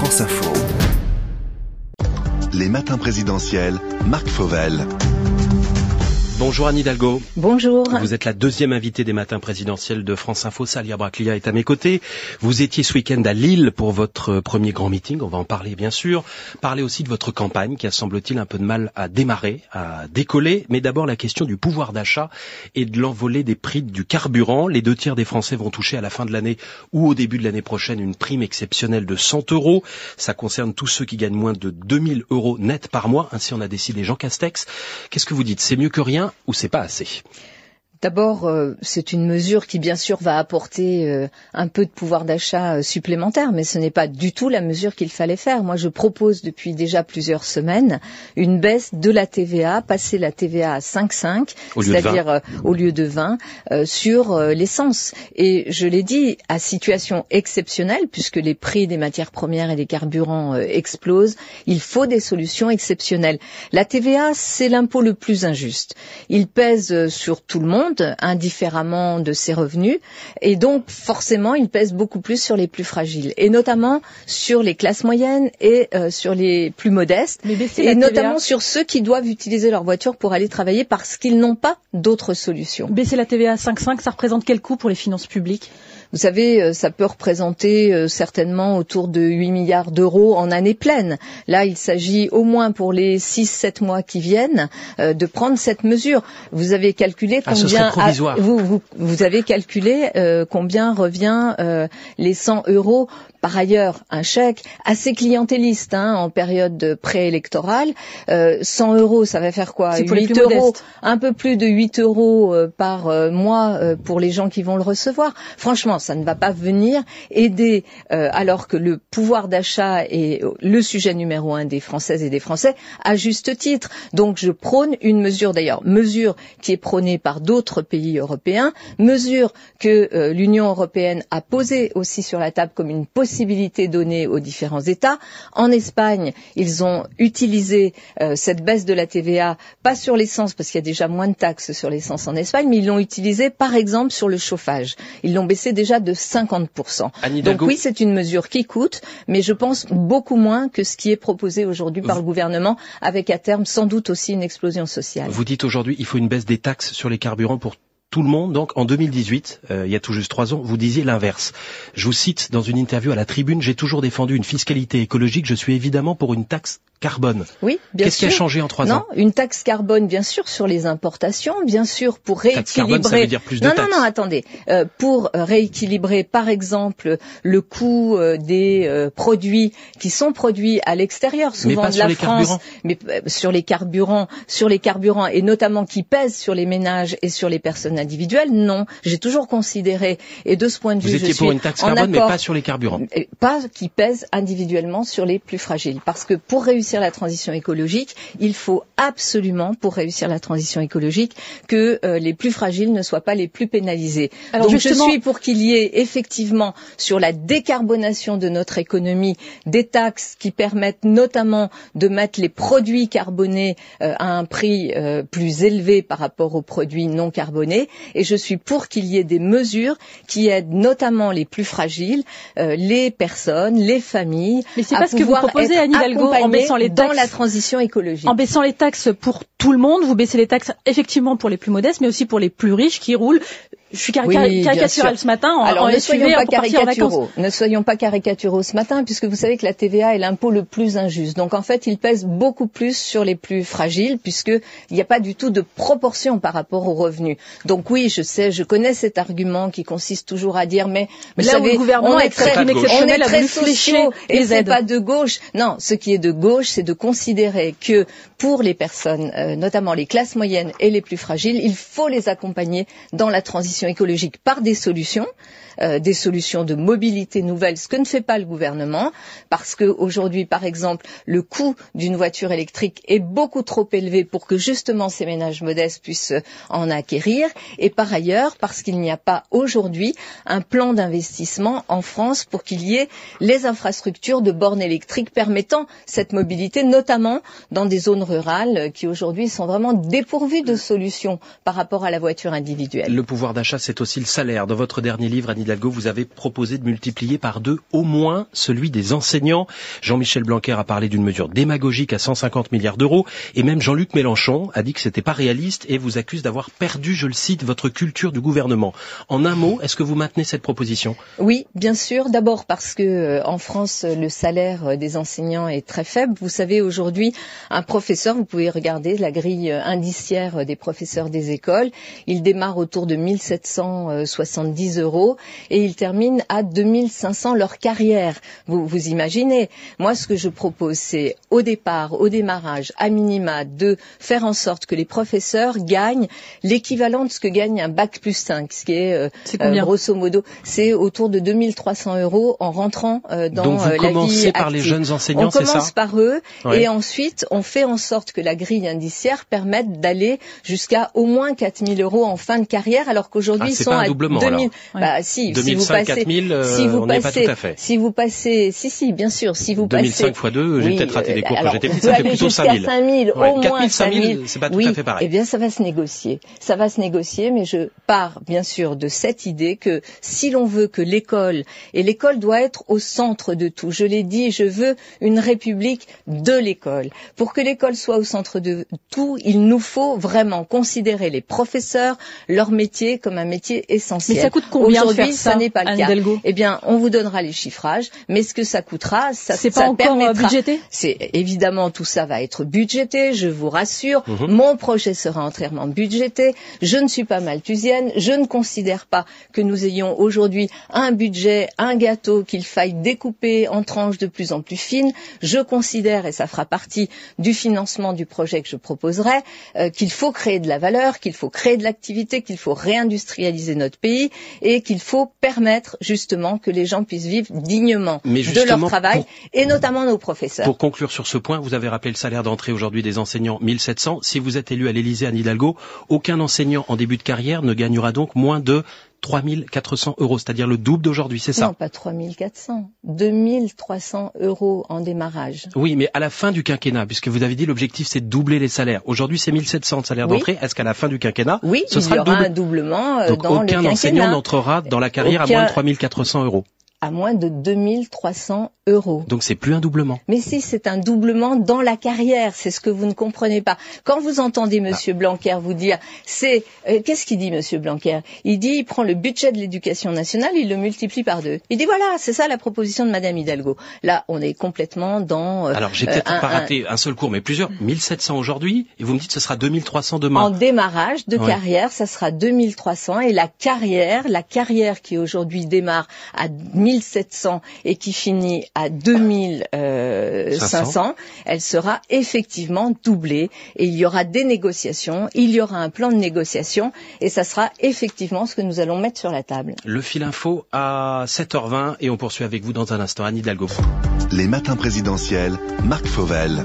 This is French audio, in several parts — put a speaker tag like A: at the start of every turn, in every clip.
A: France Info. Les matins présidentiels, Marc Fauvel.
B: Bonjour Anne Hidalgo.
C: Bonjour.
B: Vous êtes la deuxième invitée des matins présidentiels de France Info. Salia Braclia est à mes côtés. Vous étiez ce week-end à Lille pour votre premier grand meeting. On va en parler bien sûr. Parler aussi de votre campagne qui a semble-t-il un peu de mal à démarrer, à décoller. Mais d'abord la question du pouvoir d'achat et de l'envolée des prix du carburant. Les deux tiers des Français vont toucher à la fin de l'année ou au début de l'année prochaine une prime exceptionnelle de 100 euros. Ça concerne tous ceux qui gagnent moins de 2000 euros net par mois. Ainsi on a décidé Jean Castex. Qu'est-ce que vous dites? C'est mieux que rien? Ou c'est pas assez?
C: D'abord, euh, c'est une mesure qui, bien sûr, va apporter euh, un peu de pouvoir d'achat euh, supplémentaire, mais ce n'est pas du tout la mesure qu'il fallait faire. Moi, je propose depuis déjà plusieurs semaines une baisse de la TVA, passer la TVA à 5,5, c'est-à-dire au lieu de 20, sur l'essence. Et je l'ai dit, à situation exceptionnelle, puisque les prix des matières premières et des carburants explosent, il faut des solutions exceptionnelles. La TVA, c'est l'impôt le plus injuste. Il pèse sur tout le monde indifféremment de ses revenus et donc forcément il pèse beaucoup plus sur les plus fragiles et notamment sur les classes moyennes et euh, sur les plus modestes et notamment sur ceux qui doivent utiliser leur voiture pour aller travailler parce qu'ils n'ont pas d'autres solutions.
D: Baisser la TVA à 5,5, ça représente quel coût pour les finances publiques?
C: Vous savez, euh, ça peut représenter euh, certainement autour de 8 milliards d'euros en année pleine. Là, il s'agit au moins pour les 6-7 mois qui viennent euh, de prendre cette mesure. Vous avez calculé
B: ah,
C: combien
B: vous,
C: vous, vous, avez calculé combien revient les 100 euros par ailleurs un chèque assez clientéliste hein, en période préélectorale. Euh, 100 euros, ça va faire quoi? 8 euros, un peu plus de 8 euros euh, par euh, mois euh, pour les gens qui vont le recevoir. Franchement, ça ne va pas venir aider alors que le pouvoir d'achat est le sujet numéro un des Françaises et des Français à juste titre. Donc je prône une mesure d'ailleurs, mesure qui est prônée par d'autres pays européens, mesure que l'Union européenne a posée aussi sur la table comme une possibilité possibilités données aux différents États. En Espagne, ils ont utilisé euh, cette baisse de la TVA, pas sur l'essence, parce qu'il y a déjà moins de taxes sur l'essence en Espagne, mais ils l'ont utilisé par exemple sur le chauffage. Ils l'ont baissé déjà de 50%. Donc oui, c'est une mesure qui coûte, mais je pense beaucoup moins que ce qui est proposé aujourd'hui par le gouvernement, avec à terme sans doute aussi une explosion sociale.
B: Vous dites aujourd'hui il faut une baisse des taxes sur les carburants pour tout le monde, donc en 2018, euh, il y a tout juste trois ans, vous disiez l'inverse. Je vous cite dans une interview à la Tribune, j'ai toujours défendu une fiscalité écologique, je suis évidemment pour une taxe carbone.
C: Oui, bien
B: Qu'est-ce qui a changé en trois
C: non,
B: ans
C: Une taxe carbone, bien sûr, sur les importations, bien sûr, pour rééquilibrer. Taxe
B: carbone, ça veut dire plus de
C: non,
B: taxes.
C: non, non, attendez. Euh, pour rééquilibrer, par exemple, le coût euh, des euh, produits qui sont produits à l'extérieur, souvent de la France, mais euh, sur les carburants, sur les carburants et notamment qui pèsent sur les ménages et sur les personnes individuelles. Non, j'ai toujours considéré et de ce point de
B: Vous
C: vue,
B: étiez
C: je
B: pour
C: suis
B: une taxe carbone, mais pas sur les carburants.
C: Pas qui pèsent individuellement sur les plus fragiles, parce que pour réussir la transition écologique il faut absolument, pour réussir la transition écologique, que euh, les plus fragiles ne soient pas les plus pénalisés.
D: Alors
C: Donc
D: justement...
C: je suis pour qu'il y ait effectivement sur la décarbonation de notre économie des taxes qui permettent notamment de mettre les produits carbonés euh, à un prix euh, plus élevé par rapport aux produits non carbonés. Et je suis pour qu'il y ait des mesures qui aident notamment les plus fragiles, les personnes, les familles.
D: Mais c'est pas ce que vous proposez, Anne Hidalgo, en baissant les taxes
C: dans la transition écologique.
D: En baissant les taxes pour tout le monde, vous baissez les taxes effectivement pour les plus modestes, mais aussi pour les plus riches qui roulent je suis caricaturale ce matin en,
C: Alors,
D: en
C: ne soyons pas
D: en
C: caricaturaux. Ne soyons pas caricaturaux ce matin, puisque vous savez que la TVA est l'impôt le plus injuste. Donc en fait, il pèse beaucoup plus sur les plus fragiles, puisqu'il n'y a pas du tout de proportion par rapport aux revenus. Donc oui, je sais, je connais cet argument qui consiste toujours à dire, mais,
D: mais
C: vous
D: là
C: savez,
D: où le gouvernement
C: on est
D: très,
C: on est très
D: sociaux
C: et c'est pas de gauche. Non, ce qui est de gauche, c'est de considérer que pour les personnes, euh, notamment les classes moyennes et les plus fragiles, il faut les accompagner dans la transition écologique par des solutions, euh, des solutions de mobilité nouvelle, ce que ne fait pas le gouvernement, parce que aujourd'hui, par exemple, le coût d'une voiture électrique est beaucoup trop élevé pour que justement ces ménages modestes puissent en acquérir, et par ailleurs, parce qu'il n'y a pas aujourd'hui un plan d'investissement en France pour qu'il y ait les infrastructures de bornes électriques permettant cette mobilité, notamment dans des zones rurales qui aujourd'hui sont vraiment dépourvues de solutions par rapport à la voiture individuelle.
B: Le pouvoir d'achat, c'est aussi le salaire. Dans votre dernier livre, Anne Vous avez proposé de multiplier par deux au moins celui des enseignants. Jean-Michel Blanquer a parlé d'une mesure démagogique à 150 milliards d'euros et même Jean-Luc Mélenchon a dit que c'était pas réaliste et vous accuse d'avoir perdu, je le cite, votre culture du gouvernement. En un mot, est-ce que vous maintenez cette proposition?
C: Oui, bien sûr. D'abord parce que euh, en France, le salaire des enseignants est très faible. Vous savez, aujourd'hui, un professeur, vous pouvez regarder la grille indiciaire des professeurs des écoles, il démarre autour de 1770 euros et il termine à 2500 leur carrière. Vous, vous imaginez Moi, ce que je propose, c'est au départ, au démarrage, à minima, de faire en sorte que les professeurs gagnent l'équivalent de ce que gagne un bac plus 5, ce qui est, euh, euh, grosso modo, c'est autour de 2300 euros en rentrant euh, dans
B: Donc vous
C: la
B: commencez par les jeunes enseignants,
C: c'est
B: ça
C: On commence par eux et ensuite on fait en sorte que la grille indiciaire permette d'aller jusqu'à au moins 4000 euros en fin de carrière, alors qu'aujourd'hui
B: ah,
C: ils sont
B: pas un
C: à
B: doublement,
C: 2000. Bah, si,
B: 2005,
C: si vous passez,
B: 4000, euh,
C: si vous
B: on n'y est pas
C: passez,
B: tout à fait.
C: si vous passez, si si, bien sûr, si vous
B: 2005
C: passez.
B: x 2, j'ai
C: Oui,
B: peut-être raté des cours
C: euh,
B: quand j'étais
C: alors,
B: petit,
C: aller
B: plutôt
C: jusqu'à
B: 5000.
C: 5000,
B: Ouais,
C: au moins
B: 4000, 5000,
C: 5000.
B: c'est pas tout
C: oui,
B: à fait pareil.
C: Eh bien, ça va se négocier. Ça va se négocier, mais je pars bien sûr de cette idée que si l'on veut que l'école et l'école doit être au centre de tout. Je l'ai dit, je veux une république de l'école. Pour que l'école soit au centre de tout, il nous faut vraiment considérer les professeurs, leur métier comme un métier essentiel.
D: Mais ça coûte combien de
C: Aujourd'hui,
D: ça,
C: ça n'est pas le cas. Eh bien, on vous donnera les chiffrages, mais ce que ça coûtera, ça,
D: C'est
C: ça
D: pas encore euh,
C: permettra.
D: budgété
C: C'est évidemment tout ça va être budgété, je vous rassure.
B: Mhm.
C: Mon projet sera entièrement budgété. Je ne suis pas malthusienne. Je ne considère pas que nous ayons aujourd'hui un budget, un gâteau qu'il faille découper en tranches de plus en plus fines. Je considère, et ça fera partie du financement du projet que je proposerai, euh, qu'il faut créer de la valeur, qu'il faut créer de l'activité, qu'il faut réindustrialiser notre pays et qu'il faut permettre justement que les gens puissent vivre dignement
B: Mais
C: de leur travail
B: pour-
C: et notamment nos professeurs.
B: Pour conclure sur ce point, vous avez rappelé le salaire d'entrée aujourd'hui des enseignants 1700. Si vous êtes élu à l'Élysée Anne Hidalgo, aucun enseignant en début de carrière ne gagnera donc moins de 3400 euros, c'est-à-dire le double d'aujourd'hui, c'est ça
C: Non, pas 3400, 2300 euros en démarrage.
B: Oui, mais à la fin du quinquennat, puisque vous avez dit l'objectif c'est de doubler les salaires. Aujourd'hui c'est 1700 de salaire
C: Oui.
B: d'entrée. Est-ce qu'à la fin du quinquennat,
C: Oui,
B: ce
C: il
B: sera
C: y aura
B: double
C: un doublement euh,
B: Donc
C: dans le
B: aucun enseignant n'entrera dans la carrière
C: Aucun-
B: à moins de 3400 euros.
C: À moins de 2300 euros.
B: Donc c'est plus un doublement.
C: Mais si, c'est un doublement dans la carrière, c'est ce que vous ne comprenez pas. Quand vous entendez Monsieur Blanquer vous dire, c'est euh, qu'est-ce qu'il dit Monsieur Blanquer? Il dit, il prend le budget de l'éducation nationale, il le multiplie par deux. Il dit voilà, c'est ça la proposition de Madame Hidalgo. Là, on est complètement dans. euh,
B: Alors j'ai
C: euh,
B: peut-être
C: un-
B: pas
C: un-
B: raté un seul cours, mais plusieurs. 1700 aujourd'hui, et vous me dites que ce sera 2300 demain.
C: En démarrage de
B: Ouais.
C: carrière, ça sera 2300 et la carrière, la carrière qui aujourd'hui démarre à 1700 et qui finit à 2500, elle sera effectivement doublée et il y aura des négociations, il y aura un plan de négociation et ça sera effectivement ce que nous allons mettre sur la table.
B: Le fil info à 7h20 et on poursuit avec vous dans un instant. Anne Hidalgo.
A: Les matins présidentiels, Marc Fauvel.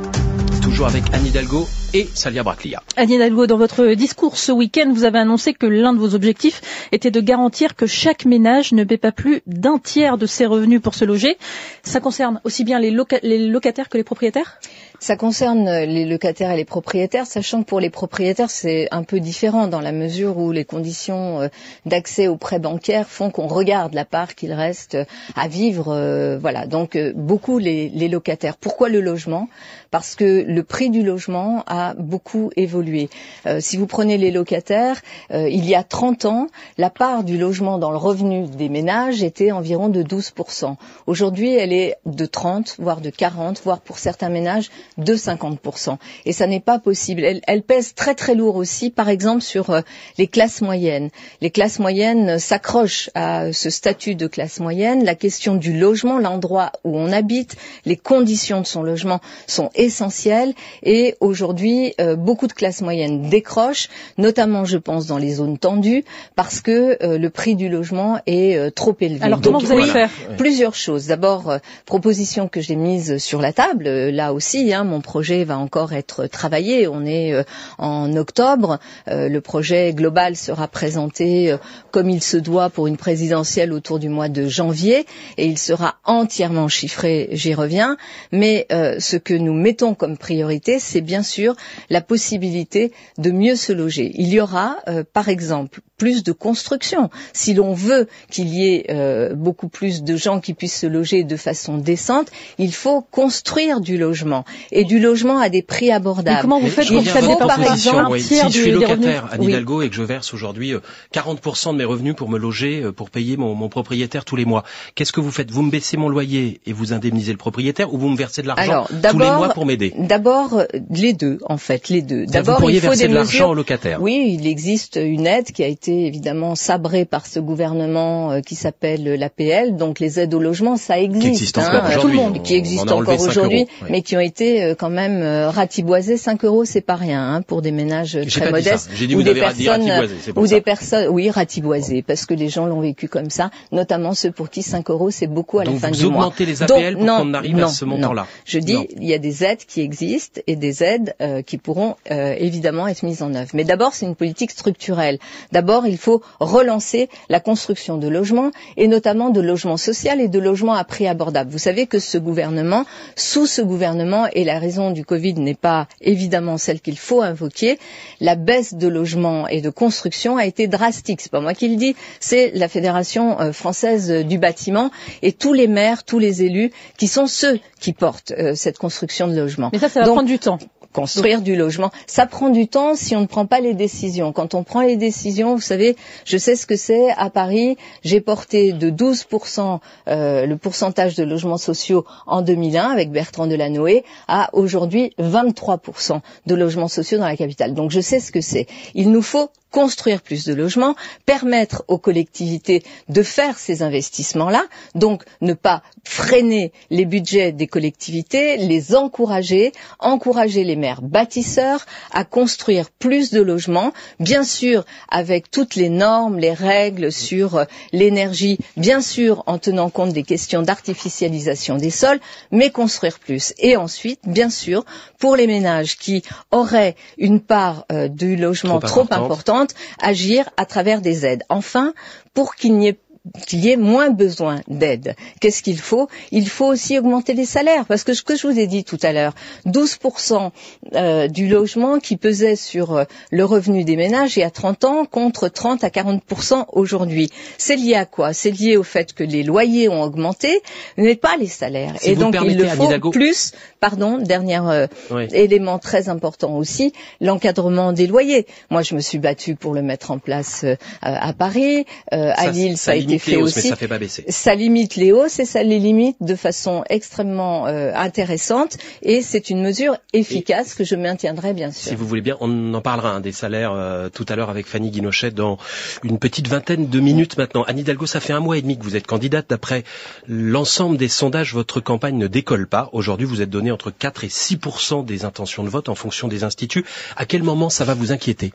B: Toujours avec Anne Hidalgo et Salia Braclia.
D: Anne Hidalgo, dans votre discours ce week-end, vous avez annoncé que l'un de vos objectifs était de garantir que chaque ménage ne paie pas plus d'un tiers de ses revenus pour se loger. Ça concerne aussi bien les, loca- les locataires que les propriétaires?
C: Ça concerne les locataires et les propriétaires, sachant que pour les propriétaires, c'est un peu différent dans la mesure où les conditions euh, d'accès aux prêts bancaires font qu'on regarde la part qu'il reste à vivre. euh, Voilà, donc euh, beaucoup les, les locataires. Pourquoi le logement? Parce que le prix du logement a beaucoup évolué. Euh, si vous prenez les locataires, euh, il y a 30 ans, la part du logement dans le revenu des ménages était environ de 12%. Aujourd'hui, elle est de 30, voire de 40, voire pour certains ménages de 50%. Et ça n'est pas possible. Elle, elle pèse très très lourd aussi, par exemple, sur euh, les classes moyennes. Les classes moyennes s'accrochent à ce statut de classe moyenne. La question du logement, l'endroit où on habite, les conditions de son logement sont essentielles. Et aujourd'hui, euh, beaucoup de classes moyennes décrochent, notamment, je pense, dans les zones tendues, parce que euh, le prix du logement est euh, trop élevé.
D: Alors comment
C: Donc,
D: vous allez
C: oui,
D: faire?
C: Plusieurs choses. D'abord, proposition que j'ai mise sur la table. Là aussi, hein, mon projet va encore être travaillé. On est euh, en octobre. Euh, le projet global sera présenté euh, comme il se doit pour une présidentielle autour du mois de janvier et il sera entièrement chiffré. J'y reviens. Mais ce que nous mettons comme priorité c'est bien sûr la possibilité de mieux se loger. Il y aura, par exemple, plus de construction. Si l'on veut qu'il y ait euh, beaucoup plus de gens qui puissent se loger de façon décente, il faut construire du logement et du logement à des prix abordables.
D: Mais comment vous faites pour que par exemple un
B: oui.
D: tiers
B: Si je suis locataire à
C: Oui.
B: Hidalgo et que je verse aujourd'hui euh, 40% de mes revenus pour me loger, euh, pour payer mon, mon propriétaire tous les mois, qu'est-ce que vous faites? Vous me baissez mon loyer et vous indemnisez le propriétaire ou vous me versez de l'argent
C: Alors,
B: tous les
C: d'abord-
B: mois pour m'aider?
C: D'abord, euh, les deux, en fait, les deux. D'abord,
B: pourriez
C: il faut
B: verser
C: des
B: de l'argent
C: mesures
B: au locataire.
C: Oui, il existe une aide qui a été évidemment sabrée par ce gouvernement euh, qui s'appelle l'APL. Donc les aides au logement, ça existe.
B: Qui existe
C: hein,
B: encore
C: euh,
B: aujourd'hui.
C: Tout le monde,
B: On-
C: qui existe encore
B: 5
C: aujourd'hui,
B: oui.
C: mais qui ont été euh, quand même euh, ratiboisés. 5 euros, c'est pas rien hein, pour des ménages très modestes
B: J'ai dit
C: ou
B: vous
C: des personnes ou des personnes, oui, ratiboisées, parce que les gens l'ont vécu comme ça, notamment ceux pour qui 5 euros c'est beaucoup à
B: Donc
C: la fin
B: vous
C: du mois.
B: augmentez les APL
C: Donc,
B: pour qu'on arrive à
C: non,
B: ce
C: non.
B: montant-là.
C: Je dis,
B: Non.
C: il y a des aides qui existent et des aides euh, qui pourront euh, évidemment être mises en œuvre. Mais d'abord, c'est une politique structurelle. D'abord, il faut relancer la construction de logements et notamment de logements sociaux et de logements à prix abordable. Vous savez que ce gouvernement, sous ce gouvernement, et la raison du Covid n'est pas évidemment celle qu'il faut invoquer, la baisse de logements et de construction a été drastique. C'est pas moi qui le dis, c'est la Fédération euh, française du bâtiment et tous les maires, tous les élus qui sont ceux qui portent euh, cette construction de logements.
D: Mais ça, ça va
C: Donc,
D: prendre du temps.
C: Construire du logement. Ça prend du temps si on ne prend pas les décisions. Quand on prend les décisions, vous savez, je sais ce que c'est. À Paris, j'ai porté de 12% euh, le pourcentage de logements sociaux en 2001 avec Bertrand Delanoë à aujourd'hui 23% de logements sociaux dans la capitale. Donc je sais ce que c'est. Il nous faut construire plus de logements, permettre aux collectivités de faire ces investissements-là, donc ne pas freiner les budgets des collectivités, les encourager, encourager les maires bâtisseurs à construire plus de logements, bien sûr avec toutes les normes, les règles sur euh, l'énergie, bien sûr en tenant compte des questions d'artificialisation des sols, mais construire plus. Et ensuite, bien sûr, pour les ménages qui auraient une part euh, du logement
B: Trop
C: trop,
B: importante.
C: Agir à travers des aides. Enfin, pour qu'il n'y ait qu'il y ait moins besoin d'aide. Qu'est-ce qu'il faut? Il faut aussi augmenter les salaires, parce que ce que je vous ai dit tout à l'heure, 12% euh, du logement qui pesait sur euh, le revenu des ménages il y a 30 ans contre 30 à 40% aujourd'hui. C'est lié à quoi? C'est lié au fait que les loyers ont augmenté, mais pas les salaires.
B: Si
C: Et donc il le faut plus, pardon, dernier euh,
B: Oui.
C: élément très important aussi, l'encadrement des loyers. Moi, je me suis battue pour le mettre en place euh, à Paris, à Lille, ça, a été
B: les
C: fait
B: hausses,
C: aussi
B: Mais ça fait pas baisser.
C: ça limite les hausses et ça les limite de façon extrêmement euh, intéressante et c'est une mesure efficace que je maintiendrai bien sûr.
B: Si vous voulez bien, on en parlera hein, des salaires euh, tout à l'heure avec Fanny Guinochet dans une petite vingtaine de minutes maintenant. Anne Hidalgo, ça fait un mois et demi que vous êtes candidate. D'après l'ensemble des sondages, votre campagne ne décolle pas. Aujourd'hui, vous êtes donné entre 4 et 6% des intentions de vote en fonction des instituts. À quel moment ça va vous inquiéter?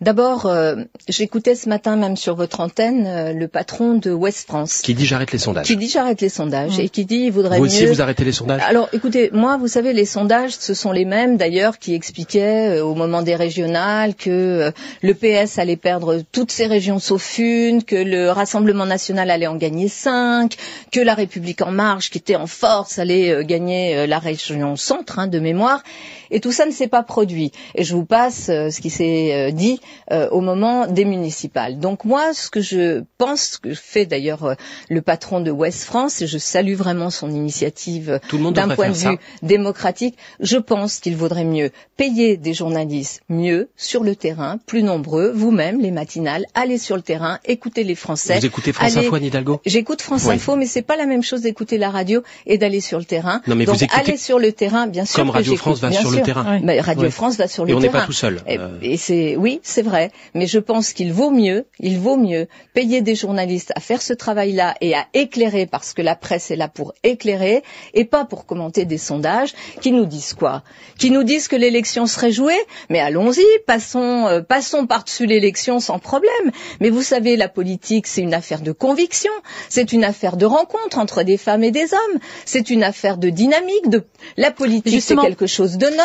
C: D'abord, euh, j'écoutais ce matin même sur votre antenne euh, le patron de West France.
B: Qui dit j'arrête les sondages.
C: Qui dit j'arrête les sondages et qui dit il vaudrait
B: Vous aussi,
C: mieux
B: vous arrêtez les sondages?
C: Alors, écoutez, moi, vous savez, les sondages, ce sont les mêmes, d'ailleurs, qui expliquaient euh, au moment des régionales que euh, le PS allait perdre toutes ses régions sauf une, que le Rassemblement national allait en gagner cinq, que la République en marche, qui était en force, allait euh, gagner euh, la région centre, hein, de mémoire. Et tout ça ne s'est pas produit. Et je vous passe euh, ce qui s'est euh, dit euh, au moment des municipales. Donc moi, ce que je pense, ce que fait d'ailleurs euh, le patron de West France, et je salue vraiment son initiative d'un point de vue démocratique, je pense qu'il vaudrait mieux payer des journalistes mieux sur le terrain, plus nombreux, vous-même, les matinales, allez sur le terrain, écoutez les Français.
B: Vous écoutez France
C: allez-
B: Info, Anne Hidalgo?
C: J'écoute France
B: Oui.
C: Info, mais c'est pas la même chose d'écouter la radio et d'aller sur le terrain.
B: Non, mais vous écoutez-
C: allez sur le terrain, bien sûr.
B: Comme
C: que
B: Radio
C: j'écoute,
B: France va sur le
C: sûr.
B: terrain.
D: Oui.
C: Mais Radio
B: Oui.
C: France va sur le
B: Et on n'est
C: terrain.
B: pas tout seul.
C: Et,
B: Euh,
C: et c'est oui, c'est vrai, mais je pense qu'il vaut mieux, il vaut mieux payer des journalistes à faire ce travail-là et à éclairer parce que la presse est là pour éclairer et pas pour commenter des sondages qui nous disent quoi? Qui nous disent que l'élection serait jouée? Mais allons-y, passons euh, passons par-dessus l'élection sans problème. Mais vous savez, la politique, c'est une affaire de conviction, c'est une affaire de rencontre entre des femmes et des hommes, c'est une affaire de dynamique, de la politique c'est quelque chose de noble,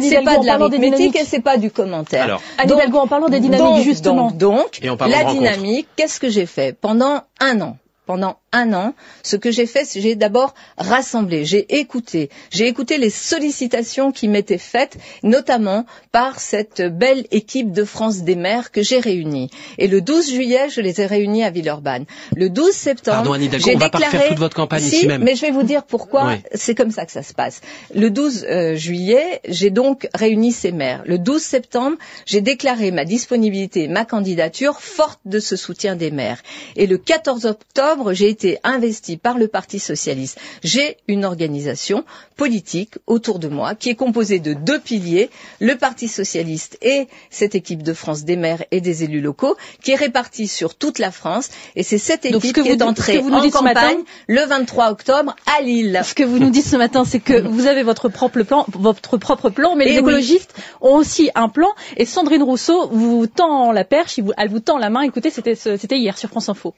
C: C'est pas de l'arithmétique
D: dynamiques-
C: et c'est pas du commentaire.
B: Alors,
D: Anne
C: Donc-
D: Hidalgo, en parlant des dynamiques,
C: donc,
D: justement.
C: Donc,
B: Et
C: la dynamique, qu'est-ce que j'ai fait? Pendant un an Pendant un an, ce que j'ai fait, c'est j'ai d'abord rassemblé, j'ai écouté, j'ai écouté les sollicitations qui m'étaient faites, notamment par cette belle équipe de France des maires que j'ai réunie. Et le 12 juillet, je les ai réunis à Villeurbanne. Le 12 septembre, j'ai déclaré...
B: toute votre campagne
C: si,
B: ici même.
C: mais je vais vous dire pourquoi c'est comme ça que ça se passe. Le 12 euh, juillet, j'ai donc réuni ces maires. Le 12 septembre, j'ai déclaré ma disponibilité, ma candidature forte de ce soutien des maires. Et le 14 octobre, j'ai été investi par le Parti socialiste. J'ai une organisation politique autour de moi qui est composée de deux piliers, le Parti socialiste et cette équipe de France des maires et des élus locaux, qui est répartie sur toute la France. Et c'est cette équipe qui est entrée en campagne le 23 octobre à Lille.
D: Ce que vous nous dites ce matin, c'est que vous avez votre propre plan, votre propre plan, mais les écologistes ont aussi un plan. Et Sandrine Rousseau vous tend la perche, elle vous tend la main. Écoutez, c'était hier sur France Info.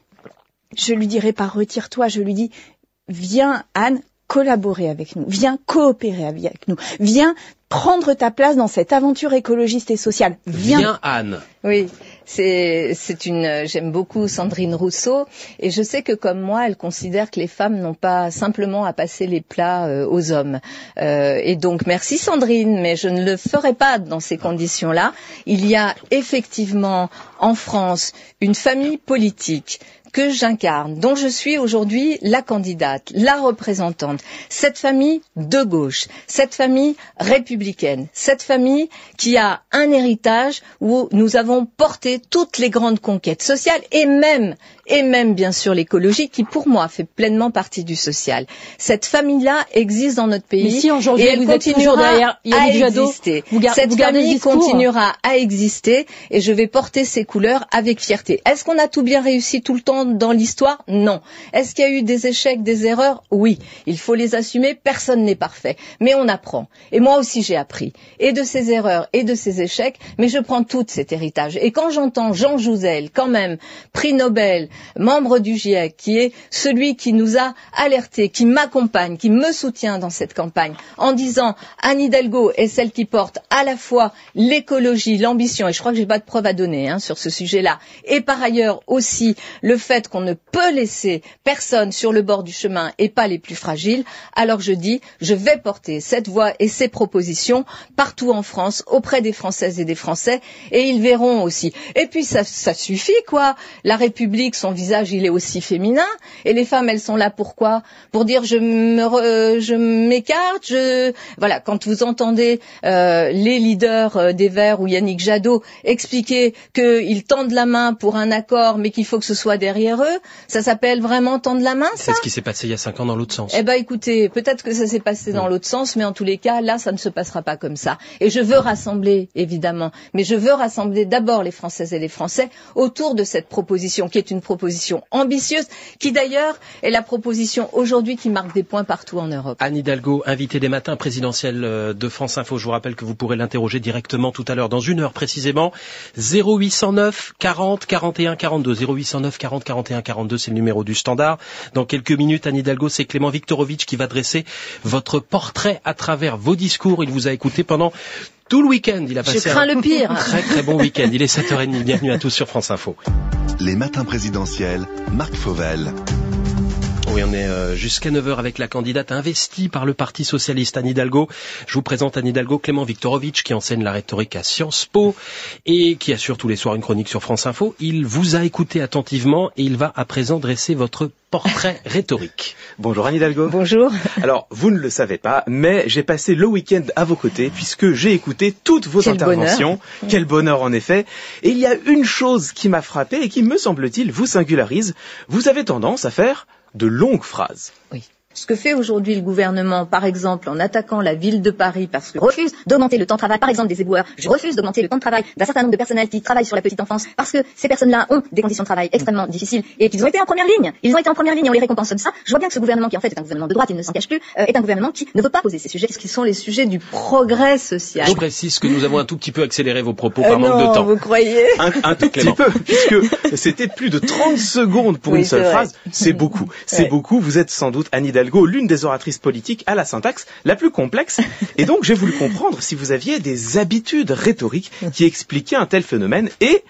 E: Je lui dirai pas retire-toi, je lui dis viens Anne collaborer avec nous, viens coopérer avec nous, viens prendre ta place dans cette aventure écologiste et sociale. Viens,
B: viens Anne.
C: Oui, c'est c'est une j'aime beaucoup Sandrine Rousseau et je sais que comme moi elle considère que les femmes n'ont pas simplement à passer les plats euh, aux hommes euh, et donc merci Sandrine mais je ne le ferai pas dans ces conditions-là. Il y a effectivement en France une famille politique que j'incarne, dont je suis aujourd'hui la candidate, la représentante, cette famille de gauche, cette famille républicaine, cette famille qui a un héritage où nous avons porté toutes les grandes conquêtes sociales et même et même bien sûr l'écologie qui pour moi fait pleinement partie du social. Cette famille-là existe dans notre pays
D: si
C: et elle continuera à exister. Cette famille continuera à exister et je vais porter ses couleurs avec fierté. Est-ce qu'on a tout bien réussi tout le temps dans l'histoire Non. Est-ce qu'il y a eu des échecs, des erreurs Oui. Il faut les assumer. Personne n'est parfait, mais on apprend. Et moi aussi j'ai appris et de ces erreurs et de ces échecs, mais je prends tout cet héritage. Et quand j'entends Jean Jouzel, quand même prix Nobel, membre du GIEC, qui est celui qui nous a alertés, qui m'accompagne, qui me soutient dans cette campagne, en disant Anne Hidalgo est celle qui porte à la fois l'écologie, l'ambition, et je crois que j'ai pas de preuves à donner hein, sur ce sujet-là, et par ailleurs aussi le fait qu'on ne peut laisser personne sur le bord du chemin et pas les plus fragiles, alors je dis je vais porter cette voix et ces propositions partout en France, auprès des Françaises et des Français, et ils verront aussi. Et puis ça, suffit quoi. La République, son visage, il est aussi féminin. Et les femmes, elles sont là pourquoi? Pour dire je m'écarte. Je voilà. Quand vous entendez euh, les leaders euh, des Verts ou Yannick Jadot expliquer qu'ils tendent la main pour un accord, mais qu'il faut que ce soit derrière eux, ça s'appelle vraiment tendre la main.
B: C'est ce qui s'est passé il y a cinq ans dans l'autre sens.
C: Eh ben, écoutez, peut-être que ça s'est passé dans mm. l'autre sens, mais en tous les cas, là, ça ne se passera pas comme ça. Et je veux rassembler, évidemment, mais je veux rassembler d'abord les Françaises et les Français autour de cette proposition, qui est une proposition ambitieuse, qui d'ailleurs est la proposition aujourd'hui qui marque des points partout en Europe.
B: Anne Hidalgo, invitée des matins présidentiels euh, de France Info. Je vous rappelle que vous pourrez l'interroger directement tout à l'heure, dans une heure précisément. 0809 40 41 42. 0809 40 41 42, c'est le numéro du standard. Dans quelques minutes, Anne Hidalgo, c'est Clément Viktorovitch qui va dresser votre portrait à travers vos discours. Il vous a écouté pendant tout le week-end. Il a passé
C: Je crains
B: un
C: le pire.
B: très très bon week-end. Il est 7h30. Bienvenue à tous sur France Info.
A: Les matins présidentiels, Marc Fauvel.
B: Oui, on est euh, jusqu'à 9h avec la candidate investie par le Parti Socialiste, Anne Hidalgo. Je vous présente Anne Hidalgo, Clément Viktorovitch, qui enseigne la rhétorique à Sciences Po et qui assure tous les soirs une chronique sur France Info. Il vous a écouté attentivement et il va à présent dresser votre portrait rhétorique.
F: Bonjour Anne Hidalgo.
C: Bonjour.
F: Alors, vous ne le savez pas, mais j'ai passé le week-end à vos côtés puisque j'ai écouté toutes vos interventions. Quel bonheur en effet. Et il y a une chose qui m'a frappé et qui, me semble-t-il, vous singularise. Vous avez tendance à faire de longues phrases.
C: Oui. Ce que fait aujourd'hui le gouvernement, par exemple, en attaquant la ville de Paris parce qu'il refuse d'augmenter le temps de travail, par exemple des éboueurs, je refuse d'augmenter le temps de travail d'un certain nombre de personnels qui travaillent sur la petite enfance parce que ces personnes-là ont des conditions de travail extrêmement difficiles et qu'ils ont été en première ligne. Ils ont été en première ligne et on les récompense comme ça. Je vois bien que ce gouvernement, qui en fait est un gouvernement de droite, il ne s'en cache plus, euh, est un gouvernement qui ne veut pas poser ces sujets, ce qui sont les sujets du progrès social?
B: Je précise que nous avons un tout petit peu accéléré vos propos par euh, manque
C: de
B: temps.
C: Vous croyez?
F: Un, tout petit peu, puisque c'était plus de 30 secondes pour une seule phrase. C'est beaucoup. C'est beaucoup. Vous êtes sans doute Anne Hidalgo, l'une des orateurs politique à la syntaxe la plus complexe. Et donc, j'ai voulu comprendre si vous aviez des habitudes rhétoriques qui expliquaient un tel phénomène et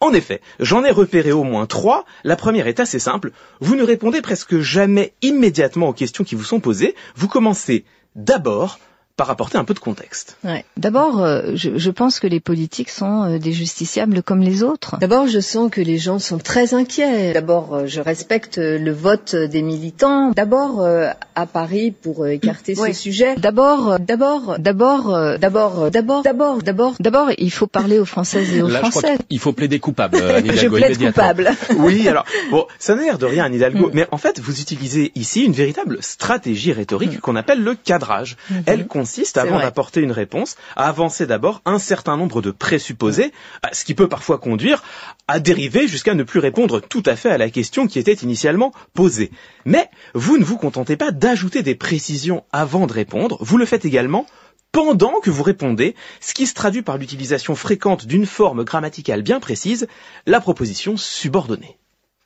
F: En effet, j'en ai repéré au moins trois. La première est assez simple. Vous ne répondez presque jamais immédiatement aux questions qui vous sont posées. Vous commencez d'abord par apporter un peu de contexte.
C: Ouais. D'abord, euh, je, je, pense que les politiques sont euh, des justiciables comme les autres. D'abord, je sens que les gens sont très inquiets. D'abord, euh, je respecte le vote des militants. D'abord, à Paris, pour écarter ce sujet. D'abord, d'abord, d'abord, d'abord, d'abord, d'abord, d'abord, d'abord, il faut parler aux Françaises et aux
B: Là,
C: Français.
B: il faut plaider coupable. Anne
C: je
B: Hidalgo,
C: plaide
B: immédiatement.
C: coupable.
F: Oui, alors, bon, ça n'a l'air de rien, Anne Hidalgo, mais en fait, vous utilisez ici une véritable stratégie rhétorique qu'on appelle le cadrage. Elle consiste, avant d'apporter une réponse, à avancer d'abord un certain nombre de présupposés, ce qui peut parfois conduire à dériver jusqu'à ne plus répondre tout à fait à la question qui était initialement posée. Mais vous ne vous contentez pas d'ajouter des précisions avant de répondre, vous le faites également pendant que vous répondez, ce qui se traduit par l'utilisation fréquente d'une forme grammaticale bien précise, la proposition subordonnée.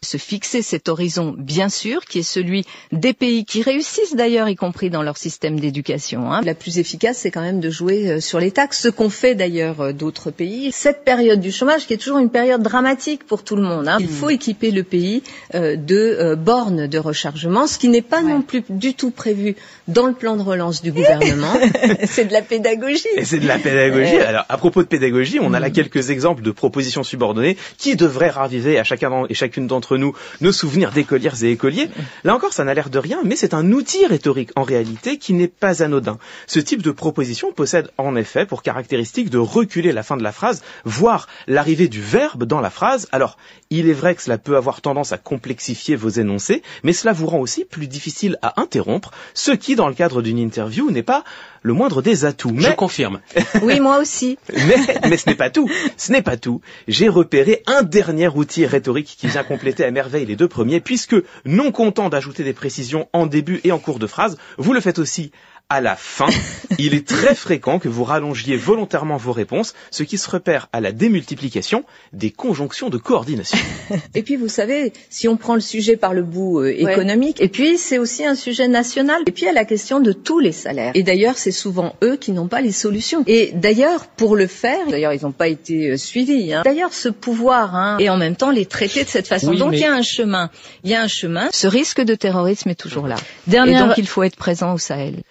C: Se fixer cet horizon, bien sûr, qui est celui des pays qui réussissent d'ailleurs, y compris dans leur système d'éducation. hein. La plus efficace, c'est quand même de jouer euh, sur les taxes, ce qu'ont fait d'ailleurs euh, d'autres pays. Cette période du chômage, qui est toujours une période dramatique pour tout le monde, hein. il faut équiper le pays euh, de euh, bornes de rechargement, ce qui n'est pas non plus du tout prévu dans le plan de relance du gouvernement. c'est de la pédagogie.
F: Et c'est de la pédagogie. Alors, à propos de pédagogie, on a là quelques exemples de propositions subordonnées qui devraient raviver à chacun et chacune d'entre nous nos souvenirs d'écolières et écoliers. Là encore, ça n'a l'air de rien, mais c'est un outil rhétorique en réalité qui n'est pas anodin. Ce type de proposition possède en effet pour caractéristique de reculer la fin de la phrase, voire l'arrivée du verbe dans la phrase. Alors, il est vrai que cela peut avoir tendance à complexifier vos énoncés, mais cela vous rend aussi plus difficile à interrompre, ce qui, dans le cadre d'une interview, n'est pas le moindre des atouts.
B: Je
F: Mais
B: confirme.
C: Oui, moi aussi.
F: mais, mais ce n'est pas tout. Ce n'est pas tout. J'ai repéré un dernier outil rhétorique qui vient compléter à merveille les deux premiers, puisque, non content d'ajouter des précisions en début et en cours de phrase, vous le faites aussi à la fin. Il est très fréquent que vous rallongiez volontairement vos réponses, ce qui se repère à la démultiplication des conjonctions de coordination.
C: Et puis, vous savez, si on prend le sujet par le bout euh, économique, et puis c'est aussi un sujet national, et puis il y a la question de tous les salaires. Et d'ailleurs, c'est souvent eux qui n'ont pas les solutions. Et d'ailleurs, pour le faire, d'ailleurs, ils n'ont pas été euh, suivis. hein. D'ailleurs, ce pouvoir, hein, et en même temps les traiter de cette façon.
B: Oui,
C: donc
B: mais-
C: il y a un chemin. Il y a un chemin. Ce risque de terrorisme est toujours là. Et
D: Dernière,
C: donc, il faut être présent au Sahel.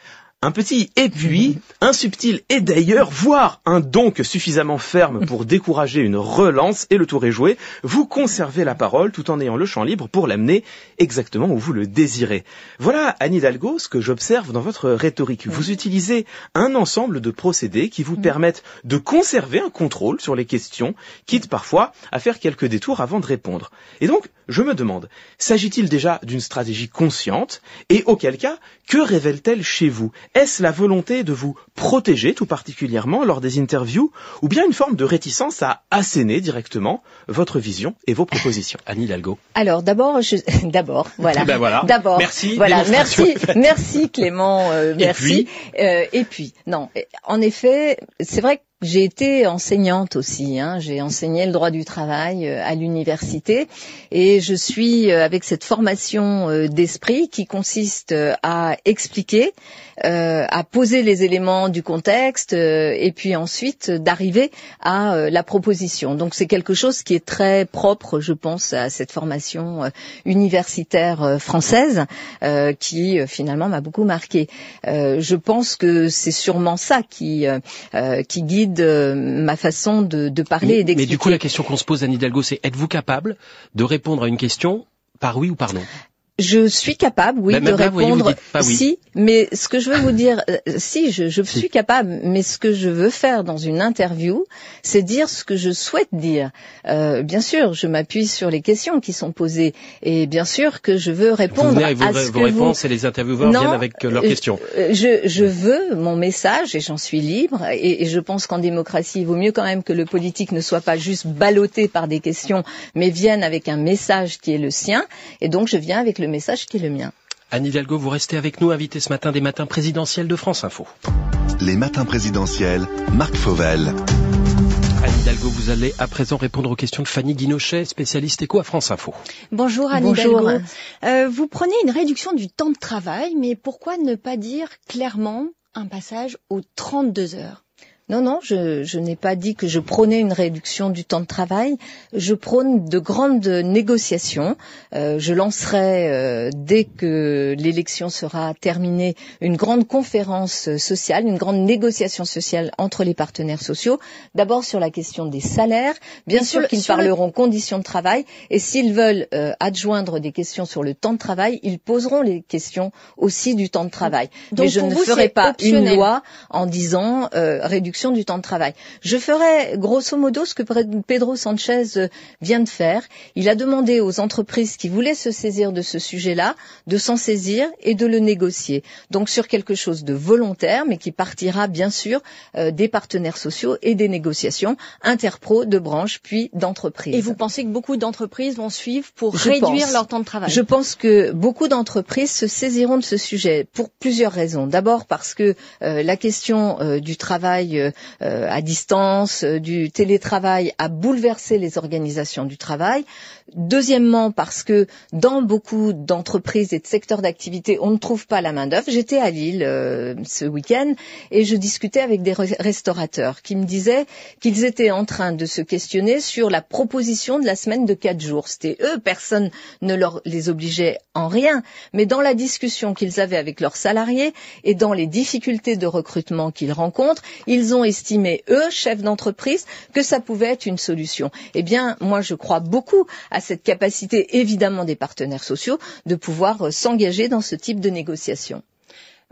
F: Un petit et puis, un subtil et d'ailleurs, voire un donc suffisamment ferme pour décourager une relance et le tour est joué, vous conservez la parole tout en ayant le champ libre pour l'amener exactement où vous le désirez. Voilà, Anne Hidalgo, ce que j'observe dans votre rhétorique. Vous utilisez un ensemble de procédés qui vous permettent de conserver un contrôle sur les questions, quitte parfois à faire quelques détours avant de répondre. Et donc, je me demande, s'agit-il déjà d'une stratégie consciente Et auquel cas, que révèle-t-elle chez vous? Est-ce la volonté de vous protéger tout particulièrement lors des interviews ou bien une forme de réticence à asséner directement votre vision et vos propositions?
B: Anne Hidalgo.
C: Alors d'abord, je... d'abord, voilà.
B: Ben voilà.
C: D'abord,
B: Merci,
C: Voilà, merci, merci Clément, euh,
B: Et
C: merci. Euh, et puis, non, en effet, c'est vrai que j'ai été enseignante aussi. Hein, j'ai enseigné le droit du travail euh, à l'université et je suis euh, avec cette formation euh, d'esprit qui consiste à expliquer, à poser les éléments du contexte euh, et puis ensuite euh, d'arriver à euh, la proposition. Donc c'est quelque chose qui est très propre, je pense, à cette formation euh, universitaire euh, française euh, qui euh, finalement m'a beaucoup marqué. Euh, je pense que c'est sûrement ça qui euh, euh, qui guide euh, ma façon de, de parler et
B: Mais, mais
C: d'expliquer.
B: du coup, la question qu'on se pose, Anne Hidalgo, c'est êtes-vous capable de répondre à une question par oui ou par non?
C: Je suis capable, oui,
B: Ben,
C: de
B: vous voyez, vous
C: répondre
B: pas oui.
C: si, mais ce que je veux vous dire, euh, si, je, je
B: Si.
C: suis capable, mais ce que je veux faire dans une interview, c'est dire ce que je souhaite dire. Euh, bien sûr, je m'appuie sur les questions qui sont posées, et bien sûr que je veux
B: Vous
C: répondre
B: venez avec vos,
C: à ce
B: vos
C: que
B: réponses et les intervieweurs
C: Non,
B: viennent avec euh, leurs
C: euh,
B: questions.
C: Je, je veux mon message et j'en suis libre et, et je pense qu'en démocratie, il vaut mieux quand même que le politique ne soit pas juste ballotté par des questions, mais vienne avec un message qui est le sien. Et donc je viens avec le message qui est le mien.
B: Anne Hidalgo, vous restez avec nous, invité ce matin des matins présidentiels de France Info.
A: Les matins présidentiels, Marc Fauvel.
B: Anne Hidalgo, vous allez à présent répondre aux questions de Fanny Guinochet, spécialiste éco à France Info.
G: Bonjour Anne
C: Bonjour.
G: Hidalgo. Euh, vous prenez une réduction du temps de travail, mais pourquoi ne pas dire clairement un passage aux 32 heures?
C: Non, non, je, je n'ai pas dit que je prônais une réduction du temps de travail. Je prône de grandes négociations. Euh, je lancerai, euh, dès que l'élection sera terminée, une grande conférence sociale, une grande négociation sociale entre les partenaires sociaux. D'abord sur la question des salaires. Bien sûr qu'ils parleront le... conditions de travail. Et s'ils veulent euh, adjoindre des questions sur le temps de travail, ils poseront les questions aussi du temps de travail.
G: Donc,
C: Mais je ne
G: vous,
C: ferai pas
G: optionnel.
C: une loi en disant euh, réduction du temps de travail. Je ferai grosso modo ce que Pedro Sanchez euh, vient de faire. Il a demandé aux entreprises qui voulaient se saisir de ce sujet-là de s'en saisir et de le négocier. Donc sur quelque chose de volontaire, mais qui partira bien sûr euh, des partenaires sociaux et des négociations interpro de branches puis d'entreprises.
G: Et vous pensez que beaucoup d'entreprises vont suivre pour
C: Je
G: réduire
C: pense.
G: leur temps de travail?
C: Je pense que beaucoup d'entreprises se saisiront de ce sujet pour plusieurs raisons. D'abord parce que euh, la question euh, du travail euh, à distance, euh, du télétravail a bouleversé les organisations du travail. Deuxièmement parce que dans beaucoup d'entreprises et de secteurs d'activité, on ne trouve pas la main d'œuvre. J'étais à Lille euh, ce week-end et je discutais avec des re- restaurateurs qui me disaient qu'ils étaient en train de se questionner sur la proposition de la semaine de quatre jours. C'était eux, personne ne leur les obligeait en rien, mais dans la discussion qu'ils avaient avec leurs salariés et dans les difficultés de recrutement qu'ils rencontrent, ils ont estimé, eux, chefs d'entreprise, que ça pouvait être une solution. Eh bien, moi, je crois beaucoup à cette capacité, évidemment, des partenaires sociaux de pouvoir euh, s'engager dans ce type de négociation.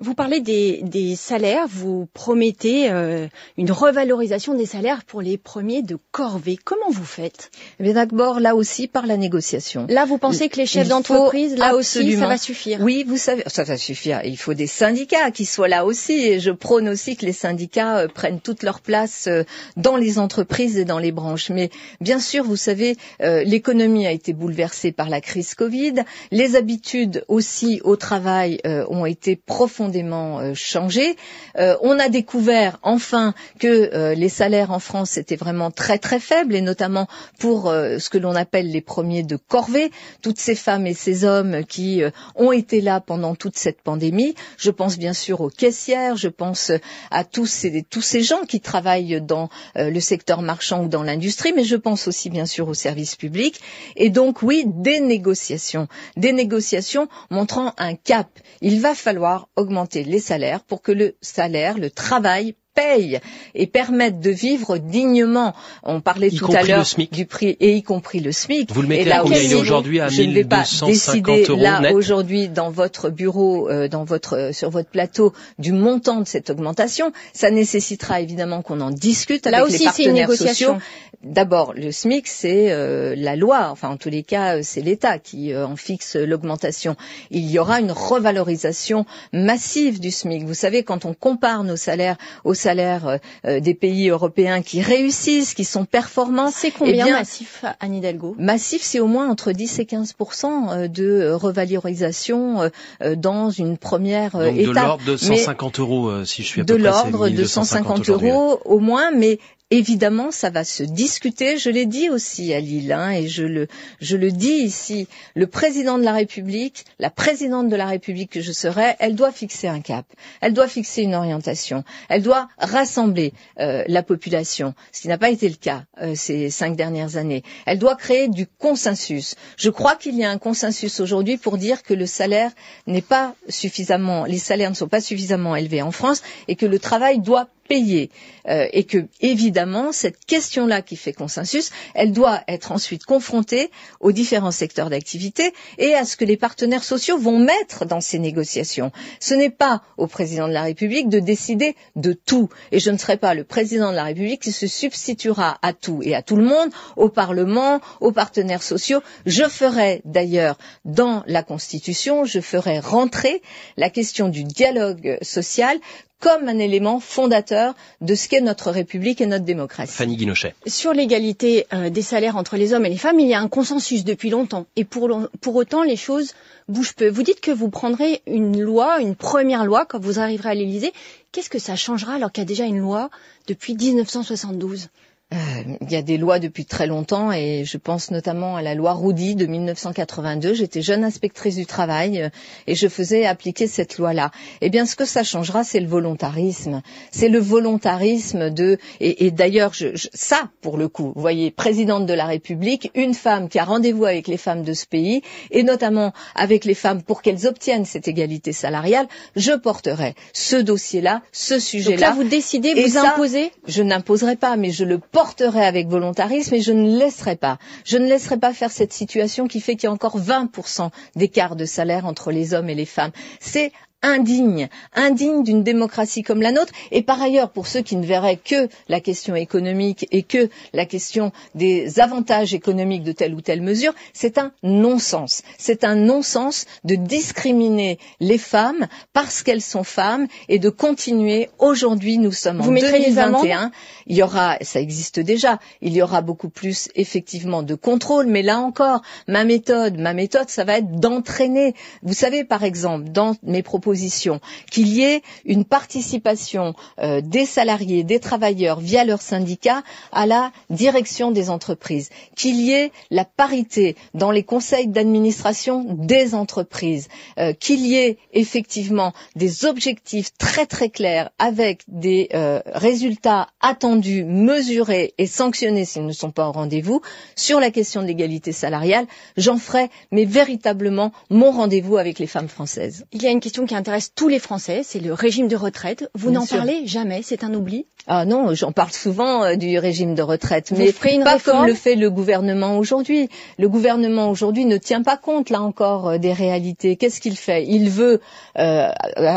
G: Vous parlez des, des salaires, vous promettez euh, une revalorisation des salaires pour les premiers de corvée. Comment vous faites?
C: Eh bien, d'abord, là aussi, par la négociation.
G: Là, vous pensez que les chefs d'entreprise, là aussi, ça va suffire?
C: Oui, vous savez, ça va suffire. Il faut des syndicats qui soient là aussi. Et je prône aussi que les syndicats euh, prennent toute leur place euh, dans les entreprises et dans les branches. Mais bien sûr, vous savez, euh, l'économie a été bouleversée par la crise Covid. Les habitudes aussi au travail euh, ont été profondément euh, changées. Euh, on a découvert enfin que euh, les salaires en France étaient vraiment très très faibles et notamment pour ce que l'on appelle les premiers de corvée, toutes ces femmes et ces hommes qui ont été là pendant toute cette pandémie. Je pense bien sûr aux caissières, je pense à tous ces, tous ces gens qui travaillent dans le secteur marchand ou dans l'industrie, mais je pense aussi bien sûr aux services publics. Et donc oui, des négociations, des négociations montrant un cap. Il va falloir augmenter les salaires pour que le salaire, le travail paye et permette de vivre dignement. On parlait
B: Y
C: tout à l'heure
B: SMIC.
C: du prix et y compris le SMIC.
B: Vous le
C: Et
B: mettez
C: là
B: à combien
C: aussi,
B: il est aujourd'hui à
C: je ne vais pas
B: 1250
C: décider
B: euros
C: là aujourd'hui dans votre bureau, euh, dans votre euh, sur votre plateau du montant de cette augmentation. Ça nécessitera évidemment qu'on en discute
G: Là
C: avec
G: aussi,
C: les
G: c'est une
C: partenaires
G: négociation.
C: sociaux. D'abord, le SMIC, c'est euh, la loi. Enfin, en tous les cas, euh, c'est l'État qui euh, en fixe l'augmentation. Il y aura une revalorisation massive du SMIC. Vous savez, quand on compare nos salaires aux salaires euh, euh, des pays européens qui réussissent, qui sont performants,
G: C'est combien
C: Eh bien,
G: massif, Anne Hidalgo?
C: Massif, c'est au moins entre 10 et 15 euh, de revalorisation dans une première
B: Donc de
C: étape.
B: l'ordre de
C: Mais
B: 150 euros, euh, si je suis à
C: de
B: peu près, c'est
C: l'ordre de
B: 1250
C: 150
B: aujourd'hui.
C: euros au moins, mais Évidemment, ça va se discuter. Je l'ai dit aussi à Lille, hein, et je le, dis ici. Le président de la République, la présidente de la République que je serai, elle doit fixer un cap. Elle doit fixer une orientation. Elle doit rassembler euh, la population, ce qui n'a pas été le cas euh, ces cinq dernières années. Elle doit créer du consensus. Je crois qu'il y a un consensus aujourd'hui pour dire que le salaire n'est pas suffisamment, les salaires ne sont pas suffisamment élevés en France et que le travail doit payer euh, et que évidemment cette question-là qui fait consensus, elle doit être ensuite confrontée aux différents secteurs d'activité et à ce que les partenaires sociaux vont mettre dans ces négociations. Ce n'est pas au président de la République de décider de tout et je ne serai pas le président de la République qui se substituera à tout et à tout le monde, au Parlement, aux partenaires sociaux. Je ferai d'ailleurs dans la Constitution, je ferai rentrer la question du dialogue social comme un élément fondateur de ce qu'est notre République et notre démocratie.
B: Fanny Guinochet.
G: Sur l'égalité euh, des salaires entre les hommes et les femmes, il y a un consensus depuis longtemps. Et pour, pour autant, les choses bougent peu. Vous dites que vous prendrez une loi, une première loi, quand vous arriverez à l'Élysée. Qu'est-ce que ça changera alors qu'il y a déjà une loi depuis 1972
C: euh, il y a des lois depuis très longtemps et je pense notamment à la loi Roudy de 1982. J'étais jeune inspectrice du travail euh, et je faisais appliquer cette loi-là. Eh bien, ce que ça changera, c'est le volontarisme. C'est le volontarisme de et, et d'ailleurs, je, je, ça pour le coup, vous voyez, présidente de la République, une femme qui a rendez-vous avec les femmes de ce pays et notamment avec les femmes pour qu'elles obtiennent cette égalité salariale, je porterai ce dossier-là, ce sujet-là. Donc
G: là, vous décidez, vous imposez
C: Je n'imposerai pas, mais je le porterai avec volontarisme et je ne laisserai pas. Je ne laisserai pas faire cette situation qui fait qu'il y a encore 20% d'écart de salaire entre les hommes et les femmes. C'est indigne, indigne d'une démocratie comme la nôtre. Et par ailleurs, pour ceux qui ne verraient que la question économique et que la question des avantages économiques de telle ou telle mesure, c'est un non-sens. C'est un non-sens de discriminer les femmes parce qu'elles sont femmes et de continuer. Aujourd'hui, nous sommes
G: Vous
C: en 2021. Il y aura, ça existe déjà, il y aura beaucoup plus effectivement de contrôle. Mais là encore, ma méthode, ma méthode, ça va être d'entraîner. Vous savez, par exemple, dans mes propos qu'il y ait une participation euh, des salariés, des travailleurs via leurs syndicats à la direction des entreprises, qu'il y ait la parité dans les conseils d'administration des entreprises, euh, qu'il y ait effectivement des objectifs très très clairs avec des euh, résultats attendus, mesurés et sanctionnés s'ils ne sont pas au rendez-vous sur la question de l'égalité salariale, j'en ferai mais véritablement mon rendez-vous avec les femmes françaises.
G: Il y a une question qui intéresse tous les Français, c'est le régime de retraite. Vous n'en parlez jamais, c'est un oubli
C: ah non, j'en parle souvent euh, du régime de retraite, mais pas comme le fait le gouvernement aujourd'hui. Le gouvernement aujourd'hui ne tient pas compte, là encore, euh, des réalités. Qu'est-ce qu'il fait? Il veut, euh,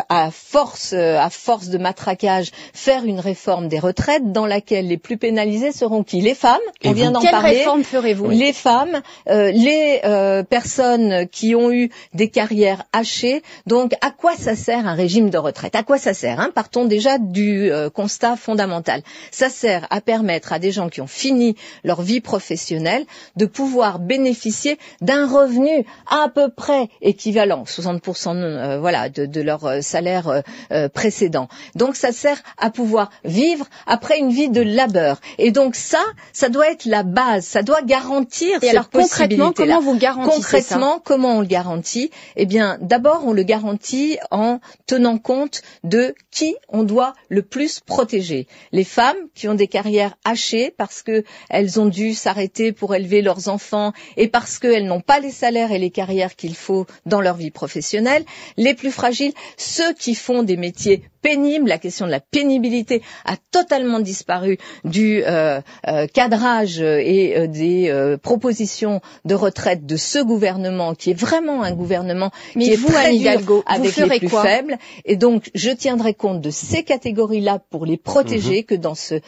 C: à force, à force de matraquage, faire une réforme des retraites dans laquelle les plus pénalisés seront qui? Les femmes.
G: on vient d'en parler. Quelle réforme ferez-vous?
C: Les femmes, les personnes qui ont eu des carrières hachées. Donc, à quoi ça sert un régime de retraite? À quoi ça sert hein? Partons déjà du constat fondamental ça sert à permettre à des gens qui ont fini leur vie professionnelle de pouvoir bénéficier d'un revenu à peu près équivalent, 60% euh, voilà, de, leur euh, salaire euh, précédent. Donc ça sert à pouvoir vivre après une vie de labeur. Et donc ça, ça doit être la base, ça doit garantir
G: Et
C: cette
G: alors concrètement, comment vous garantissez
C: Concrètement, comment on le garantit? Eh bien, d'abord, on le garantit en tenant compte de qui on doit le plus protéger les femmes qui ont des carrières hachées parce qu'elles ont dû s'arrêter pour élever leurs enfants et parce qu'elles n'ont pas les salaires et les carrières qu'il faut dans leur vie professionnelle, les plus fragiles, ceux qui font des métiers pénible, la question de la pénibilité a totalement disparu du euh, euh, cadrage et euh, des propositions de retraite de ce gouvernement, qui est vraiment un gouvernement
G: Mais
C: qui
G: vous,
C: est très
G: Hidalgo,
C: avec
G: les
C: plus faibles. Et donc, je tiendrai compte de ces catégories-là pour les protéger,
B: Mhm.
C: que dans ce,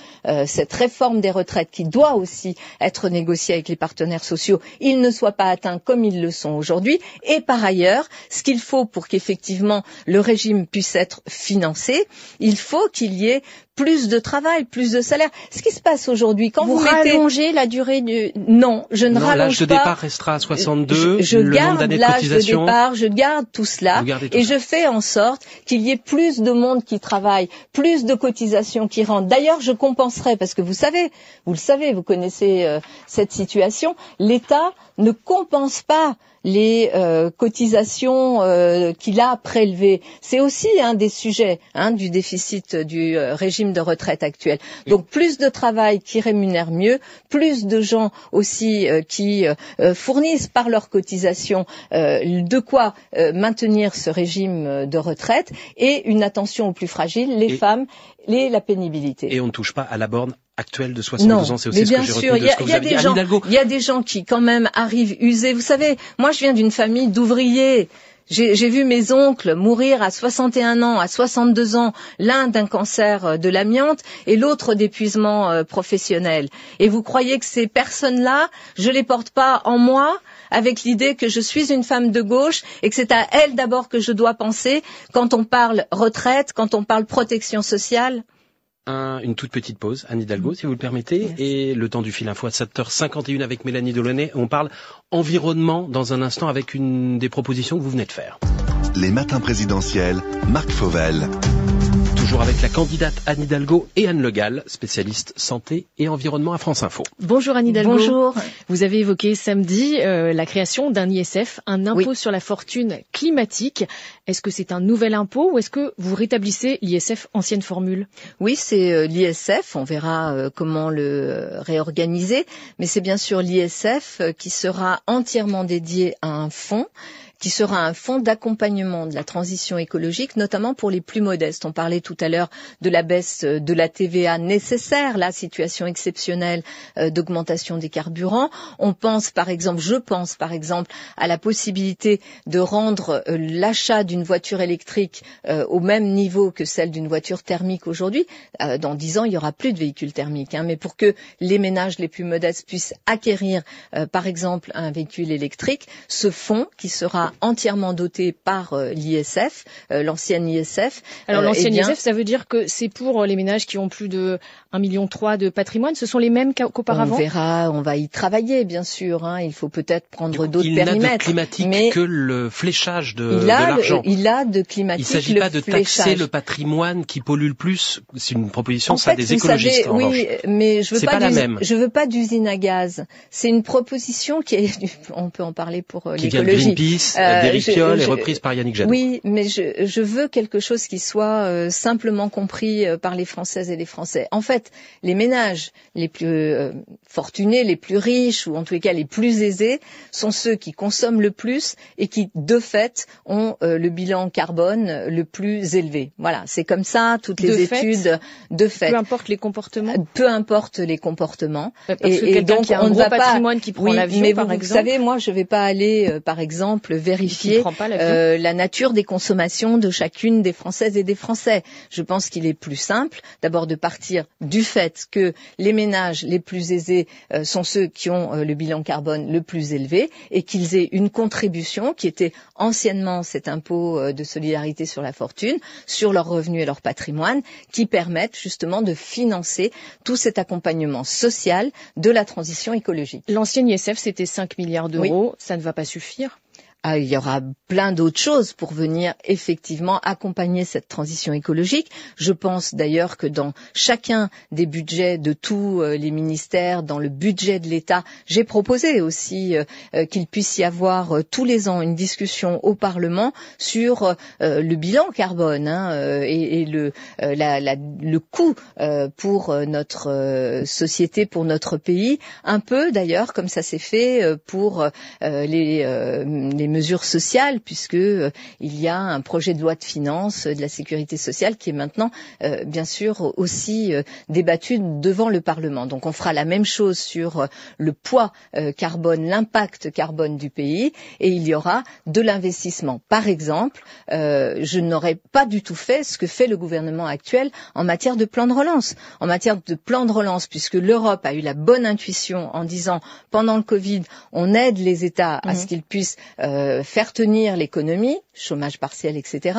C: cette réforme des retraites qui doit aussi être négociée avec les partenaires sociaux, ils ne soient pas atteints comme ils le sont aujourd'hui. Et par ailleurs, ce qu'il faut pour qu'effectivement le régime puisse être financé, il faut qu'il y ait plus de travail, plus de salaire. Ce qui se passe aujourd'hui, quand
G: vous,
C: vous,
G: mettez...
C: rallongez
G: la durée du...
C: Non, je ne
B: non,
C: rallonge
B: l'âge de départ restera à 62,
C: Je, je
B: le nombre
C: garde
B: de
C: l'âge de départ, je garde tout cela
B: tout
C: et
B: ça.
C: je fais en sorte qu'il y ait plus de monde qui travaille, plus de cotisations qui rentrent. D'ailleurs, je compenserai parce que vous savez, vous le savez, vous connaissez euh, cette situation. L'État ne compense pas les euh, cotisations euh, qu'il a prélevées. C'est aussi un des sujets hein, du déficit du euh, régime de retraite actuel. Donc plus de travail qui rémunère mieux, plus de gens aussi euh, qui fournissent par leurs cotisations euh, de quoi euh, maintenir ce régime de retraite et une attention aux plus fragiles, les
B: Et-
C: femmes, et la pénibilité.
B: Et on ne touche pas à la borne actuelle de 72
C: Non,
B: ans, c'est aussi
C: mais
B: ce que
C: bien
B: j'ai
C: sûr, il y
B: que
C: y y a des gens qui quand même arrivent usés. Vous savez, moi je viens d'une famille d'ouvriers. J'ai j'ai vu mes oncles mourir à 61 ans, à 62 ans, l'un d'un cancer euh, de l'amiante et l'autre d'épuisement euh, professionnel. Et vous croyez que ces personnes-là, je les porte pas en moi avec l'idée que je suis une femme de gauche et que c'est à elles d'abord que je dois penser quand on parle retraite, quand on parle protection sociale
B: un- une toute petite pause, Anne Hidalgo, si vous le permettez,
C: Merci.
B: et le temps du fil info à 7h51 avec Mélanie Delaunay. On parle environnement dans un instant avec une des propositions que vous venez de faire.
A: Les matins présidentiels, Marc Fauvel.
B: Toujours avec la candidate Anne Hidalgo et Anne Legal, spécialiste santé et environnement à France Info.
H: Bonjour Anne Hidalgo.
C: Bonjour.
H: Vous avez évoqué samedi euh, la création d'un ISF, un impôt
C: Oui.
H: sur la fortune climatique. Est-ce que c'est un nouvel impôt ou est-ce que vous rétablissez l'ISF ancienne formule?
C: Oui, c'est euh, l'ISF. On verra euh, comment le réorganiser, mais c'est bien sûr l'ISF euh, qui sera entièrement dédié à un fonds qui sera un fonds d'accompagnement de la transition écologique, notamment pour les plus modestes. On parlait tout à l'heure de la baisse euh, de la TVA nécessaire, la situation exceptionnelle euh, d'augmentation des carburants. On pense par exemple, je pense par exemple à la possibilité de rendre euh, l'achat d'une voiture électrique au même niveau que celle d'une voiture thermique aujourd'hui. Dans dix ans, il y aura plus de véhicules thermiques, hein, mais pour que les ménages les plus modestes puissent acquérir, par exemple, un véhicule électrique, ce fonds qui sera entièrement doté par euh, l'ISF, euh, l'ancienne ISF.
H: Alors
C: euh,
H: l'ancienne
C: eh bien,
H: ISF, ça veut dire que c'est pour les ménages qui ont plus de 1,3 million de patrimoine. Ce sont les mêmes qu'a-
C: on
H: qu'auparavant
C: verra, on va y travailler, bien sûr. hein. Il faut peut-être prendre d'autres
B: Il n'a de
C: périmètres.
B: climatique
C: mais
B: que le fléchage de,
C: il
B: l'argent.
C: il a de
B: Il
C: climatique.
B: ne s'agit pas de taxer le patrimoine qui pollue le plus. C'est une proposition,
C: En
B: ça,
C: fait,
B: des écologistes.
C: savez,
B: en
C: oui,
B: revanche.
C: mais je veux
B: C'est
C: pas,
B: pas la même.
C: Je veux pas d'usine à gaz. C'est une proposition qui est, on peut en parler pour
B: Qui vient de
C: l'écologie. Euh,
B: et
C: je-
B: reprise par Yannick Jadot.
C: Oui, mais je, je veux quelque chose qui soit euh, simplement compris euh, par les Françaises et les Français. En fait, les ménages les plus euh, fortunés, les plus riches, ou en tous les cas les plus aisés, sont ceux qui consomment le plus et qui, de fait, ont euh, le bilan carbone le plus élevé. Voilà, c'est comme ça, toutes les
H: De fait
C: études, de fait.
H: Peu importe les comportements.
C: Peu importe les comportements.
H: Parce
C: Et-
H: que
C: et
H: quelqu'un
C: donc,
H: qui a
C: on
H: un
C: ne
H: gros
C: va pas-
H: patrimoine qui prend
C: Oui,
H: l'avion,
C: mais
H: par
C: vous, savez, moi, je vais pas aller, euh, par exemple, vérifier
H: l'avion.
C: euh, la nature des consommations de chacune des Françaises et des Français. Je pense qu'il est plus simple, d'abord, de partir du fait que les ménages les plus aisés euh, sont ceux qui ont euh, le bilan carbone le plus élevé et qu'ils aient une contribution qui était anciennement cet impôt euh, de solidarité sur la fortune, sur leurs revenus et leur patrimoine, qui permettent justement de financer tout cet accompagnement social de la transition écologique.
H: L'ancienne ISF, c'était 5 milliards d'euros. Ça ne va pas suffire.
C: Ah, il y aura plein d'autres choses pour venir effectivement accompagner cette transition écologique. Je pense d'ailleurs que dans chacun des budgets de tous euh, les ministères, dans le budget de l'État, j'ai proposé aussi euh, euh, qu'il puisse y avoir tous les ans une discussion au Parlement sur le bilan carbone hein, et, le, le coût pour notre société, pour notre pays, un peu d'ailleurs comme ça s'est fait pour les, les mesures sociales, puisque euh, il y a un projet de loi de finances euh, de la sécurité sociale qui est maintenant, euh, bien sûr, aussi débattu devant le Parlement. Donc, on fera la même chose sur le poids carbone, l'impact carbone du pays, et il y aura de l'investissement. Par exemple, je n'aurais pas du tout fait ce que fait le gouvernement actuel en matière de plan de relance. En matière de plan de relance, puisque l'Europe a eu la bonne intuition en disant pendant le Covid, on aide les États à
H: Mhm.
C: ce qu'ils puissent euh, faire tenir l'économie, chômage partiel, etc.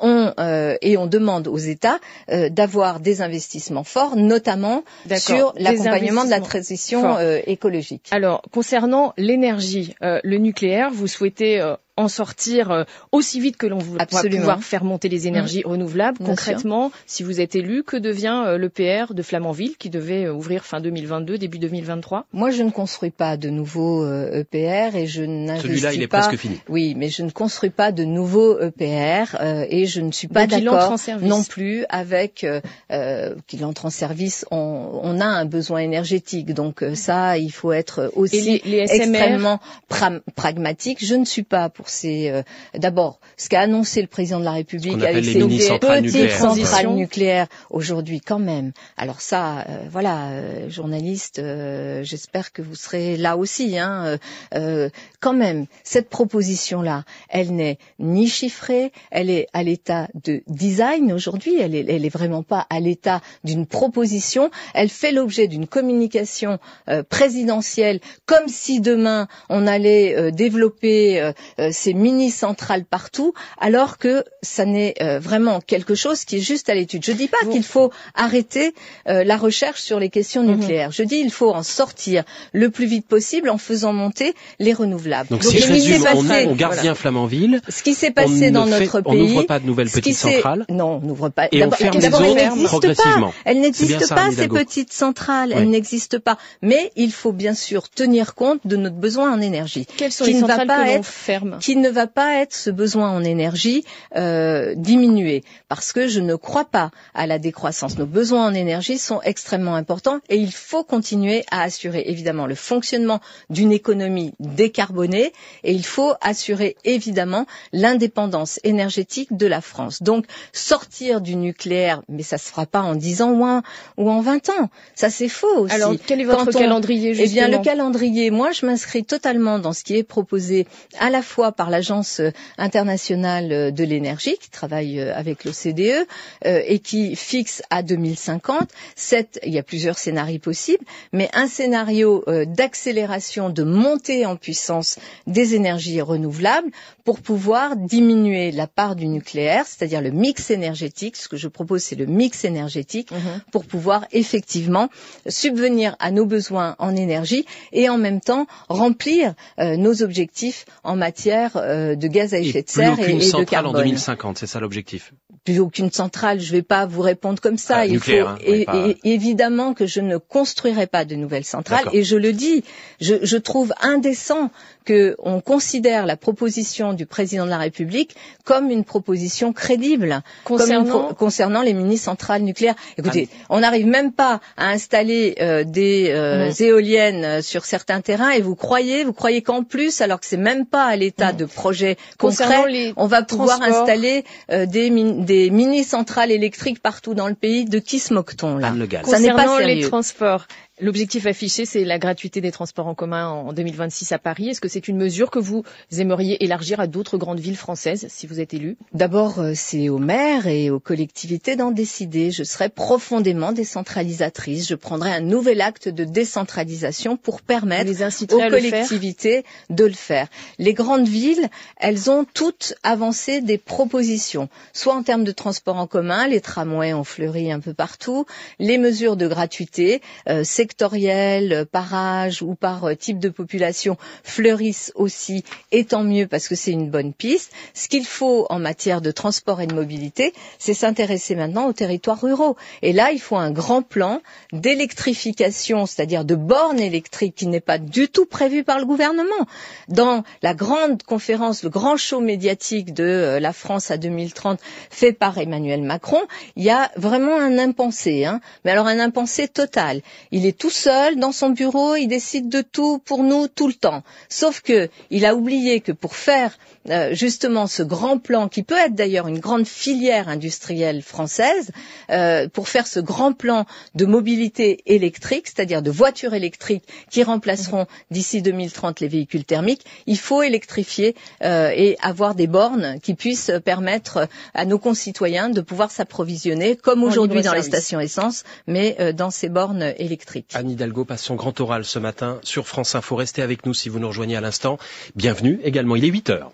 C: On, euh, et on demande aux États euh, d'avoir des investissements forts, notamment sur l'accompagnement de la transition euh, écologique.
H: Alors, concernant l'énergie, euh, le nucléaire, vous souhaitez euh, en sortir euh, aussi vite que l'on
C: Absolument.
H: pouvoir faire monter les énergies renouvelables.
C: Bien
H: Concrètement, si vous êtes élu, que devient euh, l'EPR de Flamanville qui devait euh, ouvrir fin 2022, début 2023
C: Moi, je ne construis pas de nouveaux EPR et je n'investis
B: Celui-là, il est
C: pas.
B: presque fini.
C: Oui, mais je ne construis pas de nouveaux EPR euh, et je ne suis pas d'accord
H: service.
C: non plus avec euh, euh, qu'il entre en service. On, on a un besoin énergétique, donc euh, ça, il faut être aussi
H: les, les SMR
C: extrêmement pra- pragmatique. Je ne suis pas pour ces. euh, D'abord, ce qu'a annoncé le président de la République avec
B: les
C: ces
B: mini-centrales
C: petites
B: nucléaires.
C: centrales nucléaires aujourd'hui, quand même. Alors ça, euh, voilà, euh, journaliste, euh, j'espère que vous serez là aussi. Hein, euh, euh, quand même, cette proposition-là, elle n'est ni chiffrée, elle est à l'état de design aujourd'hui. Elle est, elle est vraiment pas à l'état d'une proposition. Elle fait l'objet d'une communication euh, présidentielle, comme si demain on allait euh, développer euh, euh, ces mini-centrales partout, alors que ça n'est vraiment quelque chose qui est juste à l'étude. Je dis pas qu'il faut arrêter la recherche sur les questions mhm. nucléaires. Je dis il faut en sortir le plus vite possible en faisant monter les renouvelables.
B: Donc, si on, garde bien Flamanville.
C: Ce qui s'est passé dans notre pays. On
B: n'ouvre pas de nouvelles petites centrales.
C: Non, on n'ouvre pas.
B: Et on ferme les autres progressivement.
C: Elles n'existent pas, ces petites centrales. Elles n'existent pas. Mais il faut bien sûr tenir compte de notre besoin en énergie.
H: Quelles sont les centrales que l'on ferme?
C: Qui ne va pas être ce besoin en énergie euh, diminué. Parce que je ne crois pas à la décroissance. Nos besoins en énergie sont extrêmement importants et il faut continuer à assurer évidemment le fonctionnement d'une économie décarbonée et il faut assurer évidemment l'indépendance énergétique de la France. Donc sortir du nucléaire, mais ça se fera pas en 10 ans ou en, ou en 20 ans. Ça c'est faux aussi.
H: Alors quel est votre calendrier justement
C: Eh bien le calendrier, moi je m'inscris totalement dans ce qui est proposé à la fois par l'Agence internationale de l'énergie qui travaille euh, avec l'OCDE euh, et qui fixe à 2050. Cette, il y a plusieurs scénarios possibles, mais un scénario euh, d'accélération, de montée en puissance des énergies renouvelables pour pouvoir diminuer la part du nucléaire, c'est-à-dire le mix énergétique. Ce que je propose, c'est le mix énergétique mhm. pour pouvoir effectivement subvenir à nos besoins en énergie et en même temps remplir euh, nos objectifs en matière euh, de gaz à effet de serre et, et de carbone.
B: en 2050, c'est ça l'objectif?
C: Plus aucune centrale, je ne vais pas vous répondre comme ça.
B: Ah, Il faut hein,
C: évidemment que je ne construirai pas de nouvelles centrales. Et je le dis, je, je trouve indécent qu'on considère la proposition du président de la République comme une proposition crédible
H: concernant,
C: concernant les mini-centrales nucléaires. Écoutez, ah. on n'arrive même pas à installer euh, des euh, éoliennes sur certains terrains et vous croyez, vous croyez qu'en plus, alors que c'est même pas à l'état de projet concret, on va pouvoir installer euh, des, des mini-centrales électriques partout dans le pays. De qui se moque-t-on là?
H: Ça n'est pas sérieux. les transports, L'objectif affiché, c'est la gratuité des transports en commun en 2026 à Paris. Est-ce que c'est une mesure que vous aimeriez élargir à d'autres grandes villes françaises si vous êtes élu
C: D'abord, euh, c'est aux maires et aux collectivités d'en décider. Je serai profondément décentralisatrice. Je prendrai un nouvel acte de décentralisation pour permettre aux collectivités de le faire. Les grandes villes, elles ont toutes avancé des propositions, soit en termes de transports en commun, les tramways ont fleuri un peu partout, les mesures de gratuité, euh, sectorielles, par âge ou par euh, type de population fleurissent aussi, et tant mieux parce que c'est une bonne piste. Ce qu'il faut en matière de transport et de mobilité, c'est s'intéresser maintenant aux territoires ruraux. Et là, il faut un grand plan d'électrification, c'est-à-dire de bornes électriques qui n'est pas du tout prévu par le gouvernement. Dans la grande conférence, le grand show médiatique de euh, la France à 2030 fait par Emmanuel Macron, il y a vraiment un impensé, hein. mais alors un impensé total. Il est tout seul dans son bureau, il décide de tout pour nous tout le temps. Sauf que il a oublié que pour faire euh, justement ce grand plan, qui peut être d'ailleurs une grande filière industrielle française, euh, pour faire ce grand plan de mobilité électrique, c'est-à-dire de voitures électriques qui remplaceront d'ici 2030 les véhicules thermiques, il faut électrifier euh, et avoir des bornes qui puissent permettre à nos concitoyens de pouvoir s'approvisionner, comme aujourd'hui dans les stations essence, mais dans ces bornes électriques.
B: Anne Hidalgo passe son grand oral ce matin sur France Info. Restez avec nous si vous nous rejoignez à l'instant. Bienvenue également, il est 8 heures.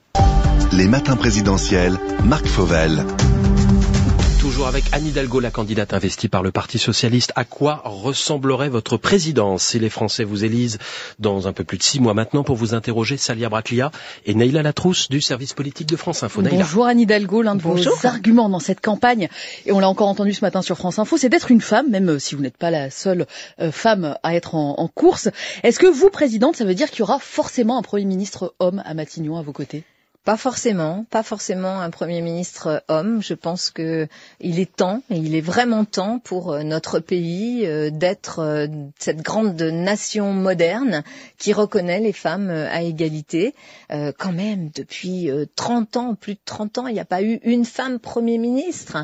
A: Les matins présidentiels, Marc Fauvel.
B: Toujours avec Anne Hidalgo, la candidate investie par le Parti Socialiste. À quoi ressemblerait votre présidence si les Français vous élisent dans un peu plus de six mois maintenant pour vous interroger Salia Braclia et Neila Latrousse du service politique de France Info.
I: Bonjour Anne Hidalgo, l'un de vos arguments dans cette campagne, et on l'a encore entendu ce matin sur France Info, c'est d'être une femme, même si vous n'êtes pas la seule euh, femme à être en, en course. Est-ce que vous, présidente, ça veut dire qu'il y aura forcément un Premier ministre homme à Matignon à vos côtés?
C: Pas forcément, pas forcément un Premier ministre homme. Je pense que il est temps, et il est vraiment temps pour euh, notre pays euh, d'être euh, cette grande nation moderne qui reconnaît les femmes à égalité. Quand même, depuis 30 ans, plus de 30 ans, il n'y a pas eu une femme Premier ministre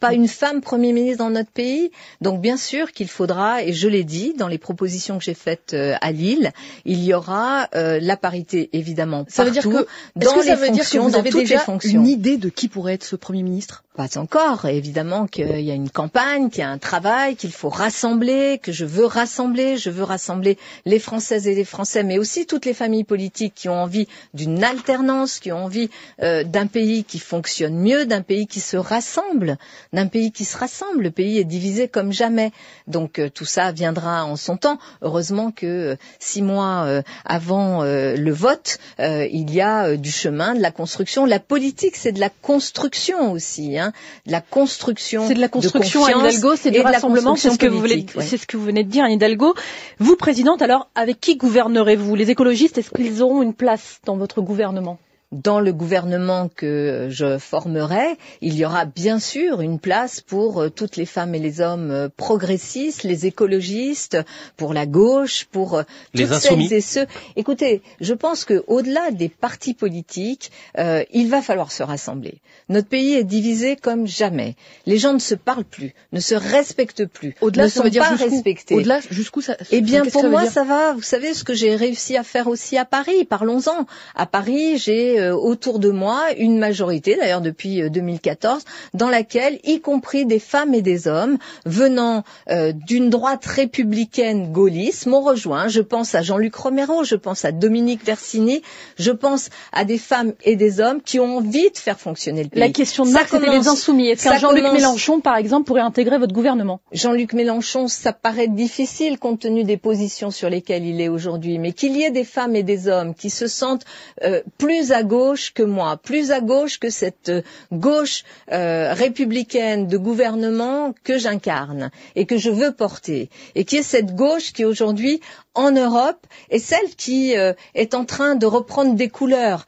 C: pas une femme Premier ministre dans notre pays. Donc bien sûr qu'il faudra, et je l'ai dit dans les propositions que j'ai faites euh, à Lille, il y aura euh, la parité évidemment
I: ça veut dire que,
C: dans
I: que ça
C: veut
I: dire
C: que
I: vous avez déjà une idée de qui pourrait être ce Premier ministre?
C: Pas encore. Évidemment qu'il y a une campagne, qu'il y a un travail, qu'il faut rassembler, que je veux rassembler. Je veux rassembler les Françaises et les Français, mais aussi toutes les familles politiques qui ont envie d'une alternance, qui ont envie euh, d'un pays qui fonctionne mieux, d'un pays qui se rassemble, d'un pays qui se rassemble. Le pays est divisé comme jamais. Donc euh, tout ça viendra en son temps. Heureusement que euh, six mois avant le vote, il y a du chemin, de la construction. La politique, c'est de la construction aussi. Hein de la construction.
D: C'est de la construction à Hidalgo, c'est du rassemblement, c'est ce que vous venez, c'est ce que vous venez de dire, Hidalgo. Vous, présidente, alors avec qui gouvernerez-vous? Les écologistes, est-ce qu'ils auront une place dans votre gouvernement?
C: Dans le gouvernement que je formerai, il y aura bien sûr une place pour euh, toutes les femmes et les hommes euh, progressistes, les écologistes, pour la gauche, pour euh,
B: les
C: toutes celles et ceux. Écoutez, je pense que au-delà des partis politiques, il va falloir se rassembler. Notre pays est divisé comme jamais. Les gens ne se parlent plus, ne se respectent plus,
I: au-delà,
C: ne sont pas respectés.
I: Au-delà, jusqu'où ça
C: Eh bien, pour moi, ça va. Vous savez ce que j'ai réussi à faire aussi à Paris. Parlons-en. À Paris, j'ai euh, autour de moi une majorité, d'ailleurs depuis 2014, euh, dans laquelle, y compris des femmes et des hommes venant euh, d'une droite républicaine gaulliste, m'ont rejoint. Je pense à Jean-Luc Romero, je pense à Dominique Versini, je pense à des femmes et des hommes qui ont envie de faire fonctionner le pays.
D: La question de Marc, c'était les insoumis. Est-ce qu'un Jean-Luc Mélenchon, par exemple, pourrait intégrer votre gouvernement?
C: Jean-Luc Mélenchon, ça paraît difficile compte tenu des positions sur lesquelles il est aujourd'hui, mais qu'il y ait des femmes et des hommes qui se sentent plus à gauche que moi, plus à gauche que cette gauche euh, républicaine de gouvernement que j'incarne et que je veux porter, et qui est cette gauche qui aujourd'hui en Europe est celle qui euh, est en train de reprendre des couleurs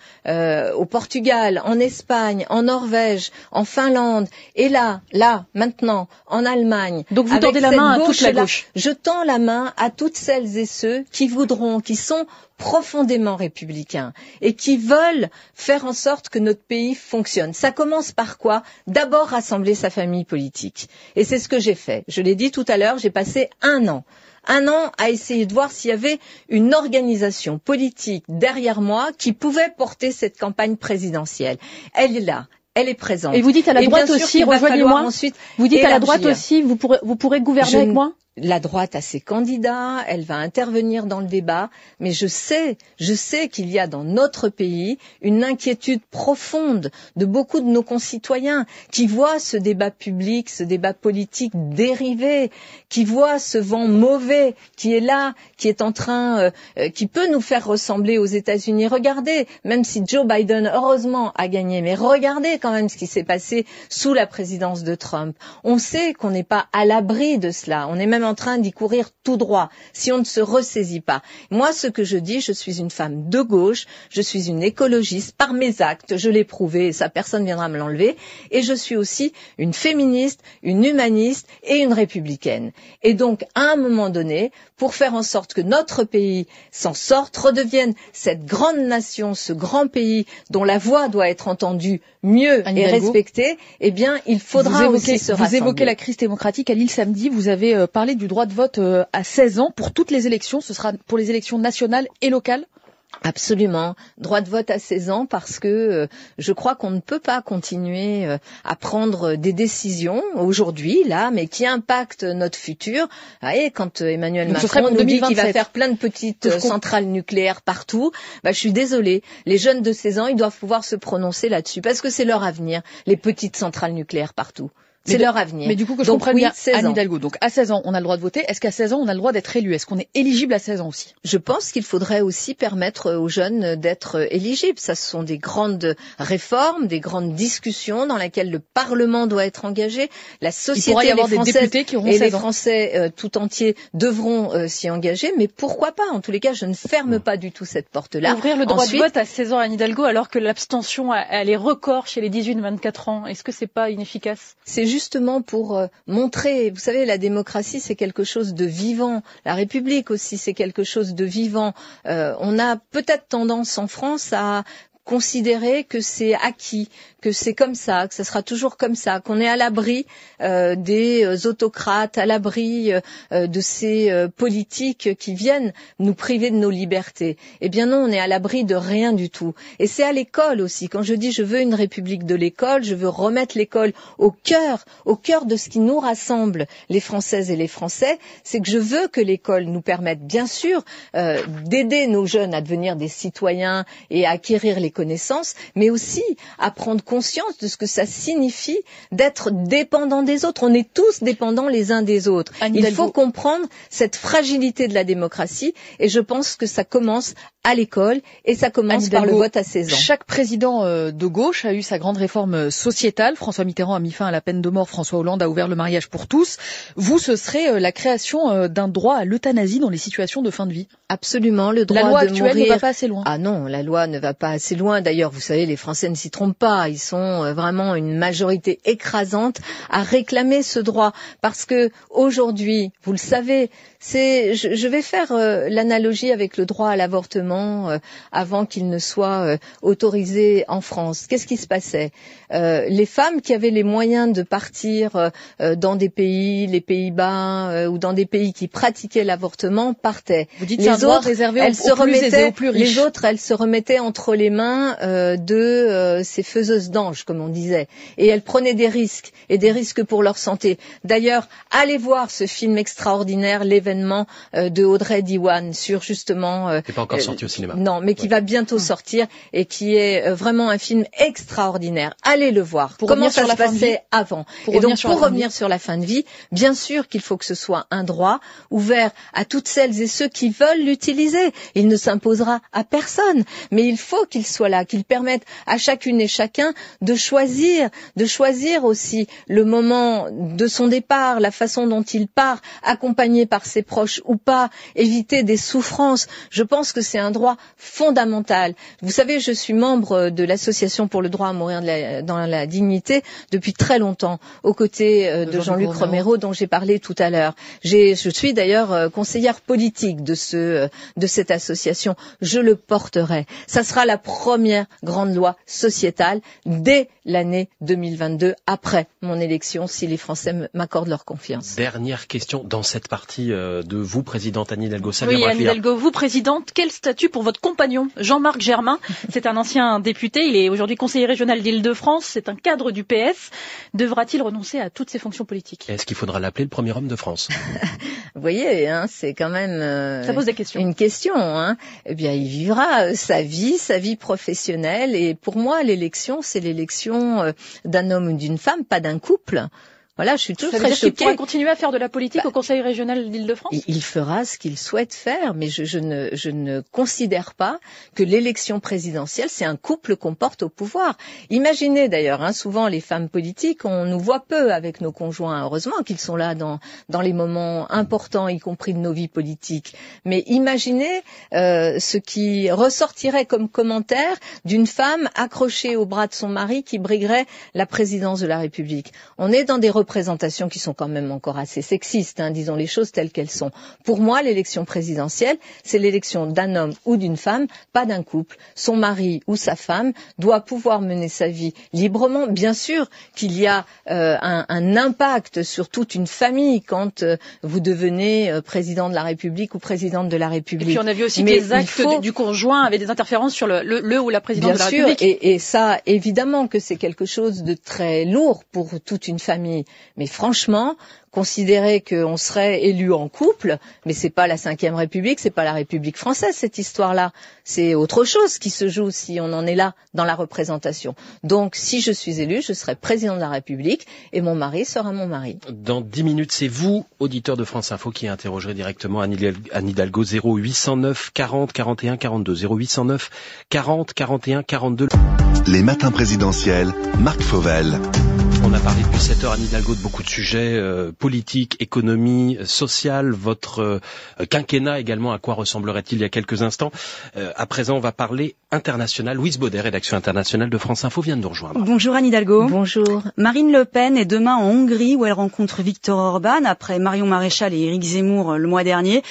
C: au Portugal, en Espagne, en Norvège, en Finlande, et là, là, maintenant, en Allemagne.
D: Donc vous tendez la main à toute la gauche.
C: je tends la main à toutes celles et ceux qui voudront, qui sont profondément républicains et qui veulent faire en sorte que notre pays fonctionne. Ça commence par quoi? D'abord rassembler sa famille politique. Et c'est ce que j'ai fait. Je l'ai dit tout à l'heure, j'ai passé un an un an à essayer de voir s'il y avait une organisation politique derrière moi qui pouvait porter cette campagne présidentielle. Elle est là. Elle est présente.
D: Et vous dites à la droite aussi, rejoignez-moi. Vous dites à la droite aussi, vous pourrez, vous pourrez gouverner avec moi?
C: La droite a ses candidats, elle va intervenir dans le débat, mais je sais, je sais qu'il y a dans notre pays une inquiétude profonde de beaucoup de nos concitoyens qui voient ce débat public, ce débat politique dérivé, qui voient ce vent mauvais qui est là, qui est en train, euh, euh, qui peut nous faire ressembler aux États-Unis. Regardez, même si Joe Biden heureusement a gagné, mais regardez quand même ce qui s'est passé sous la présidence de Trump. On sait qu'on n'est pas à l'abri de cela. On est même train d'y courir tout droit si on ne se ressaisit pas. Moi, ce que je dis, je suis une femme de gauche, je suis une écologiste par mes actes, je l'ai prouvé et ça personne viendra me l'enlever, et je suis aussi une féministe, une humaniste et une républicaine. Et donc, à un moment donné, pour faire en sorte que notre pays s'en sorte, redevienne cette grande nation, ce grand pays dont la voix doit être entendue mieux et respectée, eh bien, il faudra aussi se
I: rassembler. Vous évoquez la crise démocratique à Lille samedi, vous avez euh, du droit de vote euh, à 16 ans pour toutes les élections. Ce sera pour les élections nationales et locales
C: Absolument. Droit de vote à 16 ans parce que euh, je crois qu'on ne peut pas continuer euh, à prendre des décisions aujourd'hui, là, mais qui impactent notre futur. Et quand Emmanuel Macron nous dit qu'il va faire plein de petites centrales nucléaires partout, bah, je suis désolée. Les jeunes de 16 ans, ils doivent pouvoir se prononcer là-dessus parce que c'est leur avenir, les petites centrales nucléaires partout. C'est leur avenir.
I: Mais du coup, que je comprenne bien, Anne Hidalgo, donc à 16 ans, on a le droit de voter. Est-ce qu'à 16 ans, on a le droit d'être élu? Est-ce qu'on est éligible à 16 ans aussi?
C: Je pense qu'il faudrait aussi permettre aux jeunes d'être éligibles. Ça, ce sont des grandes réformes, des grandes discussions dans lesquelles le Parlement doit être engagé. La société,
I: Il y avoir
C: des
I: députés qui auront
C: et les Français euh, tout entiers devront euh, s'y engager. Mais pourquoi pas? En tous les cas, je ne ferme pas du tout cette porte-là.
D: Ouvrir le droit de vote à 16 ans à Anne Hidalgo, alors que l'abstention, elle est record chez les 18-24 ans. Est-ce que c'est pas inefficace?
C: Justement pour euh, montrer, vous savez, la démocratie c'est quelque chose de vivant, la République aussi c'est quelque chose de vivant. Euh, on a peut-être tendance en France à considérer que c'est acquis, que c'est comme ça, que ce sera toujours comme ça, qu'on est à l'abri euh, des euh, autocrates, à l'abri euh, de ces politiques qui viennent nous priver de nos libertés. Eh bien non, on est à l'abri de rien du tout. Et c'est à l'école aussi. Quand je dis je veux une république de l'école, je veux remettre l'école au cœur, au cœur de ce qui nous rassemble, les Françaises et les Français, c'est que je veux que l'école nous permette, bien sûr, d'aider nos jeunes à devenir des citoyens et à acquérir les connaissances, mais aussi à prendre conscience de ce que ça signifie d'être dépendant des autres. On est tous dépendants les uns des autres. Il faut comprendre cette fragilité de la démocratie et je pense que ça commence à l'école et ça commence par le vote à 16 ans.
I: Chaque président euh, de gauche a eu sa grande réforme euh, sociétale. François Mitterrand a mis fin à la peine de mort. François Hollande a ouvert le mariage pour tous. Vous, ce serait euh, la création d'un droit à l'euthanasie dans les situations de fin de vie.
C: Absolument, le droit
I: la loi
C: de
I: actuelle
C: mourir.
I: ne va pas assez loin.
C: Ah non, la loi ne va pas assez loin. D'ailleurs, vous savez, les Français ne s'y trompent pas. Ils sont vraiment une majorité écrasante à réclamer ce droit parce que aujourd'hui, vous le savez, c'est, je, vais faire euh, l'analogie avec le droit à l'avortement euh, avant qu'il ne soit euh, autorisé en France. Qu'est-ce qui se passait? Les femmes qui avaient les moyens de partir dans des pays, les Pays-Bas ou dans des pays qui pratiquaient l'avortement partaient.
I: Vous dites les autres, réservé elles se remettaient, plus
C: les autres, elles se remettaient entre les mains de ces faiseuses d'anges, comme on disait, et elles prenaient des risques et des risques pour leur santé. D'ailleurs, allez voir ce film extraordinaire, l'événement euh, de Audrey Diwan sur justement.
B: Euh, pas encore sorti au cinéma.
C: Non, mais qui va bientôt hmm. sortir et qui est euh, vraiment un film extraordinaire. Allez le voir.
I: Pour
C: Comment
I: ça
C: se passait avant
I: pour
C: Et donc pour revenir sur la fin de vie, bien sûr qu'il faut que ce soit un droit ouvert à toutes celles et ceux qui veulent l'utiliser. Il ne s'imposera à personne, mais il faut qu'il soit là, qu'il permette à chacune et chacun de choisir, de choisir aussi le moment de son départ, la façon dont il part, accompagné par ses proches ou pas, éviter des souffrances. Je pense que c'est un droit fondamental. Vous savez, je suis membre de l'association pour le droit à mourir dans la dignité depuis très longtemps, aux côtés euh, de Jean-Luc Romero, dont j'ai parlé tout à l'heure. Je suis d'ailleurs euh, conseillère politique de, ce, euh, de cette association. Je le porterai. Ça sera la première grande loi sociétale dès l'année 2022, après mon élection, si les Français m'accordent leur confiance.
B: Dernière question dans cette partie de vous, présidente Anne Hidalgo.
D: Oui, Anne Hidalgo, vous, présidente, quel statut pour votre compagnon, Jean-Marc Germain C'est un ancien député, il est aujourd'hui conseiller régional d'Île-de-France, c'est un cadre du PS. Devra-t-il renoncer à toutes ses fonctions politiques
B: Est-ce qu'il faudra l'appeler le premier homme de France?
C: Vous voyez, hein, c'est quand même
D: euh, Ça pose des questions.
C: une question. Hein. Eh bien, il vivra euh, sa vie, sa vie professionnelle, et pour moi, l'élection, c'est l'élection euh, d'un homme ou d'une femme, pas d'un couple. Voilà, je suis toujours très
D: choquée. Il pourrait continuer à faire de la politique au Conseil régional d'Île-de-France
C: Il fera ce qu'il souhaite faire, mais je, je, ne, je ne considère pas que l'élection présidentielle, c'est un couple qu'on porte au pouvoir. Imaginez d'ailleurs, hein, souvent les femmes politiques, on nous voit peu avec nos conjoints. Heureusement qu'ils sont là dans, dans les moments importants, y compris de nos vies politiques. Mais imaginez euh, ce qui ressortirait comme commentaire d'une femme accrochée au bras de son mari qui briguerait la présidence de la République. On est dans des représentations qui sont quand même encore assez sexistes, hein, disons les choses telles qu'elles sont. Pour moi, l'élection présidentielle, c'est l'élection d'un homme ou d'une femme, pas d'un couple. Son mari ou sa femme doit pouvoir mener sa vie librement. Bien sûr qu'il y a euh, un, un, impact sur toute une famille quand euh, vous devenez euh, président de la République ou présidente de la République. Et
D: puis on a vu aussi que les actes du, conjoint avaient des interférences sur le, le, ou la présidente
C: de
D: la sûr, République.
C: Et, et ça, évidemment que c'est quelque chose de très lourd pour toute une famille. Mais franchement, considérer qu'on serait élu en couple, mais c'est pas la Ve République, c'est pas la République française cette histoire-là. C'est autre chose qui se joue si on en est là dans la représentation. Donc, si je suis élu, je serai président de la République et mon mari sera mon mari.
B: Dans dix minutes, c'est vous, auditeur de France Info, qui interrogerez directement Anne Hidalgo 0809 40 41 42 0809 40 41 42.
A: Les matins présidentiels, Marc Fauvel.
B: On a parlé depuis 7 heures, Anne Hidalgo, de beaucoup de sujets euh, politiques, économie, sociale, votre euh, quinquennat également, à quoi ressemblerait-il il y a quelques instants. Euh, à présent, on va parler international. Louise Baudet, rédaction internationale de France Info, vient de nous rejoindre.
J: Bonjour Anne Hidalgo.
C: Bonjour.
J: Marine Le Pen est demain en Hongrie où elle rencontre Viktor Orban après Marion Maréchal et Éric Zemmour le mois dernier.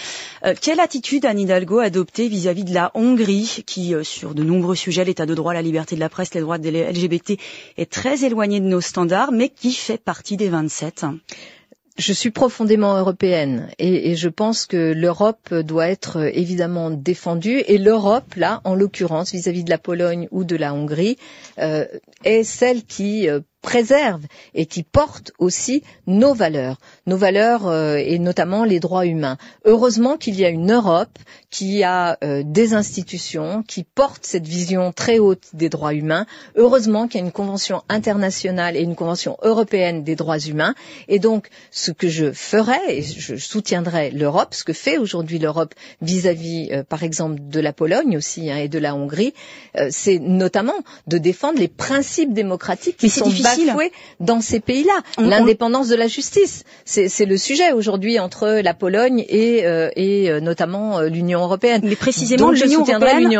J: quelle attitude Anne Hidalgo a adoptée vis-à-vis de la Hongrie qui, sur de nombreux sujets, l'état de droit, la liberté de la presse, les droits des LGBT, est très éloigné de nos standards mais qui fait partie des 27
C: je suis profondément européenne et, je pense que l'Europe doit être évidemment défendue et l'Europe, là, en l'occurrence, vis-à-vis de la Pologne ou de la Hongrie, euh, est celle qui euh, préserve et qui porte aussi nos valeurs, nos valeurs euh, et notamment les droits humains. Heureusement qu'il y a une Europe qui a euh, des institutions qui portent cette vision très haute des droits humains. Heureusement qu'il y a une convention internationale et une convention européenne des droits humains. Et donc, ce que je ferai et je soutiendrai l'Europe, ce que fait aujourd'hui l'Europe vis-à-vis, euh, par exemple, de la Pologne aussi hein, et de la Hongrie, c'est notamment de défendre les principes démocratiques qui sont bafoués dans ces pays-là. L'indépendance de la justice, c'est le sujet aujourd'hui entre la Pologne et, euh, et euh, notamment euh, l'Union européenne.
J: Mais précisément, l'Union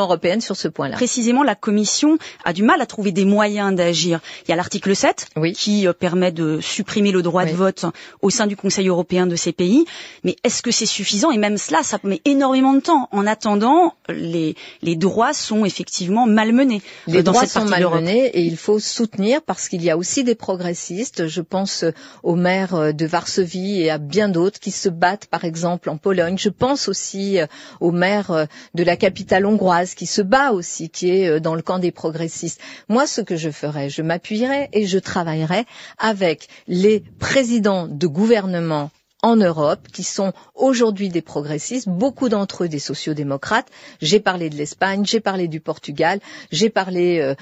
J: européenne,
C: sur ce point-là.
J: Précisément, la Commission a du mal à trouver des moyens d'agir. Il y a l'article 7 qui permet de supprimer le droit de vote au sein du Conseil européen de ces pays. Mais est-ce que c'est suffisant? Et même cela, ça met énormément de temps. En attendant, les, les droits sont effectivement malmenés.
C: Les droits sont malmenés et il faut soutenir parce qu'il y a aussi des progressistes. Je pense au maire de Varsovie et à bien d'autres qui se battent, par exemple, en Pologne. Je pense aussi au maire de la capitale hongroise qui se bat aussi, qui est dans le camp des progressistes. Moi, ce que je ferai, je m'appuierai et je travaillerai avec les présidents de gouvernement en Europe qui sont aujourd'hui des progressistes, beaucoup d'entre eux des sociodémocrates. J'ai parlé de l'Espagne, j'ai parlé du Portugal, j'ai parlé euh,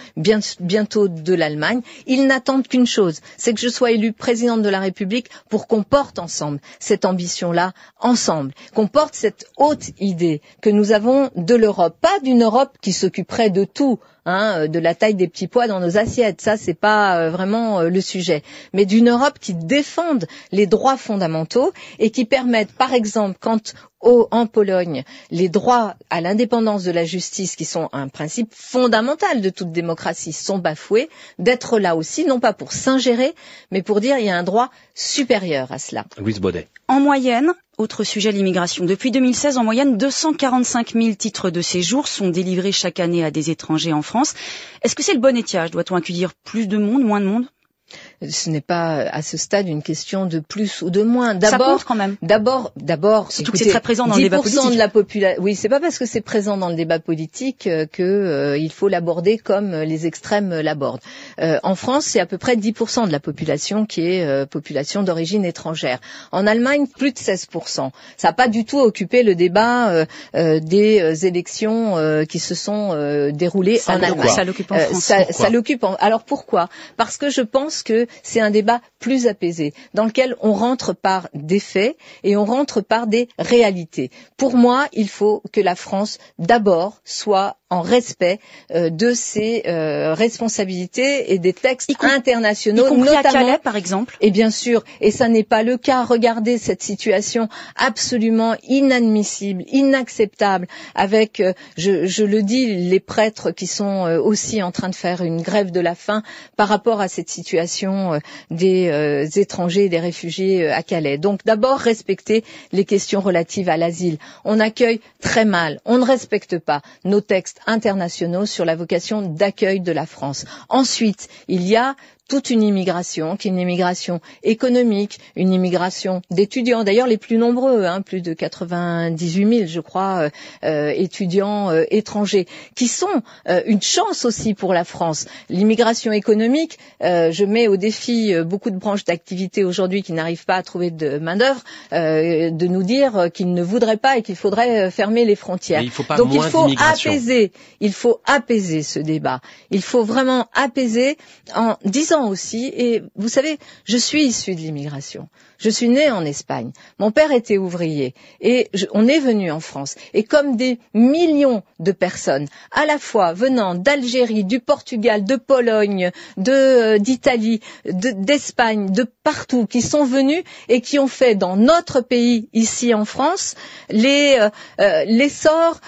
C: bientôt de l'Allemagne. Ils n'attendent qu'une chose, c'est que je sois élue présidente de la République pour qu'on porte ensemble cette ambition-là, ensemble, qu'on porte cette haute idée que nous avons de l'Europe, pas d'une Europe qui s'occuperait de tout Hein, euh, de la taille des petits pois dans nos assiettes. Ça, c'est pas euh, vraiment euh, le sujet. Mais d'une Europe qui défende les droits fondamentaux et qui permette, par exemple, quand en Pologne, les droits à l'indépendance de la justice, qui sont un principe fondamental de toute démocratie, sont bafoués, d'être là aussi, non pas pour s'ingérer, mais pour dire qu'il y a un droit supérieur à cela.
B: Louise Baudet.
J: En moyenne, autre sujet, l'immigration. Depuis 2016, en moyenne, 245 000 titres de séjour sont délivrés chaque année à des étrangers en France. Est-ce que c'est le bon étiage? Doit-on accueillir plus de monde, moins de monde?
C: Ce n'est pas à ce stade une question de plus ou de moins.
J: D'abord, quand même.
C: D'abord, d'abord,
J: surtout que c'est très présent dans le débat politique.
C: de la population. Oui, c'est pas parce que c'est présent dans le débat politique euh, que euh, il faut l'aborder comme les extrêmes l'abordent. Euh, en France, c'est à peu près 10% de la population qui est population d'origine étrangère. En Allemagne, plus de 16%. Ça n'a pas du tout occupé le débat des élections qui se sont déroulées en Allemagne.
J: Ça l'occupe en France.
C: ça l'occupe. Alors pourquoi? Parce que je pense que c'est un débat plus apaisé, dans lequel on rentre par des faits et on rentre par des réalités. Pour moi, il faut que la France, d'abord, soit en respect euh, de ses euh, responsabilités et des textes internationaux,
J: y notamment à Calais, par exemple.
C: Et bien sûr, et ça n'est pas le cas. Regardez cette situation absolument inadmissible, inacceptable, avec, euh, je, je, le dis, les prêtres qui sont aussi en train de faire une grève de la faim par rapport à cette situation des étrangers et des réfugiés à Calais. Donc d'abord respecter les questions relatives à l'asile. On accueille très mal, on ne respecte pas nos textes internationaux sur la vocation d'accueil de la France. Ensuite, il y a toute une immigration, qui est une immigration économique, une immigration d'étudiants, d'ailleurs les plus nombreux, hein, plus de 98 000, je crois, euh, euh, étudiants euh, étrangers, qui sont une chance aussi pour la France. L'immigration économique, je mets au défi beaucoup de branches d'activité aujourd'hui qui n'arrivent pas à trouver de main d'œuvre, de nous dire qu'ils ne voudraient pas et qu'il faudrait fermer les frontières. Donc il faut apaiser, il faut apaiser ce débat. Il faut vraiment apaiser en disant aussi, et vous savez, je suis issue de l'immigration. Je suis née en Espagne. Mon père était ouvrier et on est venu en France. Et comme des millions de personnes, à la fois venant d'Algérie, du Portugal, de Pologne, euh, d'Italie, d'Espagne, de, partout, qui sont venus et qui ont fait dans notre pays, ici en France, euh, euh, l'essor,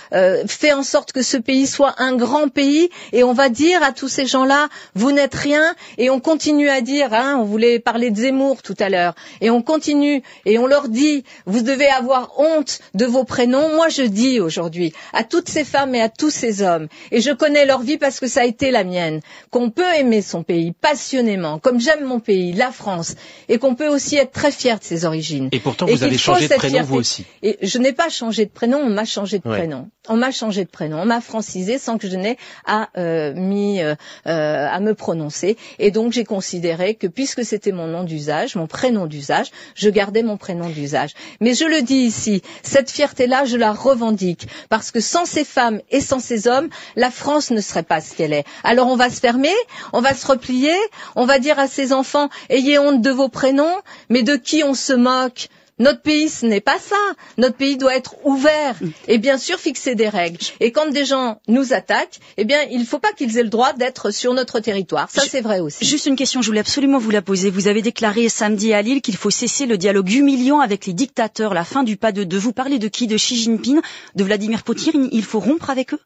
C: fait en sorte que ce pays soit un grand pays. Et on va dire à tous ces gens-là, vous n'êtes rien. Et on continue à dire, hein, on voulait parler de Zemmour tout à l'heure, continue et on leur dit vous devez avoir honte de vos prénoms, moi je dis aujourd'hui à toutes ces femmes et à tous ces hommes, et je connais leur vie parce que ça a été la mienne, qu'on peut aimer son pays passionnément, comme j'aime mon pays, la France, et qu'on peut aussi être très fier de ses origines.
B: Et pourtant vous avez changé de prénom vous aussi.
C: Et je n'ai pas changé de prénom, on m'a changé de prénom. On m'a changé de prénom, on m'a francisé sans que je n'ai à euh, mis, euh, euh, à me prononcer. Et donc j'ai considéré que puisque c'était mon nom d'usage, mon prénom d'usage, je gardais mon prénom d'usage. Mais je le dis ici, cette fierté-là, je la revendique, parce que sans ces femmes et sans ces hommes, la France ne serait pas ce qu'elle est. Alors on va se fermer, on va se replier, on va dire à ces enfants, ayez honte de vos prénoms, mais de qui on se moque? Notre pays, ce n'est pas ça. Notre pays doit être ouvert et bien sûr fixer des règles. Et quand des gens nous attaquent, eh bien, il ne faut pas qu'ils aient le droit d'être sur notre territoire. Ça, c'est vrai aussi.
J: Juste une question, je voulais absolument vous la poser. Vous avez déclaré samedi à Lille qu'il faut cesser le dialogue humiliant avec les dictateurs, la fin du pas de deux. Vous parlez de qui? De Xi Jinping, de Vladimir Poutine? Il faut rompre avec eux?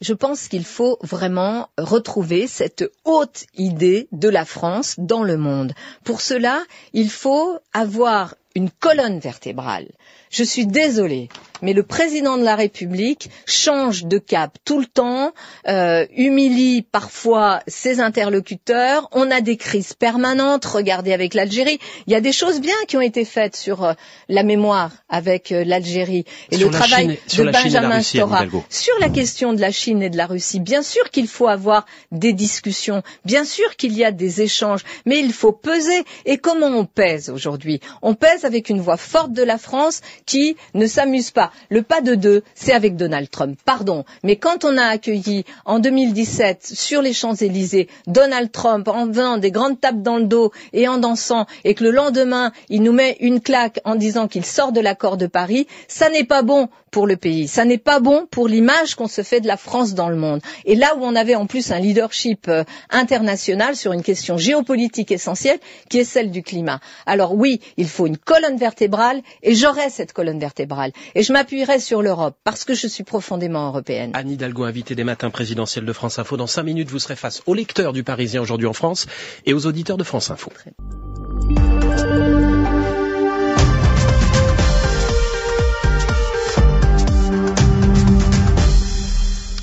C: Je pense qu'il faut vraiment retrouver cette haute idée de la France dans le monde. Pour cela, il faut avoir une colonne vertébrale. Je suis désolée, mais le président de la République change de cap tout le temps, euh, humilie parfois ses interlocuteurs. On a des crises permanentes. Regardez avec l'Algérie, il y a des choses bien qui ont été faites sur euh, la mémoire avec euh, l'Algérie et le travail de Benjamin Stora sur la question de la Chine et de la Russie. Bien sûr qu'il faut avoir des discussions, bien sûr qu'il y a des échanges, mais il faut peser. Et comment on pèse aujourd'hui? On pèse avec une voix forte de la France qui ne s'amuse pas le pas de deux, c'est avec Donald Trump. Pardon, mais quand on a accueilli en 2017 sur les Champs-Élysées Donald Trump en faisant des grandes tapes dans le dos et en dansant, et que le lendemain il nous met une claque en disant qu'il sort de l'accord de Paris, ça n'est pas bon pour le pays, ça n'est pas bon pour l'image qu'on se fait de la France dans le monde. Et là où on avait en plus un leadership euh, international sur une question géopolitique essentielle, qui est celle du climat. Alors oui, il faut une colonne vertébrale, et j'aurai cette colonne vertébrale. Et je m'appuierai sur l'Europe, parce que je suis profondément européenne.
B: Anne Hidalgo, invitée des matins présidentiels de France Info. Dans cinq minutes, vous serez face aux lecteurs du Parisien aujourd'hui en France et aux auditeurs de France Info.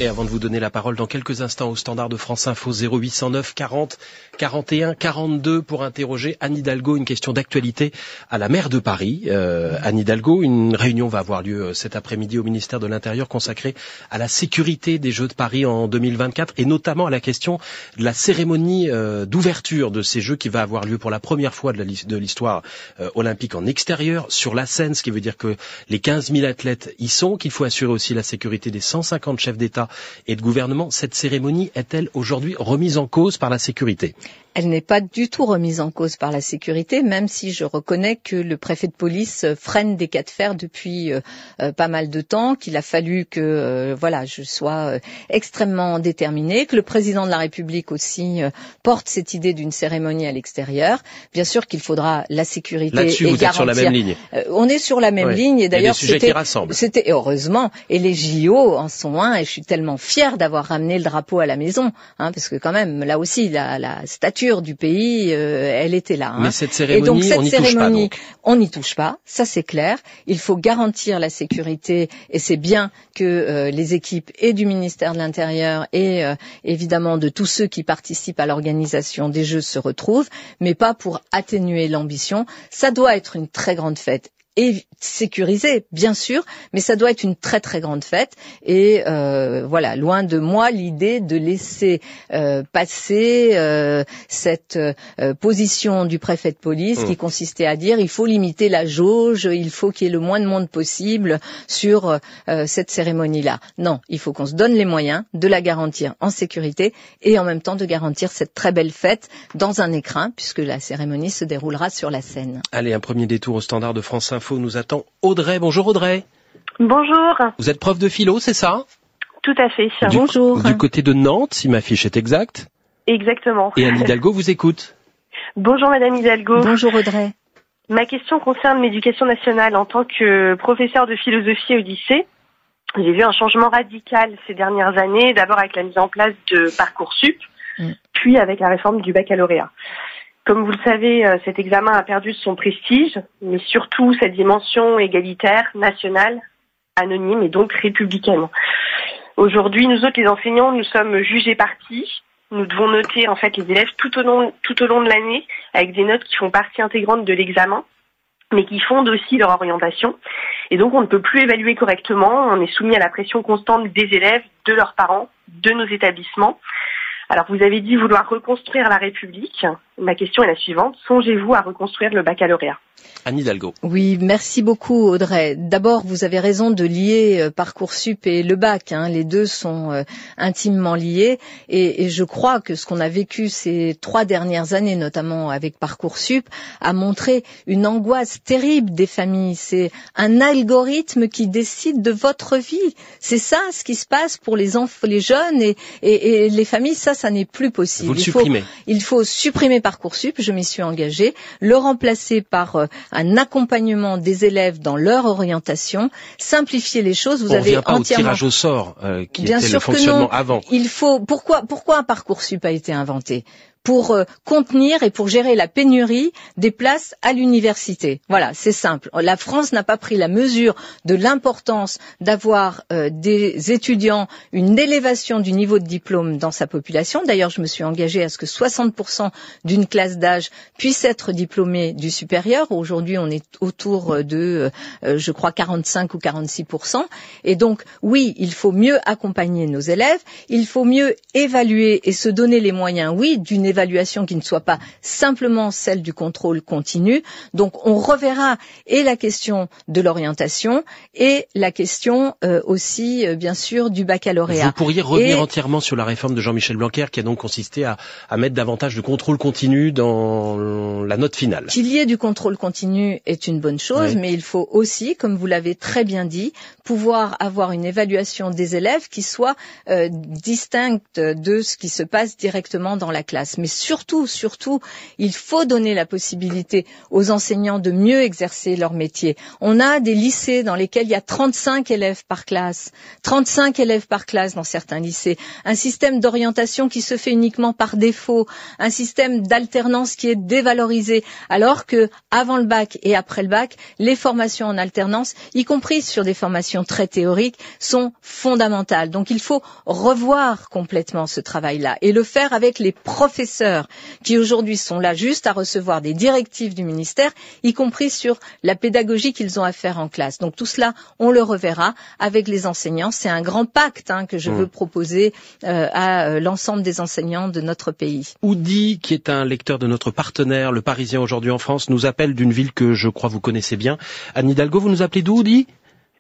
B: Et avant de vous donner la parole dans quelques instants au standard de France Info 0809 40 41 42 pour interroger Anne Hidalgo, une question d'actualité à la maire de Paris. Euh, Anne Hidalgo, une réunion va avoir lieu euh, cet après-midi au ministère de l'Intérieur consacrée à la sécurité des Jeux de Paris en 2024 et notamment à la question de la cérémonie euh, d'ouverture de ces Jeux qui va avoir lieu pour la première fois de l'histoire euh, olympique en extérieur sur la scène, ce qui veut dire que les 15 000 athlètes y sont, qu'il faut assurer aussi la sécurité des 150 chefs d'État et de gouvernement. Cette cérémonie est-elle aujourd'hui remise en cause par la sécurité?
C: Elle n'est pas du tout remise en cause par la sécurité, même si je reconnais que le préfet de police freine des cas de fer depuis euh, euh, pas mal de temps, qu'il a fallu que euh, voilà, je sois extrêmement déterminée, que le président de la République aussi porte cette idée d'une cérémonie à l'extérieur. Bien sûr qu'il faudra la sécurité
B: Là-dessus,
C: et
B: vous
C: garantir.
B: Êtes sur la même ligne.
C: on est sur la même ligne et d'ailleurs
B: c'était,
C: c'était heureusement et les JO en sont un et je suis tellement fière d'avoir ramené le drapeau à la maison, hein, parce que quand même là aussi la, la statue du pays, euh, elle était là.
B: Hein. Mais cette cérémonie, et donc cette on cérémonie, touche
C: pas, on n'y touche pas. Ça c'est clair. Il faut garantir la sécurité et c'est bien que euh, les équipes et du ministère de l'Intérieur et euh, évidemment de tous ceux qui participent à l'organisation des Jeux se retrouvent, mais pas pour atténuer l'ambition. Ça doit être une très grande fête et sécurisé, bien sûr, mais ça doit être une très très grande fête. Et euh, voilà, loin de moi l'idée de laisser euh, passer euh, cette euh, position du préfet de police qui mmh. consistait à dire il faut limiter la jauge, il faut qu'il y ait le moins de monde possible sur euh, cette cérémonie-là. Non, il faut qu'on se donne les moyens de la garantir en sécurité et en même temps de garantir cette très belle fête dans un écrin, puisque la cérémonie se déroulera sur la scène.
B: Allez, un premier détour au standard de France Info nous attend Audrey. Bonjour Audrey.
K: Bonjour.
B: Vous êtes prof de philo, c'est ça?
K: Tout à fait.
C: Bonjour.
B: Du côté de Nantes, si ma fiche est exacte.
K: Exactement.
B: Et Anne Hidalgo vous écoute.
K: Bonjour Madame Hidalgo.
C: Bonjour Audrey.
K: Ma question concerne l'éducation nationale. En tant que professeur de philosophie au lycée, j'ai vu un changement radical ces dernières années, d'abord avec la mise en place de Parcoursup, mm. puis avec la réforme du baccalauréat. Comme vous le savez, euh, cet examen a perdu son prestige, mais surtout sa dimension égalitaire, nationale, anonyme et donc républicaine. Aujourd'hui, nous autres, les enseignants, nous sommes jugés partis. Nous devons noter en fait les élèves tout au long, tout au long de l'année avec des notes qui font partie intégrante de l'examen, mais qui fondent aussi leur orientation. Et donc, on ne peut plus évaluer correctement. On est soumis à la pression constante des élèves, de leurs parents, de nos établissements. Alors, vous avez dit vouloir reconstruire la République. Ma question est la suivante. Songez-vous à reconstruire le baccalauréat?
B: Anne Hidalgo.
C: Oui, merci beaucoup Audrey. D'abord, vous avez raison de lier euh, Parcoursup et le bac. Hein. Les deux sont euh, intimement liés. Et, et, je crois que ce qu'on a vécu ces trois dernières années, notamment avec Parcoursup, a montré une angoisse terrible des familles. C'est un algorithme qui décide de votre vie. C'est ça ce qui se passe pour les enfants, les jeunes et, et, et les familles. Ça, ça n'est plus possible.
B: Vous le il supprimez.
C: Faut, il faut supprimer Parcoursup. Je m'y suis engagée. Le remplacer par euh, un accompagnement des élèves dans leur orientation, simplifier les choses.
B: Vous On avez pas entièrement... au tirage au sort euh, qui
C: Bien
B: était
C: sûr
B: le fonctionnement
C: que non.
B: avant.
C: Il faut pourquoi pourquoi Parcoursup a été inventé? Pour euh, contenir et pour gérer la pénurie des places à l'université. Voilà, c'est simple. La France n'a pas pris la mesure de l'importance d'avoir euh, des étudiants, une élévation du niveau de diplôme dans sa population. D'ailleurs, je me suis engagée à ce que 60% d'une classe d'âge puisse être diplômée du supérieur. Aujourd'hui, on est autour de, euh, je crois, 45 ou 46%. Et donc, oui, il faut mieux accompagner nos élèves, il faut mieux évaluer et se donner les moyens, oui, d'une évaluation qui ne soit pas simplement celle du contrôle continu. Donc on reverra et la question de l'orientation et la question euh, aussi, euh, bien sûr, du baccalauréat.
B: Vous pourriez revenir
C: et...
B: entièrement sur la réforme de Jean-Michel Blanquer qui a donc consisté à, à, mettre davantage de contrôle continu dans la note finale.
C: Qu'il y ait du contrôle continu est une bonne chose, oui. mais il faut aussi, comme vous l'avez très bien dit, pouvoir avoir une évaluation des élèves qui soit euh, distincte de ce qui se passe directement dans la classe. Mais surtout, surtout, il faut donner la possibilité aux enseignants de mieux exercer leur métier. On a des lycées dans lesquels il y a 35 élèves par classe, 35 élèves par classe dans certains lycées, un système d'orientation qui se fait uniquement par défaut, un système d'alternance qui est dévalorisé, alors que avant le bac et après le bac, les formations en alternance, y compris sur des formations très théoriques, sont fondamentales. Donc il faut revoir complètement ce travail-là et le faire avec les professeurs qui aujourd'hui sont là juste à recevoir des directives du ministère, y compris sur la pédagogie qu'ils ont à faire en classe. Donc tout cela, on le reverra avec les enseignants. C'est un grand pacte hein, que je mmh. veux proposer euh, à euh, l'ensemble des enseignants de notre pays.
B: Oudi, qui est un lecteur de notre partenaire, le Parisien aujourd'hui en France, nous appelle d'une ville que je crois vous connaissez bien. Anne Hidalgo, vous nous appelez d'où, Oudi?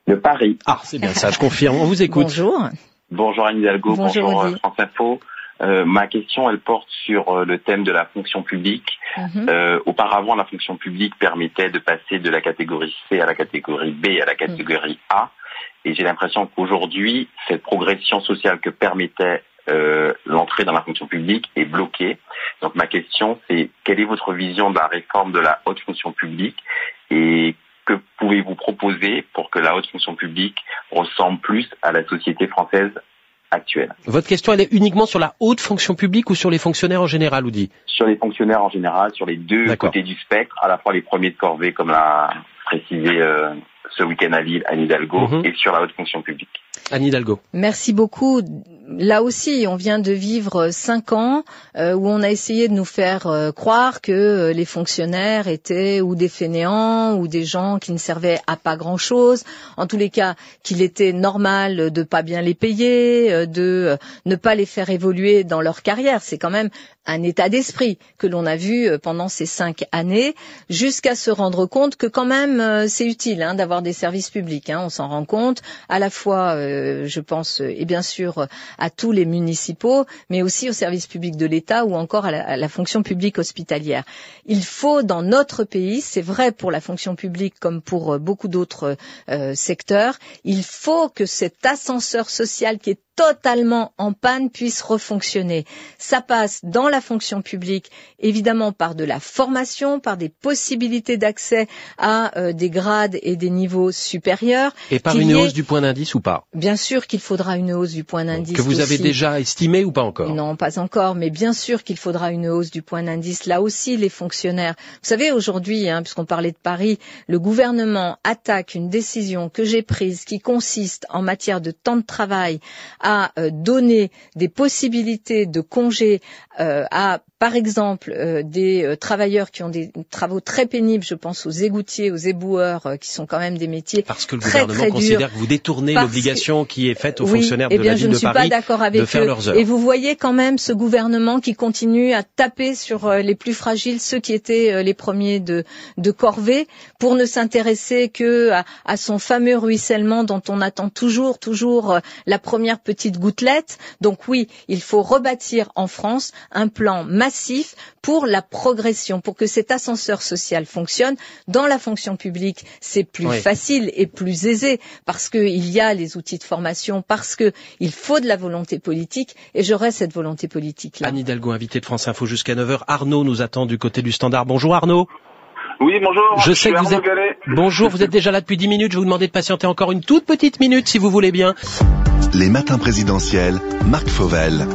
L: De Paris.
B: Ah, c'est bien ça, je confirme. On vous écoute.
C: Bonjour.
L: Bonjour Anne Hidalgo, bonjour, bonjour euh, France Info. Euh, ma question, elle porte sur euh, le thème de la fonction publique. Euh, auparavant, la fonction publique permettait de passer de la catégorie C à la catégorie B à la catégorie mm. A. Et j'ai l'impression qu'aujourd'hui, cette progression sociale que permettait euh, l'entrée dans la fonction publique est bloquée. Donc ma question, c'est quelle est votre vision de la réforme de la haute fonction publique et que pouvez-vous proposer pour que la haute fonction publique ressemble plus à la société française actuelle?
B: Votre question, elle est uniquement sur la haute fonction publique ou sur les fonctionnaires en général, Oudi?
L: Sur les fonctionnaires en général, sur les deux côtés du spectre, à la fois les premiers de corvée, comme l'a précisé euh, ce week-end à Lille, Anne Hidalgo, mm -hmm. et sur la haute fonction publique.
B: Anne Hidalgo.
C: Merci beaucoup. là aussi, on vient de vivre cinq ans euh, où on a essayé de nous faire euh, croire que euh, les fonctionnaires étaient ou des fainéants ou des gens qui ne servaient à pas grand-chose. En tous les cas, qu'il était normal de pas bien les payer, de ne pas les faire évoluer dans leur carrière. C'est quand même un état d'esprit que l'on a vu pendant ces cinq années, jusqu'à se rendre compte que quand même c'est utile hein, d'avoir des services publics. Hein, on s'en rend compte, à la fois, je pense, et bien sûr à tous les municipaux, mais aussi aux services publics de l'État ou encore à la, fonction publique hospitalière. Il faut dans notre pays, c'est vrai pour la fonction publique comme pour beaucoup d'autres secteurs, il faut que cet ascenseur social qui est totalement en panne puisse refonctionner. Ça passe dans la fonction publique, évidemment par de la formation, par des possibilités d'accès à euh, des grades et des niveaux supérieurs.
B: Et par une hausse du point d'indice ou pas?
C: Bien sûr qu'il faudra une hausse du point d'indice.
B: Que vous avez déjà estimé ou pas encore?
C: Non, pas encore, mais bien sûr qu'il faudra une hausse du point d'indice. Là aussi, les fonctionnaires. Vous savez, aujourd'hui, hein, puisqu'on parlait de Paris, le gouvernement attaque une décision que j'ai prise qui consiste en matière de temps de travail à euh, donner des possibilités de congés euh, à par exemple euh, des euh, travailleurs qui ont des travaux très pénibles, je pense aux égoutiers, aux éboueurs, euh, qui sont quand même des métiers
B: parce que le
C: très,
B: gouvernement considère que vous détournez l'obligation qui est faite aux fonctionnaires eh de la ville de Paris
C: de
B: faire leurs heures.
C: Et vous voyez quand même ce gouvernement qui continue à taper sur les plus fragiles, ceux qui étaient les premiers de, de corvée, pour ne s'intéresser que à, à, son fameux ruissellement dont on attend toujours, toujours la première petite gouttelette. Donc oui, il faut rebâtir en France un plan massif pour la progression, pour que cet ascenseur social fonctionne. Dans la fonction publique, c'est plus facile et plus aisé parce qu'il y a les outils de formation, parce qu'il faut de la volonté politique et j'aurai cette volonté politique-là.
B: Anne Hidalgo, invitée de France Info jusqu'à 9h. Arnaud nous attend du côté du standard. Bonjour Arnaud.
M: Oui, bonjour.
B: Je sais que vous êtes... Bonjour, vous êtes déjà là depuis 10 minutes. Je vais vous demander de patienter encore une toute petite minute si vous voulez bien.
A: Les matins présidentiels, Marc Fauvel.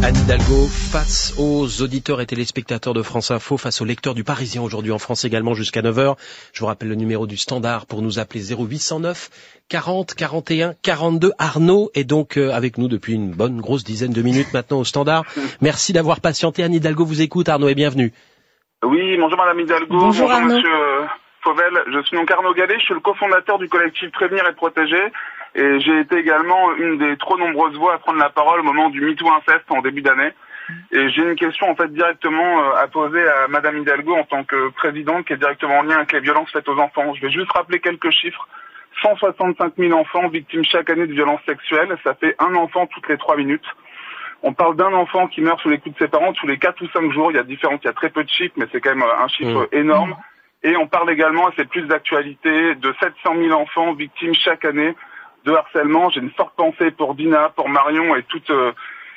B: Anne Hidalgo, face aux auditeurs et téléspectateurs de France Info, face aux lecteurs du Parisien aujourd'hui en France également jusqu'à 9h. Je vous rappelle le numéro du standard pour nous appeler 0809 40 41 42. Arnaud est donc euh, avec nous depuis une bonne grosse dizaine de minutes maintenant au standard. Merci d'avoir patienté. Anne Hidalgo vous écoute. Arnaud et bienvenue.
M: Oui, bonjour Madame Hidalgo.
C: Bonjour, Arnaud.
M: Monsieur Fauvel. Je suis donc Arnaud Gallet. Je suis le cofondateur du collectif Prévenir et Protéger. Et j'ai été également une des trop nombreuses voix à prendre la parole au moment du MeToo inceste en début d'année. Et j'ai une question en fait directement euh, à poser à Madame Hidalgo en tant que présidente qui est directement en lien avec les violences faites aux enfants. Je vais juste rappeler quelques chiffres. 165 000 enfants victimes chaque année de violences sexuelles. Ça fait un enfant toutes les trois minutes. On parle d'un enfant qui meurt sous les coups de ses parents tous les quatre ou cinq jours. Il y a différentes, il y a très peu de chiffres, mais c'est quand même euh, un chiffre mmh. énorme. Et on parle également, et c'est plus d'actualité, de 700 000 enfants victimes chaque année de harcèlement. J'ai une forte pensée pour Dina, pour Marion et toutes euh,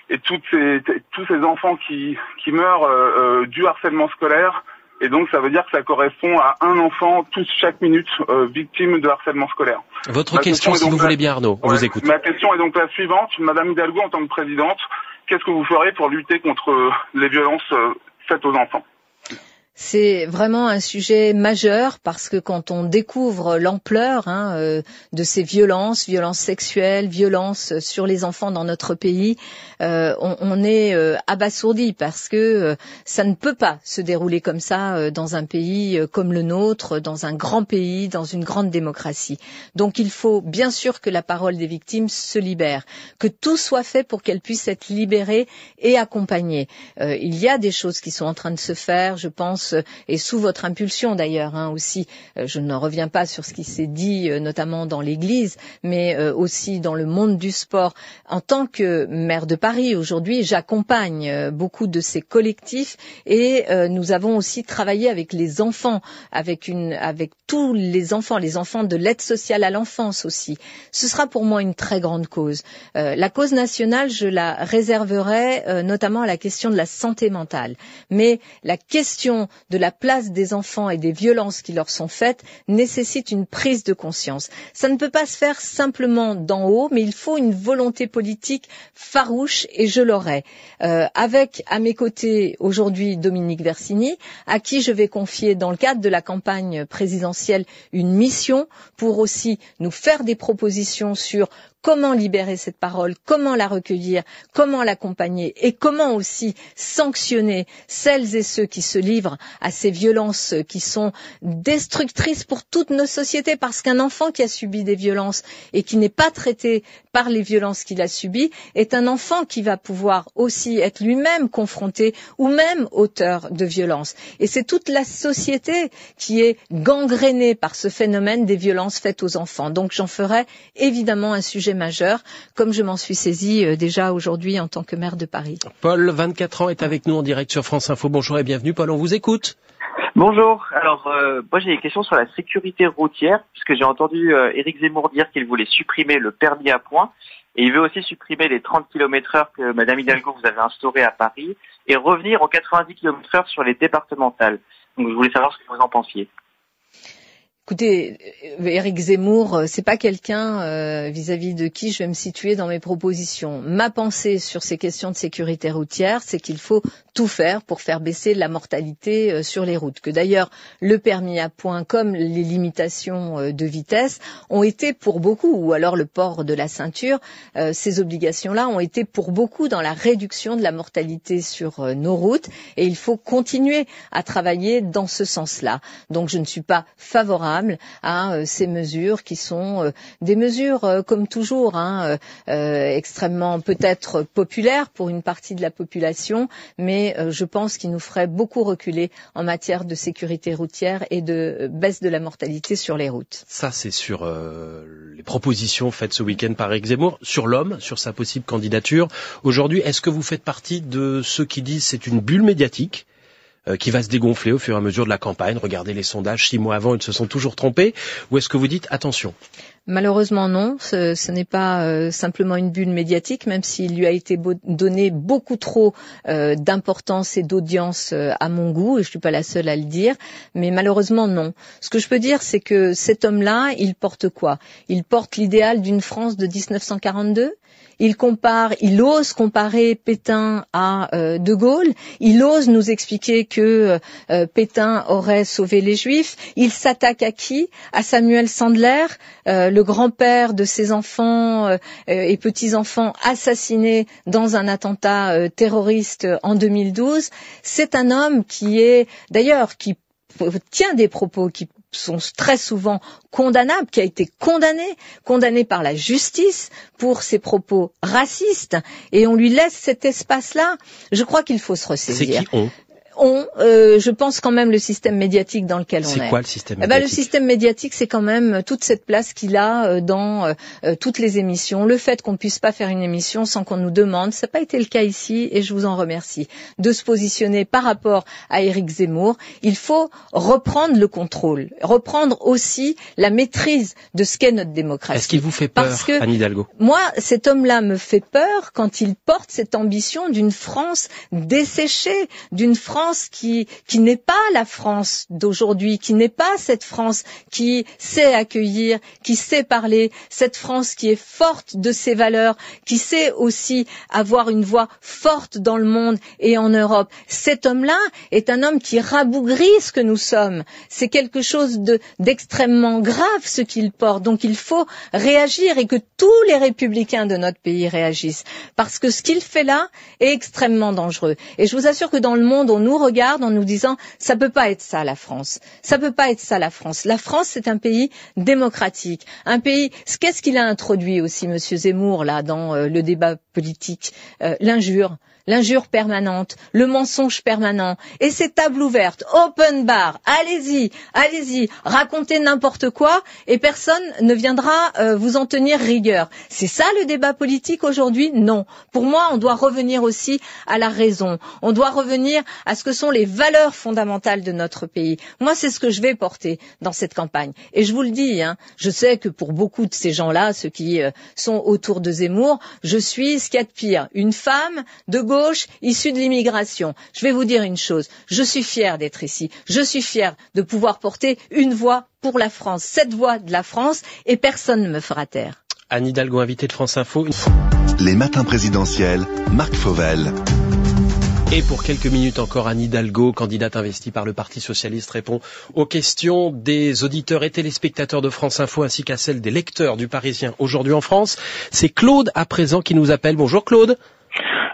M: et toutes ces, tous ces enfants qui, qui meurent euh, euh, du harcèlement scolaire. Et donc ça veut dire que ça correspond à un enfant tous chaque minute victime de harcèlement scolaire.
B: Votre question, si vous voulez bien Arnaud, on vous écoute.
M: Ma question est donc la suivante. Madame Hidalgo, en tant que présidente, qu'est-ce que vous ferez pour lutter contre les violences faites aux enfants?
C: C'est vraiment un sujet majeur parce que quand on découvre l'ampleur hein, euh, de ces violences, violences sexuelles, violences sur les enfants dans notre pays, euh, on, est euh, abasourdi parce que ça ne peut pas se dérouler comme ça dans un pays comme le nôtre, dans un grand pays, dans une grande démocratie. Donc il faut bien sûr que la parole des victimes se libère, que tout soit fait pour qu'elles puissent être libérées et accompagnées. il y a des choses qui sont en train de se faire, je pense et sous votre impulsion d'ailleurs hein, aussi. Euh, je ne reviens pas sur ce qui s'est dit euh, notamment dans l'Église, mais euh, aussi dans le monde du sport. En tant que maire de Paris aujourd'hui, j'accompagne beaucoup de ces collectifs et nous avons aussi travaillé avec les enfants, avec une, avec tous les enfants, les enfants de l'aide sociale à l'enfance aussi. Ce sera pour moi une très grande cause. la cause nationale, je la réserverai notamment à la question de la santé mentale, mais la question de la place des enfants et des violences qui leur sont faites nécessite une prise de conscience. Ça ne peut pas se faire simplement d'en haut, mais il faut une volonté politique farouche et je l'aurai. Euh, avec à mes côtés aujourd'hui Dominique Versini, à qui je vais confier dans le cadre de la campagne présidentielle une mission pour aussi nous faire des propositions sur comment libérer cette parole, comment la recueillir, comment l'accompagner et comment aussi sanctionner celles et ceux qui se livrent à ces violences qui sont destructrices pour toutes nos sociétés parce qu'un enfant qui a subi des violences et qui n'est pas traité par les violences qu'il a subies est un enfant qui va pouvoir aussi être lui-même confronté ou même auteur de violences. Et c'est toute la société qui est gangrénée par ce phénomène des violences faites aux enfants. Donc j'en ferai évidemment un sujet majeur, comme je m'en suis saisie euh, déjà aujourd'hui en tant que maire de Paris.
B: Paul, 24 ans, est avec nous en direct sur France Info. Bonjour et bienvenue. Paul, on vous écoute.
N: Bonjour. Alors, euh, moi j'ai des questions sur la sécurité routière, puisque j'ai entendu euh, Éric Zemmour dire qu'il voulait supprimer le permis à points, et il veut aussi supprimer les 30 km heure que Madame Hidalgo vous avez instauré à Paris, et revenir aux 90 km heure sur les départementales. Donc je voulais savoir ce que vous en pensiez.
C: Écoutez, Éric Zemmour, euh, c'est pas quelqu'un euh, vis-à-vis de qui je vais me situer dans mes propositions. Ma pensée sur ces questions de sécurité routière, c'est qu'il faut tout faire pour faire baisser la mortalité euh, sur les routes. Que d'ailleurs, le permis à points comme les limitations de vitesse ont été pour beaucoup, ou alors le port de la ceinture, ces obligations-là ont été pour beaucoup dans la réduction de la mortalité sur nos routes, et il faut continuer à travailler dans ce sens-là. Donc, je ne suis pas favorable à euh, ces mesures qui sont euh, des mesures, euh, comme toujours, hein, extrêmement peut-être populaires pour une partie de la population, mais je pense qu'ils nous feraient beaucoup reculer en matière de sécurité routière et de baisse de la mortalité sur les routes.
B: Ça, c'est sur les propositions faites ce week-end par Eric Zemmour, sur l'homme, sur sa possible candidature. Aujourd'hui, est-ce que vous faites partie de ceux qui disent c'est une bulle médiatique euh, qui va se dégonfler au fur et à mesure de la campagne. Regardez les sondages, six mois avant, ils se sont toujours trompés. Ou est-ce que vous dites attention
C: Malheureusement non, ce, n'est pas euh, simplement une bulle médiatique, même s'il lui a été donné beaucoup trop euh, d'importance et d'audience à mon goût, et je suis pas la seule à le dire, mais malheureusement non. Ce que je peux dire, c'est que cet homme-là, il porte quoi? Il porte l'idéal d'une France de 1942 il compare, il ose comparer Pétain à euh, De Gaulle. Il ose nous expliquer que euh, Pétain aurait sauvé les Juifs. Il s'attaque à qui? À Samuel Sandler, euh, le grand-père de ses enfants et petits-enfants assassinés dans un attentat terroriste en 2012. C'est un homme qui est, d'ailleurs, qui tient des propos qui sont très souvent condamnables, qui a été condamné, condamné par la justice pour ses propos racistes, et on lui laisse cet espace-là. Je crois qu'il faut se ressaisir ont, euh, je pense quand même le système médiatique dans lequel on est.
B: C'est quoi le système
C: médiatique eh ben, Le système médiatique, c'est quand même toute cette place qu'il a euh, dans euh, toutes les émissions. Le fait qu'on puisse pas faire une émission sans qu'on nous demande, ça n'a pas été le cas ici, et je vous en remercie, de se positionner par rapport à Éric Zemmour. Il faut reprendre le contrôle, reprendre aussi la maîtrise de ce qu'est notre démocratie.
B: Est-ce qu'il vous fait peur,
C: Parce que
B: Anne Hidalgo?
C: Moi, cet homme-là me fait peur quand il porte cette ambition d'une France desséchée, d'une France Qui, qui n'est pas la France d'aujourd'hui, qui n'est pas cette France qui sait accueillir, qui sait parler, cette France qui est forte de ses valeurs, qui sait aussi avoir une voix forte dans le monde et en Europe. Cet homme-là est un homme qui rabougrit ce que nous sommes. C'est quelque chose d'extrêmement grave ce qu'il porte. Donc il faut réagir et que tous les républicains de notre pays réagissent. Parce que ce qu'il fait là est extrêmement dangereux. Et je vous assure que dans le monde, on nous regarde en nous disant ça peut pas être ça la France. Ça peut pas être ça la France. La France c'est un pays démocratique, un pays. Qu'est-ce qu'il a introduit aussi, Monsieur Zemmour là dans euh, le débat politique euh, L'injure? L'injure permanente, le mensonge permanent, et ces tables ouvertes, open bar, allez-y, allez-y, racontez n'importe quoi, et personne ne viendra euh, vous en tenir rigueur. C'est ça le débat politique aujourd'hui? Non. Pour moi, on doit revenir aussi à la raison. On doit revenir à ce que sont les valeurs fondamentales de notre pays. Moi, c'est ce que je vais porter dans cette campagne. Et je vous le dis, hein, je sais que pour beaucoup de ces gens-là, ceux qui euh, sont autour de Zemmour, je suis ce qu'il y a de pire, une femme de gauche issue de l'immigration. Je vais vous dire une chose, je suis fière d'être ici, je suis fière de pouvoir porter une voix pour la France, cette voix de la France, et personne ne me fera taire.
B: Anne Hidalgo, invitée de France Info.
A: Les matins présidentiels, Marc Fauvel.
B: Et pour quelques minutes encore, Anne Hidalgo, candidate investie par le Parti Socialiste, répond aux questions des auditeurs et téléspectateurs de France Info ainsi qu'à celles des lecteurs du Parisien aujourd'hui en France. C'est Claude à présent qui nous appelle. Bonjour Claude.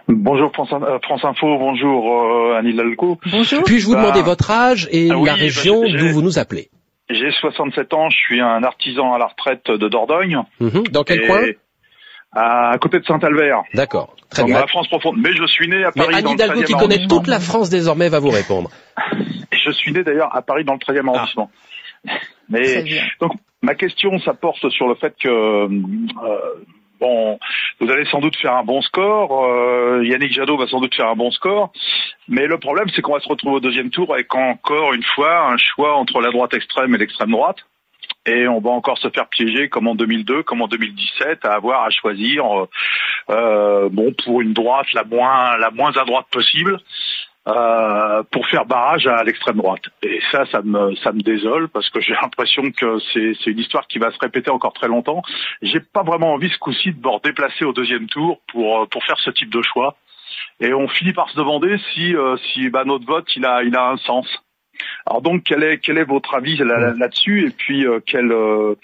O: Bonjour France, euh, Info, bonjour euh, Hidalgo.
B: Bonjour. Puis-je vous demander bah, votre âge et ah la région bah, d'où vous nous appelez
O: J'ai 67 ans, je suis un artisan à la retraite de Dordogne.
B: Mhm. Dans quel coin
O: à côté de Saint-Albert.
B: D'accord.
O: Très dans la France profonde. Mais je suis né à Paris.
B: Mais Anne Hidalgo, qui connaît toute la France désormais, va vous répondre.
O: je suis né d'ailleurs à Paris dans le 13e ah. arrondissement. Mais donc ma question, ça porte sur le fait que euh, bon, vous allez sans doute faire un bon score. Euh, Yannick Jadot va sans doute faire un bon score. Mais le problème, c'est qu'on va se retrouver au deuxième tour avec encore une fois un choix entre la droite extrême et l'extrême droite et on va encore se faire piéger comme en 2002, comme en 2017, à avoir à choisir euh, bon pour une droite la moins la moins à droite possible. Euh, pour faire barrage à l'extrême droite. Et ça, ça me, ça me désole parce que j'ai l'impression que c'est, c'est une histoire qui va se répéter encore très longtemps. J'ai pas vraiment envie ce coup-ci de me déplacer au deuxième tour pour pour faire ce type de choix. Et on finit par se demander si euh, si bah, notre vote il a il a un sens. Alors donc, quel est, quel est votre avis là-dessus? Et puis, euh, quel, euh, euh,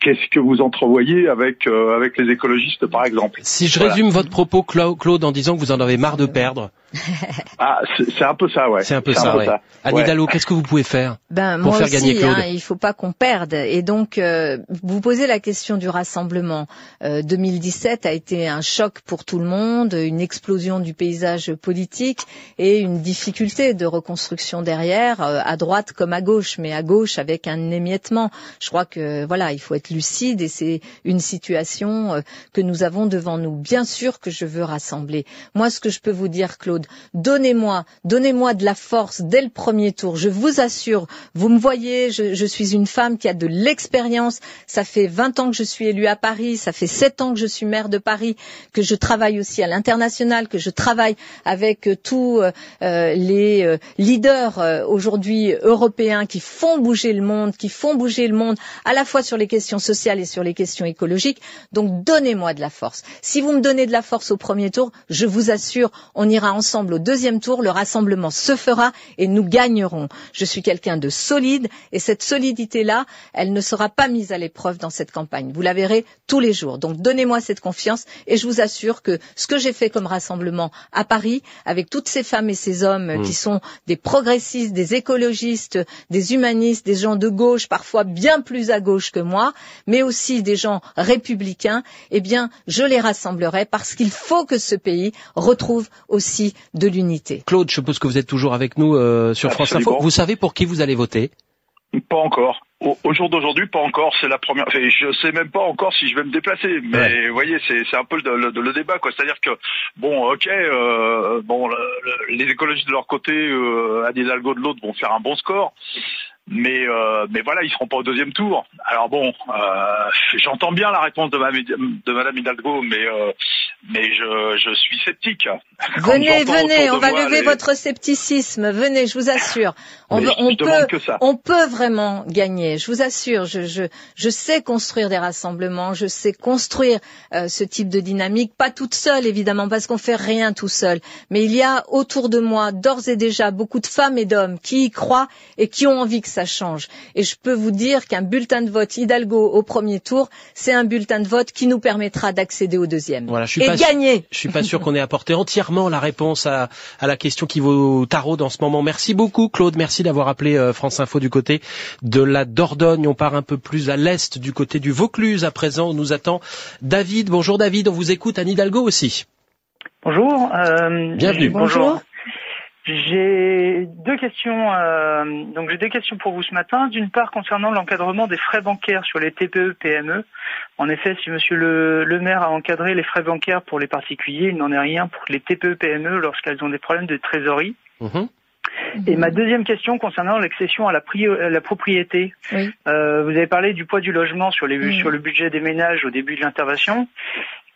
O: qu'est-ce que vous entrevoyez avec, avec les écologistes, par exemple
B: Si je résume votre propos, Claude, en disant que vous en avez marre de perdre,
O: ah, c'est un peu ça, ouais.
B: C'est un peu ça, ouais. Anne qu'est-ce que vous pouvez faire
C: ben,
B: pour
C: faire
B: aussi, gagner Claude
C: hein, Il faut pas qu'on perde. Et donc, euh, vous posez la question du rassemblement. Euh, 2017 a été un choc pour tout le monde, une explosion du paysage politique et une difficulté de reconstruction derrière, euh, à droite comme à gauche, mais à gauche avec un émiettement. Je crois que voilà, il faut être lucide et c'est une situation euh, que nous avons devant nous. Bien sûr que je veux rassembler. Moi, ce que je peux vous dire, Claude Donnez-moi, donnez-moi de la force dès le premier tour. Je vous assure, vous me voyez, je, suis une femme qui a de l'expérience. Ça fait 20 ans que je suis élue à Paris, ça fait 7 ans que je suis maire de Paris, que je travaille aussi à l'international, que je travaille avec euh, tous euh, euh, les leaders aujourd'hui européens qui font bouger le monde, qui font bouger le monde à la fois sur les questions sociales et sur les questions écologiques. Donc donnez-moi de la force. Si vous me donnez de la force au premier tour, je vous assure, on ira ensemble au deuxième tour, le rassemblement se fera et nous gagnerons. Je suis quelqu'un de solide et cette solidité-là, elle ne sera pas mise à l'épreuve dans cette campagne. Vous la verrez tous les jours. Donc donnez-moi cette confiance et je vous assure que ce que j'ai fait comme rassemblement à Paris, avec toutes ces femmes et ces hommes mmh. qui sont des progressistes, des écologistes, des humanistes, des gens de gauche, parfois bien plus à gauche que moi, mais aussi des gens républicains, eh bien, je les rassemblerai parce qu'il faut que ce pays retrouve aussi de l'unité.
B: Claude, je suppose que vous êtes toujours avec nous euh, sur France Info. Vous savez pour qui vous allez voter?
O: Pas encore. Au, jour d'aujourd'hui, pas encore. C'est la première. Enfin, je sais même pas encore si je vais me déplacer. Mais vous voyez, c'est un peu le, le, débat, quoi. C'est-à-dire que bon, ok, euh, bon, les écologistes de leur côté, euh, Anne Hidalgo de l'autre vont faire un bon score mais euh, mais voilà, ils seront pas au deuxième tour. Alors bon, euh, j'entends bien la réponse de, de Madame Hidalgo, mais euh, mais je, je suis sceptique.
C: Venez, venez, on va lever votre scepticisme. Venez, je vous assure. On, on peut, on peut vraiment gagner. Je vous assure. Je, je, je sais construire des rassemblements. Je sais construire euh, ce type de dynamique, pas toute seule évidemment, parce qu'on fait rien tout seul. Mais il y a autour de moi d'ores et déjà beaucoup de femmes et d'hommes qui y croient et qui ont envie que ça change. Et je peux vous dire qu'un bulletin de vote Hidalgo au premier tour, c'est un bulletin de vote qui nous permettra d'accéder au deuxième.
B: Voilà, je
C: suis et pas gagner.
B: Je suis pas sûr qu'on ait apporté entièrement la réponse à, à la question qui vaut tarot dans ce moment. Merci beaucoup, Claude. Merci d'avoir appelé euh, France Info du côté de la Dordogne. On part un peu plus à l'est, du côté du Vaucluse à présent. On nous attend David. Bonjour David, on vous écoute. Anne Hidalgo aussi.
P: Bonjour.
B: Euh, Bienvenue.
P: Bonjour. J'ai deux questions. Euh, donc j'ai deux questions pour vous ce matin. D'une part concernant l'encadrement des frais bancaires sur les TPE PME. En effet, si Monsieur le, maire a encadré les frais bancaires pour les particuliers, il n'en est rien pour les TPE PME lorsqu'elles ont des problèmes de trésorerie. Mhm. Et ma deuxième question concernant l'accession à la, la propriété. Euh, vous avez parlé du poids du logement sur, les, sur le budget des ménages au début de l'intervention.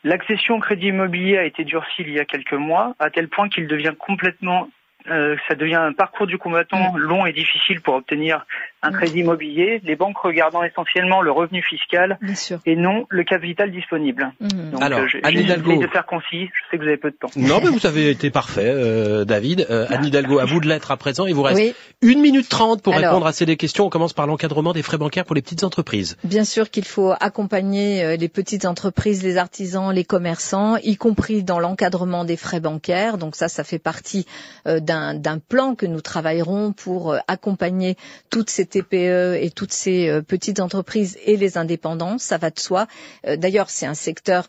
P: L'accession au crédit immobilier a été durcie il y a quelques mois, à tel point qu'il devient complètement ça devient un parcours du combattant mm. long et difficile pour obtenir un crédit immobilier, les banques regardant essentiellement le revenu fiscal et non le capital disponible.
B: Mmh. Donc, Alors, je, Anne
P: de faire concis, je sais que vous avez peu de temps.
B: Non, mais vous avez été parfait, euh, David. Euh, Anne Hidalgo, à vous de l'être à présent. Il vous reste une minute trente pour répondre à ces questions. On commence par l'encadrement des frais bancaires pour les petites entreprises.
C: Bien sûr qu'il faut accompagner euh, les petites entreprises, les artisans, les commerçants, y compris dans l'encadrement des frais bancaires. Donc ça, ça fait partie euh, d'un plan que nous travaillerons pour euh, accompagner toutes ces TPE et toutes ces euh, petites entreprises et les indépendants. Ça va de soi. D'ailleurs, c'est un secteur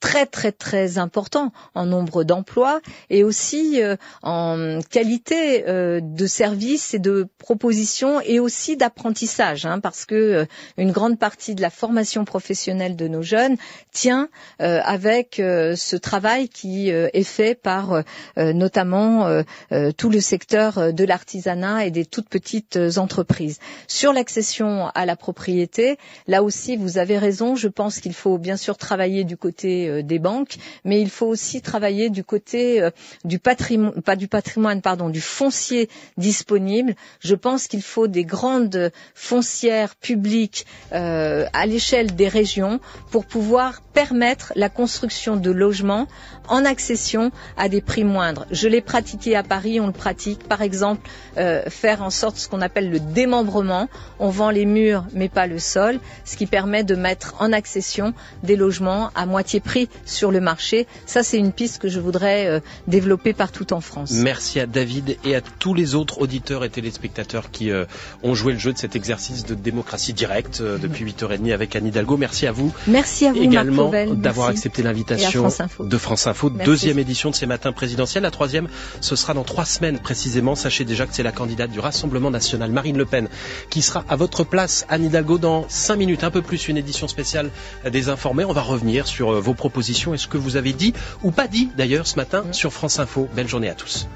C: très très très important en nombre d'emplois et aussi en qualité de services et de propositions et aussi d'apprentissage, hein, parce que une grande partie de la formation professionnelle de nos jeunes tient avec ce travail qui est fait par notamment euh, tout le secteur euh, de l'artisanat et des toutes petites euh, entreprises. Sur l'accession à la propriété, là aussi, vous avez raison. Je pense qu'il faut bien sûr travailler du côté des banques, mais il faut aussi travailler du côté du patrimoine, du pardon, du foncier disponible. Je pense qu'il faut des grandes foncières publiques à l'échelle des régions pour pouvoir permettre la construction de logements en accession à des prix moindres. Je l'ai pratiqué à Paris, on le pratique. Par exemple, euh, faire en sorte ce qu'on appelle le démembrement. On vend les murs mais pas le sol, ce qui permet de mettre en accession des logements à moitié prix sur le marché. Ça, c'est une piste que je voudrais euh, développer partout en France.
B: Merci à David et à tous les autres auditeurs et téléspectateurs qui euh, ont joué le jeu de cet exercice de démocratie directe depuis 8h30 avec Anne Hidalgo. Merci à vous.
C: Merci à vous,
B: également d'avoir accepté l'invitation de France Info. Deuxième édition de ces matins présidentiels. La troisième, ce sera dans trois semaines précisément. Sachez déjà que c'est la candidate du Rassemblement national, Marine Le Pen, qui sera à votre place, Anne Hidalgo, dans cinq minutes, un peu plus, une édition spéciale des informés. On va revenir sur euh, vos propositions et ce que vous avez dit ou pas dit d'ailleurs ce matin sur France Info. Belle journée à tous.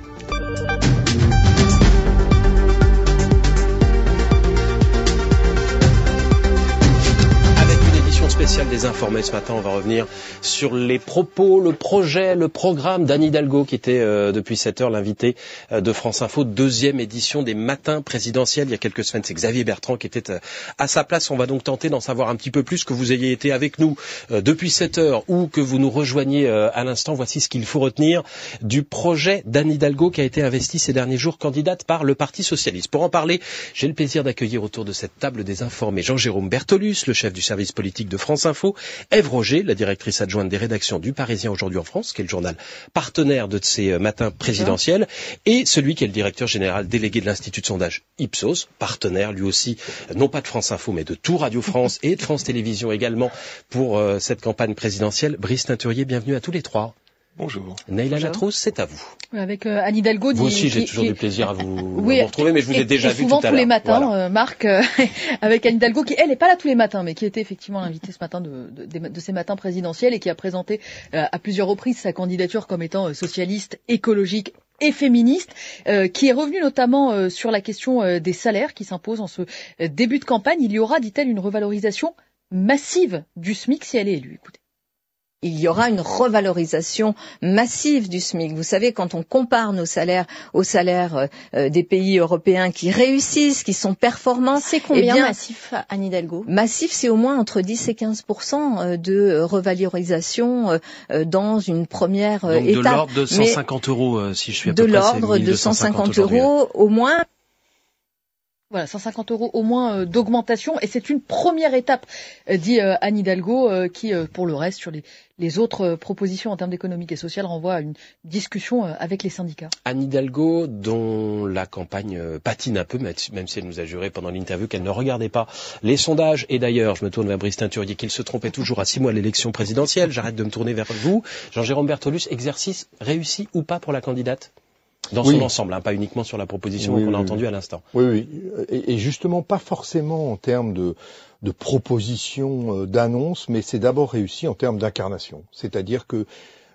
B: Spécial des informés ce matin. On va revenir sur les propos, le projet, le programme d'Anne Hidalgo qui était euh, depuis 7 heures l'invité euh, de France Info, deuxième édition des matins présidentiels. Il y a quelques semaines, c'est Xavier Bertrand qui était euh, à sa place. On va donc tenter d'en savoir un petit peu plus, que vous ayez été avec nous depuis 7 heures ou que vous nous rejoigniez à l'instant. Voici ce qu'il faut retenir du projet d'Anne Hidalgo qui a été investi ces derniers jours candidate par le Parti Socialiste. Pour en parler, j'ai le plaisir d'accueillir autour de cette table des informés Jean-Jérôme Bertolus, le chef du service politique de France France Info, Ève Roger, la directrice adjointe des rédactions du Parisien aujourd'hui en France, qui est le journal partenaire de ces euh, matins présidentiels, et celui qui est le directeur général délégué de l'Institut de sondage Ipsos, partenaire lui aussi, non pas de France Info, mais de tout Radio France et de France Télévisions également pour euh, cette campagne présidentielle. Brice Teinturier, bienvenue à tous les trois.
Q: Bonjour.
B: Neila Latrousse, c'est à vous.
D: Avec euh, Anne Hidalgo.
B: Vous aussi, j'ai toujours du plaisir à vous, retrouver, mais je vous ai déjà vu
D: tout
B: à l'heure.
D: tous les matins, euh, Marc, euh, avec Anne Hidalgo, qui elle n'est pas là tous les matins, mais qui était effectivement l'invitée ce matin de, de, ces matins présidentiels et qui a présenté à plusieurs reprises sa candidature comme étant socialiste, écologique et féministe, qui est revenu notamment sur la question des salaires qui s'imposent en ce début de campagne. Il y aura, dit-elle, une revalorisation massive du SMIC si elle est élue. Écoutez
C: il y aura une revalorisation massive du SMIC. Vous savez, quand on compare nos salaires aux salaires euh, euh, des pays européens qui réussissent, qui sont performants,
G: c'est combien eh massif, Anne Hidalgo?
C: Massif, c'est au moins entre 10 et 15 euh, de revalorisation dans une première
B: Donc
C: étape.
B: De l'ordre de 150 euros, si je suis à peu
C: De l'ordre de 150 euros au moins.
D: Voilà, 150 euros au moins euh, d'augmentation, et c'est une première étape, euh, dit euh, Anne Hidalgo, qui, pour le reste, sur les, autres propositions en termes d'économique et sociale, renvoie à une discussion avec les syndicats.
B: Anne Hidalgo, dont la campagne patine un peu, même si elle nous a juré pendant l'interview qu'elle ne regardait pas les sondages, et d'ailleurs, je me tourne vers Brice Teinturier, qu'il se trompait toujours à six mois de l'élection présidentielle, j'arrête de me tourner vers vous. Jean-Jérôme Bertolus, exercice réussi ou pas pour la candidate? Dans son ensemble, hein, pas uniquement sur la proposition qu'on a entendue à l'instant.
Q: Oui, oui, et, justement pas forcément en termes de, de propositions, euh, d'annonces, mais c'est d'abord réussi en termes d'incarnation. C'est-à-dire que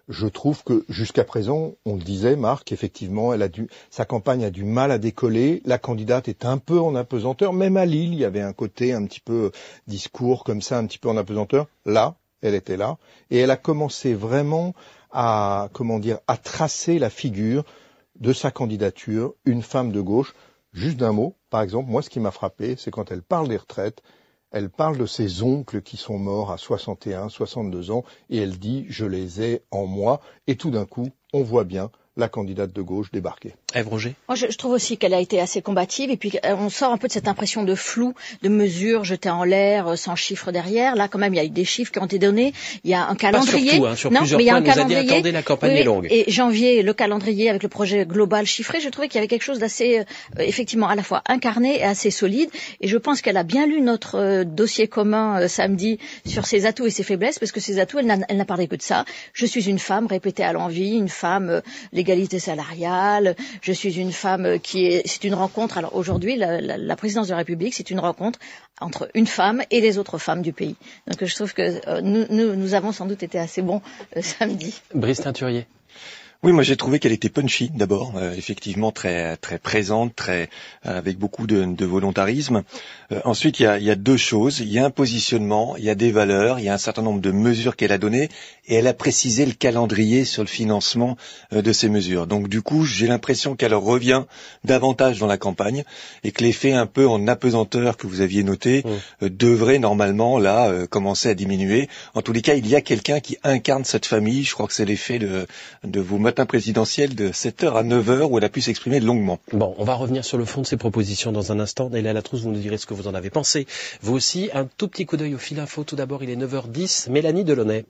Q: je trouve que jusqu'à présent, on le disait, Marc, effectivement, elle a dû, sa campagne a du mal à décoller. La candidate est un peu en apesanteur. Même à Lille, il y avait un côté un petit peu discours comme ça, un petit peu en apesanteur. Là, elle était là, et elle a commencé vraiment à, comment dire, à tracer la figure de sa candidature une femme de gauche. Juste d'un mot, Par exemple, moi, ce qui m'a frappé, c'est quand elle parle des retraites, elle parle de ses oncles qui sont morts à 61, 62 ans, et elle dit je les ai en moi, et tout d'un coup, on voit bien la candidate de gauche débarquer.
B: Ève Roger
G: Moi, je, je, trouve aussi qu'elle a été assez combative et puis euh, on sort un peu de cette impression de flou, de mesures jetées en l'air euh, sans chiffres derrière. Là, quand même, il y a eu des chiffres qui ont été donnés. Il y a un calendrier.
B: Pas surtout, hein, sur non, mais il y a un calendrier. Dit, attendez, la campagne
G: oui,
B: est longue.
G: Et janvier, le calendrier avec le projet global chiffré, je trouvais qu'il y avait quelque chose d'assez, euh, effectivement, à la fois incarné et assez solide. Et je pense qu'elle a bien lu notre euh, dossier commun euh, samedi sur ses atouts et ses faiblesses, parce que ses atouts, elle n'a parlé que de ça. Je suis une femme répétée à l'envie, une femme l'égalité salariale. Je suis une femme qui est. C'est une rencontre. Alors aujourd'hui, la, présidence de la République, c'est une rencontre entre une femme et les autres femmes du pays. Donc je trouve que euh, nous, avons sans doute été assez bons euh, samedi.
B: Brice Teinturier.
R: Oui, moi j'ai trouvé qu'elle était punchy d'abord, euh, effectivement très très présente, très euh, avec beaucoup de, de volontarisme. Euh, ensuite, il y, a, y, a, deux choses il y a un positionnement, il y a des valeurs, il y a un certain nombre de mesures qu'elle a données, et elle a précisé le calendrier sur le financement de ces mesures. Donc du coup, j'ai l'impression qu'elle revient davantage dans la campagne et que l'effet un peu en apesanteur que vous aviez noté mmh. devrait normalement là commencer à diminuer. En tous les cas, il y a quelqu'un qui incarne cette famille. Je crois que c'est l'effet de, de vous matin présidentiel de 7h à 9h où elle a pu s'exprimer longuement.
B: Bon, on va revenir sur le fond de ces propositions dans un instant. Néla Latrousse, vous nous direz ce que vous en avez pensé. Vous aussi, un tout petit coup d'œil au fil info. Tout d'abord, il est 9h10. Mélanie Delaunay.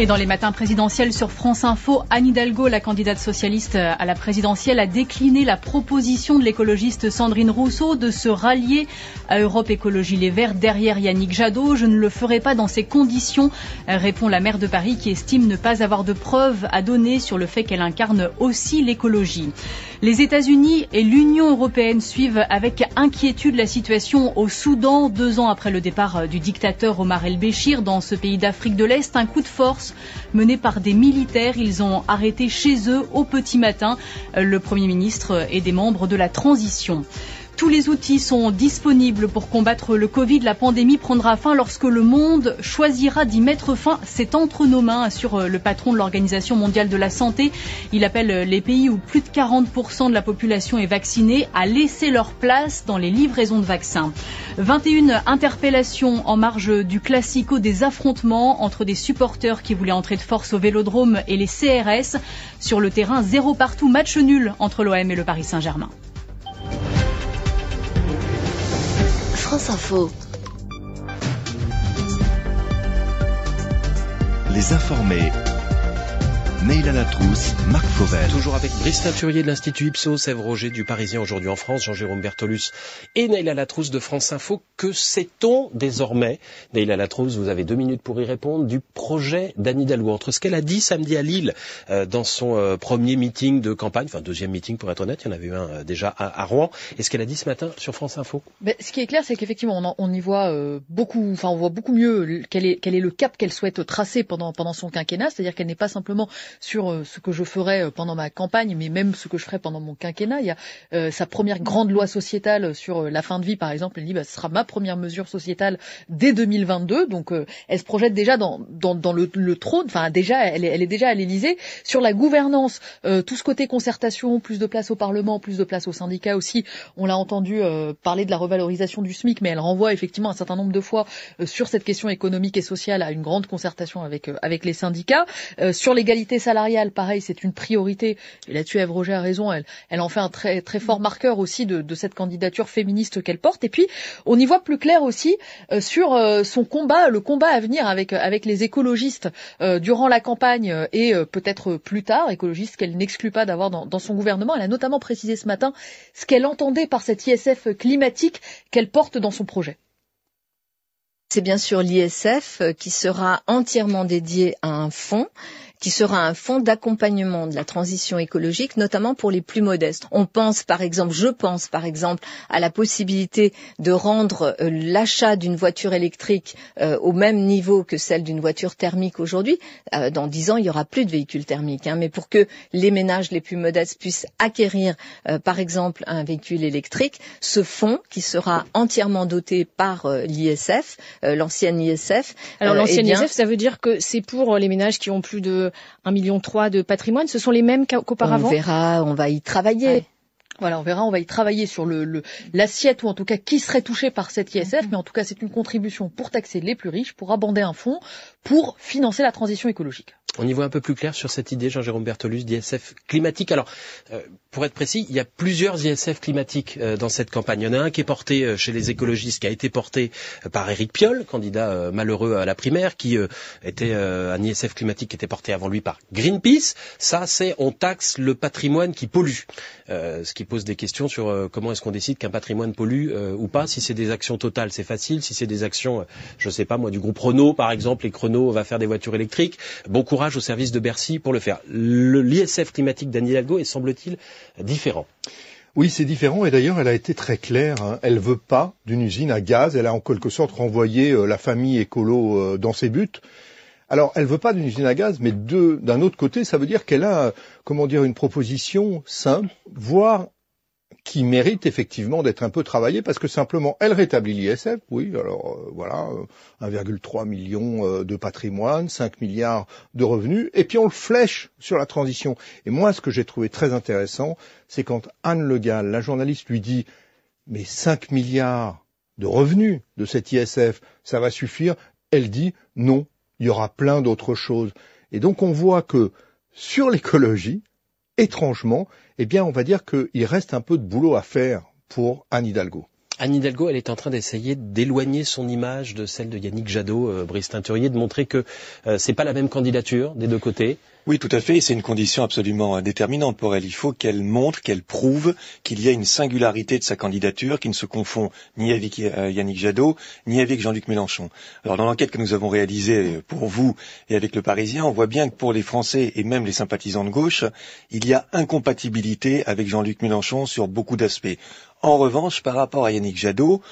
S: Et dans les matins présidentiels sur France Info, Anne Hidalgo, la candidate socialiste à la présidentielle, a décliné la proposition de l'écologiste Sandrine Rousseau de se rallier à Europe Écologie Les Verts derrière Yannick Jadot. Je ne le ferai pas dans ces conditions, répond la maire de Paris qui estime ne pas avoir de preuves à donner sur le fait qu'elle incarne aussi l'écologie. Les États-Unis et l'Union européenne suivent avec inquiétude la situation au Soudan, deux ans après le départ du dictateur Omar el-Béchir dans ce pays d'Afrique de l'Est. Un coup de force mené par des militaires. Ils ont arrêté chez eux au petit matin le Premier ministre et des membres de la transition. Tous les outils sont disponibles pour combattre le Covid. La pandémie prendra fin lorsque le monde choisira d'y mettre fin. C'est entre nos mains, assure le patron de l'Organisation mondiale de la santé. Il appelle les pays où plus de 40% de la population est vaccinée à laisser leur place dans les livraisons de vaccins. 21 interpellations en marge du classico des affrontements entre des supporters qui voulaient entrer de force au vélodrome et les CRS. Sur le terrain, zéro partout, match nul entre l'OM et le Paris Saint-Germain.
A: France Info. Les informés. Neil à la trousse, Marc Fauvel.
B: Toujours avec Brice Teinturier de l'Institut Ipsos, Ève Roger du Parisien aujourd'hui en France, Jean-Jérôme Bertolus et Neil à la trousse de France Info. Que sait-on désormais? Neil à la trousse, vous avez deux minutes pour y répondre, du projet d'Annie Hidalgo. Entre ce qu'elle a dit samedi à Lille euh, dans son euh, premier meeting de campagne, enfin deuxième meeting pour être honnête, il y en avait eu un euh, déjà à, à, Rouen, et ce qu'elle a dit ce matin sur France Info
I: ben, Ce qui est clair, c'est qu'effectivement, on, on, y voit euh, beaucoup, enfin on voit beaucoup mieux quel est, quel est le cap qu'elle souhaite tracer pendant, pendant son quinquennat, c'est-à-dire qu'elle n'est pas simplement sur ce que je ferai pendant ma campagne, mais même ce que je ferai pendant mon quinquennat. Il y a euh, sa première grande loi sociétale sur la fin de vie, par exemple. Elle dit, bah, ce sera ma première mesure sociétale dès 2022. Donc, euh, elle se projette déjà dans, le, trône. Enfin, déjà, elle est, elle est déjà à l'Élysée sur la gouvernance, euh, tout ce côté concertation, plus de place au Parlement, plus de place aux syndicats aussi. On l'a entendu parler de la revalorisation du SMIC, mais elle renvoie effectivement un certain nombre de fois sur cette question économique et sociale à une grande concertation avec avec les syndicats. sur l'égalité salariale, pareil, c'est une priorité. Et là-dessus, Ève Roger a raison. Elle, elle en fait un très, très fort marqueur aussi de, de cette candidature féministe qu'elle porte. Et puis, on y voit plus clair aussi euh, sur euh, son combat, le combat à venir avec, avec les écologistes euh, durant la campagne et peut-être plus tard, écologistes qu'elle n'exclut pas d'avoir dans, dans son gouvernement. Elle a notamment précisé ce matin ce qu'elle entendait par cette ISF climatique qu'elle porte dans son projet.
C: C'est bien sûr l'ISF qui sera entièrement dédié à un fonds qui sera un fonds d'accompagnement de la transition écologique, notamment pour les plus modestes. On pense par exemple, je pense par exemple à la possibilité de rendre euh, l'achat d'une voiture électrique euh, au même niveau que celle d'une voiture thermique aujourd'hui. Euh, dans dix ans, il y aura plus de véhicules thermiques, hein, mais pour que les ménages les plus modestes puissent acquérir, euh, par exemple, un véhicule électrique, ce fonds qui sera entièrement doté par euh, l'ISF, l'ancienne ISF.
H: Alors l'ancienne
C: eh bien,
H: ISF, ça veut dire que c'est pour les ménages qui ont plus de 1,3 million de patrimoine, ce sont les mêmes qu'auparavant
C: On verra, on va y travailler. Ouais.
I: Voilà, on verra, on va y travailler sur le l'assiette ou en tout cas qui serait touché par cette ISF, mais en tout cas c'est une contribution pour taxer les plus riches, pour abonder un fonds, pour financer la transition écologique.
B: On y voit un peu plus clair sur cette idée, Jean-Jérôme Bertolus, d'ISF climatique. Alors, euh, pour être précis, il y a plusieurs ISF climatiques euh, dans cette campagne. Il y en a un qui est porté euh, chez les écologistes, qui a été porté par Éric Piolle, candidat malheureux à la primaire, qui était un ISF climatique qui était porté avant lui par Greenpeace. Ça, c'est on taxe le patrimoine qui pollue. ce qui pose des questions sur comment est-ce qu'on décide qu'un patrimoine pollue ou pas. Si c'est des actions totales, c'est facile. Si c'est des actions, je sais pas moi, du groupe Renault, par exemple, et que Renault va faire des voitures électriques, bon courage au service de Bercy pour le faire. L'ISF climatique d'Anne Hidalgo est, semble-t-il, différent.
Q: Oui, c'est différent et d'ailleurs elle a été très claire. Hein. Elle veut pas d'une usine à gaz. Elle a en quelque sorte renvoyé euh, la famille écolo euh, dans ses buts. Alors, elle veut pas d'une usine à gaz, mais d'un autre côté, ça veut dire qu'elle a, comment dire, une proposition simple, voire qui mérite effectivement d'être un peu travaillée parce que simplement elle rétablit l'ISF, oui, alors euh, voilà, 1,3 euh, million euh, de patrimoine, 5 milliards de revenus, et puis on le flèche sur la transition. Et moi, ce que j'ai trouvé très intéressant, c'est quand Anne Le Gall, la journaliste, lui dit mais 5 milliards de revenus de cet ISF, ça va suffire, elle dit non, il y aura plein d'autres choses. Et donc on voit que sur l'écologie, étrangement, eh bien, on va dire qu'il reste un peu de boulot à faire pour Anne Hidalgo.
B: Anne Hidalgo, elle est en train d'essayer d'éloigner son image de celle de Yannick Jadot, euh, Brice Teinturier, de montrer que euh, c'est pas la même candidature des deux côtés.
R: Oui, tout à fait. C'est une condition absolument euh, déterminante pour elle. Il faut qu'elle montre, qu'elle prouve qu'il y a une singularité de sa candidature qui ne se confond ni avec euh, Yannick Jadot, ni avec Jean-Luc Mélenchon. Alors, dans l'enquête que nous avons réalisée pour vous et avec le Parisien, on voit bien que pour les Français et même les sympathisants de gauche, il y a incompatibilité avec Jean-Luc Mélenchon sur beaucoup d'aspects. En revanche, par rapport à Yannick Jadot,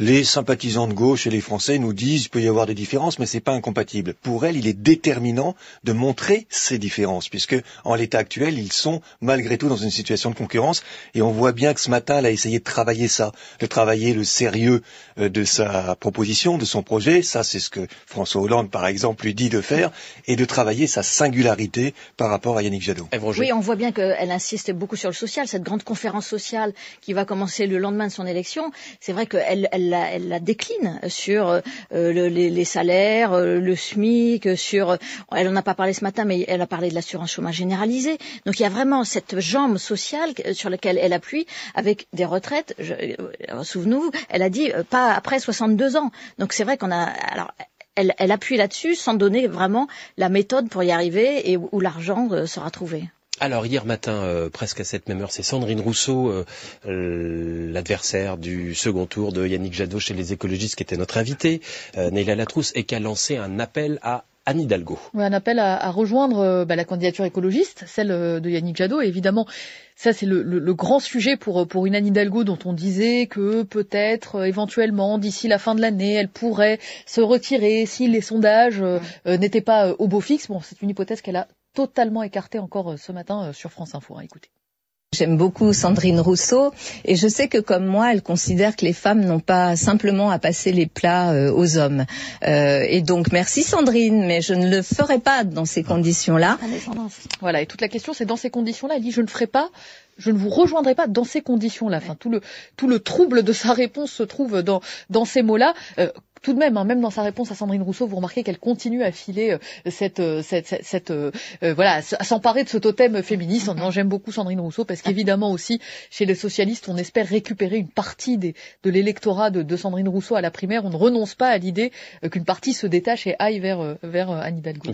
R: les sympathisants de gauche et les Français nous disent qu'il peut y avoir des différences, mais c'est pas incompatible. Pour elle, il est déterminant de montrer ces différences, puisque en l'état actuel, ils sont malgré tout dans une situation de concurrence, et on voit bien que ce matin, elle a essayé de travailler ça, de travailler le sérieux euh, de sa proposition, de son projet, ça c'est ce que François Hollande, par exemple, lui dit de faire, et de travailler sa singularité par rapport à Yannick Jadot.
G: Oui, on voit bien qu'elle insiste beaucoup sur le social, cette grande conférence sociale qui va commencer le lendemain de son élection. C'est vrai qu'elle elle la, décline sur euh, les, salaires, euh, le SMIC, sur. Elle en a pas parlé ce matin, mais elle a parlé de l'assurance chômage généralisée. Donc il y a vraiment cette jambe sociale sur laquelle elle appuie, avec des retraites. Euh, souvenez-vous, elle a dit pas après 62 ans. Donc c'est vrai qu'on a. Alors, elle, elle appuie là-dessus sans donner vraiment la méthode pour y arriver et où l'argent sera trouvé.
B: Alors hier matin, euh, presque à cette même heure, c'est Sandrine Rousseau, euh, euh, l'adversaire du second tour de Yannick Jadot chez les écologistes, qui était notre invité, euh, Neila Latrousse, et qui a lancé un appel à Anne Hidalgo.
I: un appel à, rejoindre bah, la candidature écologiste, celle de Yannick Jadot. Et évidemment, ça c'est le, grand sujet pour, pour une Anne Hidalgo dont on disait que peut-être, éventuellement, d'ici la fin de l'année, elle pourrait se retirer si les sondages n'étaient pas au beau fixe. Bon, c'est une hypothèse qu'elle a totalement écarté encore euh, ce matin euh, sur France Info. Hein, écoutez.
C: J'aime beaucoup Sandrine Rousseau et je sais que comme moi, elle considère que les femmes n'ont pas simplement à passer les plats euh, aux hommes. et donc merci Sandrine, mais je ne le ferai pas dans ces conditions-là.
I: Voilà, et toute la question c'est dans ces conditions-là. Elle dit je ne ferai pas je ne vous rejoindrai pas dans ces conditions-là. Enfin, tout le tout le trouble de sa réponse se trouve dans dans ces mots-là tout de même, hein, même dans sa réponse à Sandrine Rousseau, vous remarquez qu'elle continue à filer euh, cette, euh, cette, cette, euh, voilà, à s'emparer de ce totem féministe. Non, j'aime beaucoup Sandrine Rousseau parce qu'évidemment aussi, chez les socialistes, on espère récupérer une partie des, de l'électorat de, de, Sandrine Rousseau à la primaire. On ne renonce pas à l'idée qu'une partie se détache et aille vers, vers Anne Hidalgo.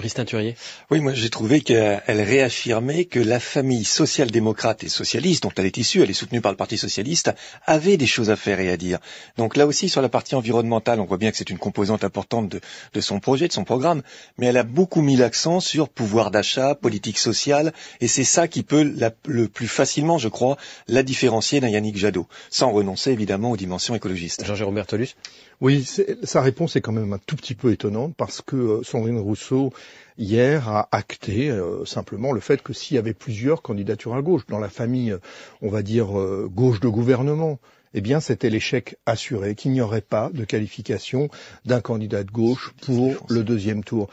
R: Oui, moi j'ai trouvé qu'elle réaffirmait que la famille social-démocrate et socialiste, dont elle est issue, elle est soutenue par le Parti socialiste, avait des choses à faire et à dire. Donc là aussi, sur la partie environnementale, on voit bien c'est une composante importante de, son projet, de son programme, mais elle a beaucoup mis l'accent sur pouvoir d'achat, politique sociale, et c'est ça qui peut le plus facilement, je crois, la différencier d'un Yannick Jadot, sans renoncer évidemment aux dimensions écologistes.
B: Jean-Jérôme Bertolus?
Q: Oui, sa réponse est quand même un tout petit peu étonnante, parce que euh, Sandrine Rousseau, hier, a acté euh, simplement le fait que s'il y avait plusieurs candidatures à gauche, dans la famille, on va dire, euh, gauche de gouvernement, eh bien c'était l'échec assuré, qu'il n'y aurait pas de qualification d'un candidat de gauche pour le deuxième tour.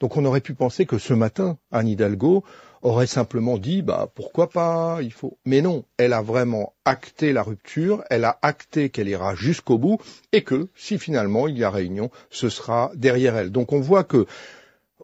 Q: Donc on aurait pu penser que ce matin, Anne Hidalgo aurait simplement dit bah pourquoi pas, il faut. Mais non, elle a vraiment acté la rupture, elle a acté qu'elle ira jusqu'au bout et que si finalement il y a réunion, ce sera derrière elle. Donc on voit que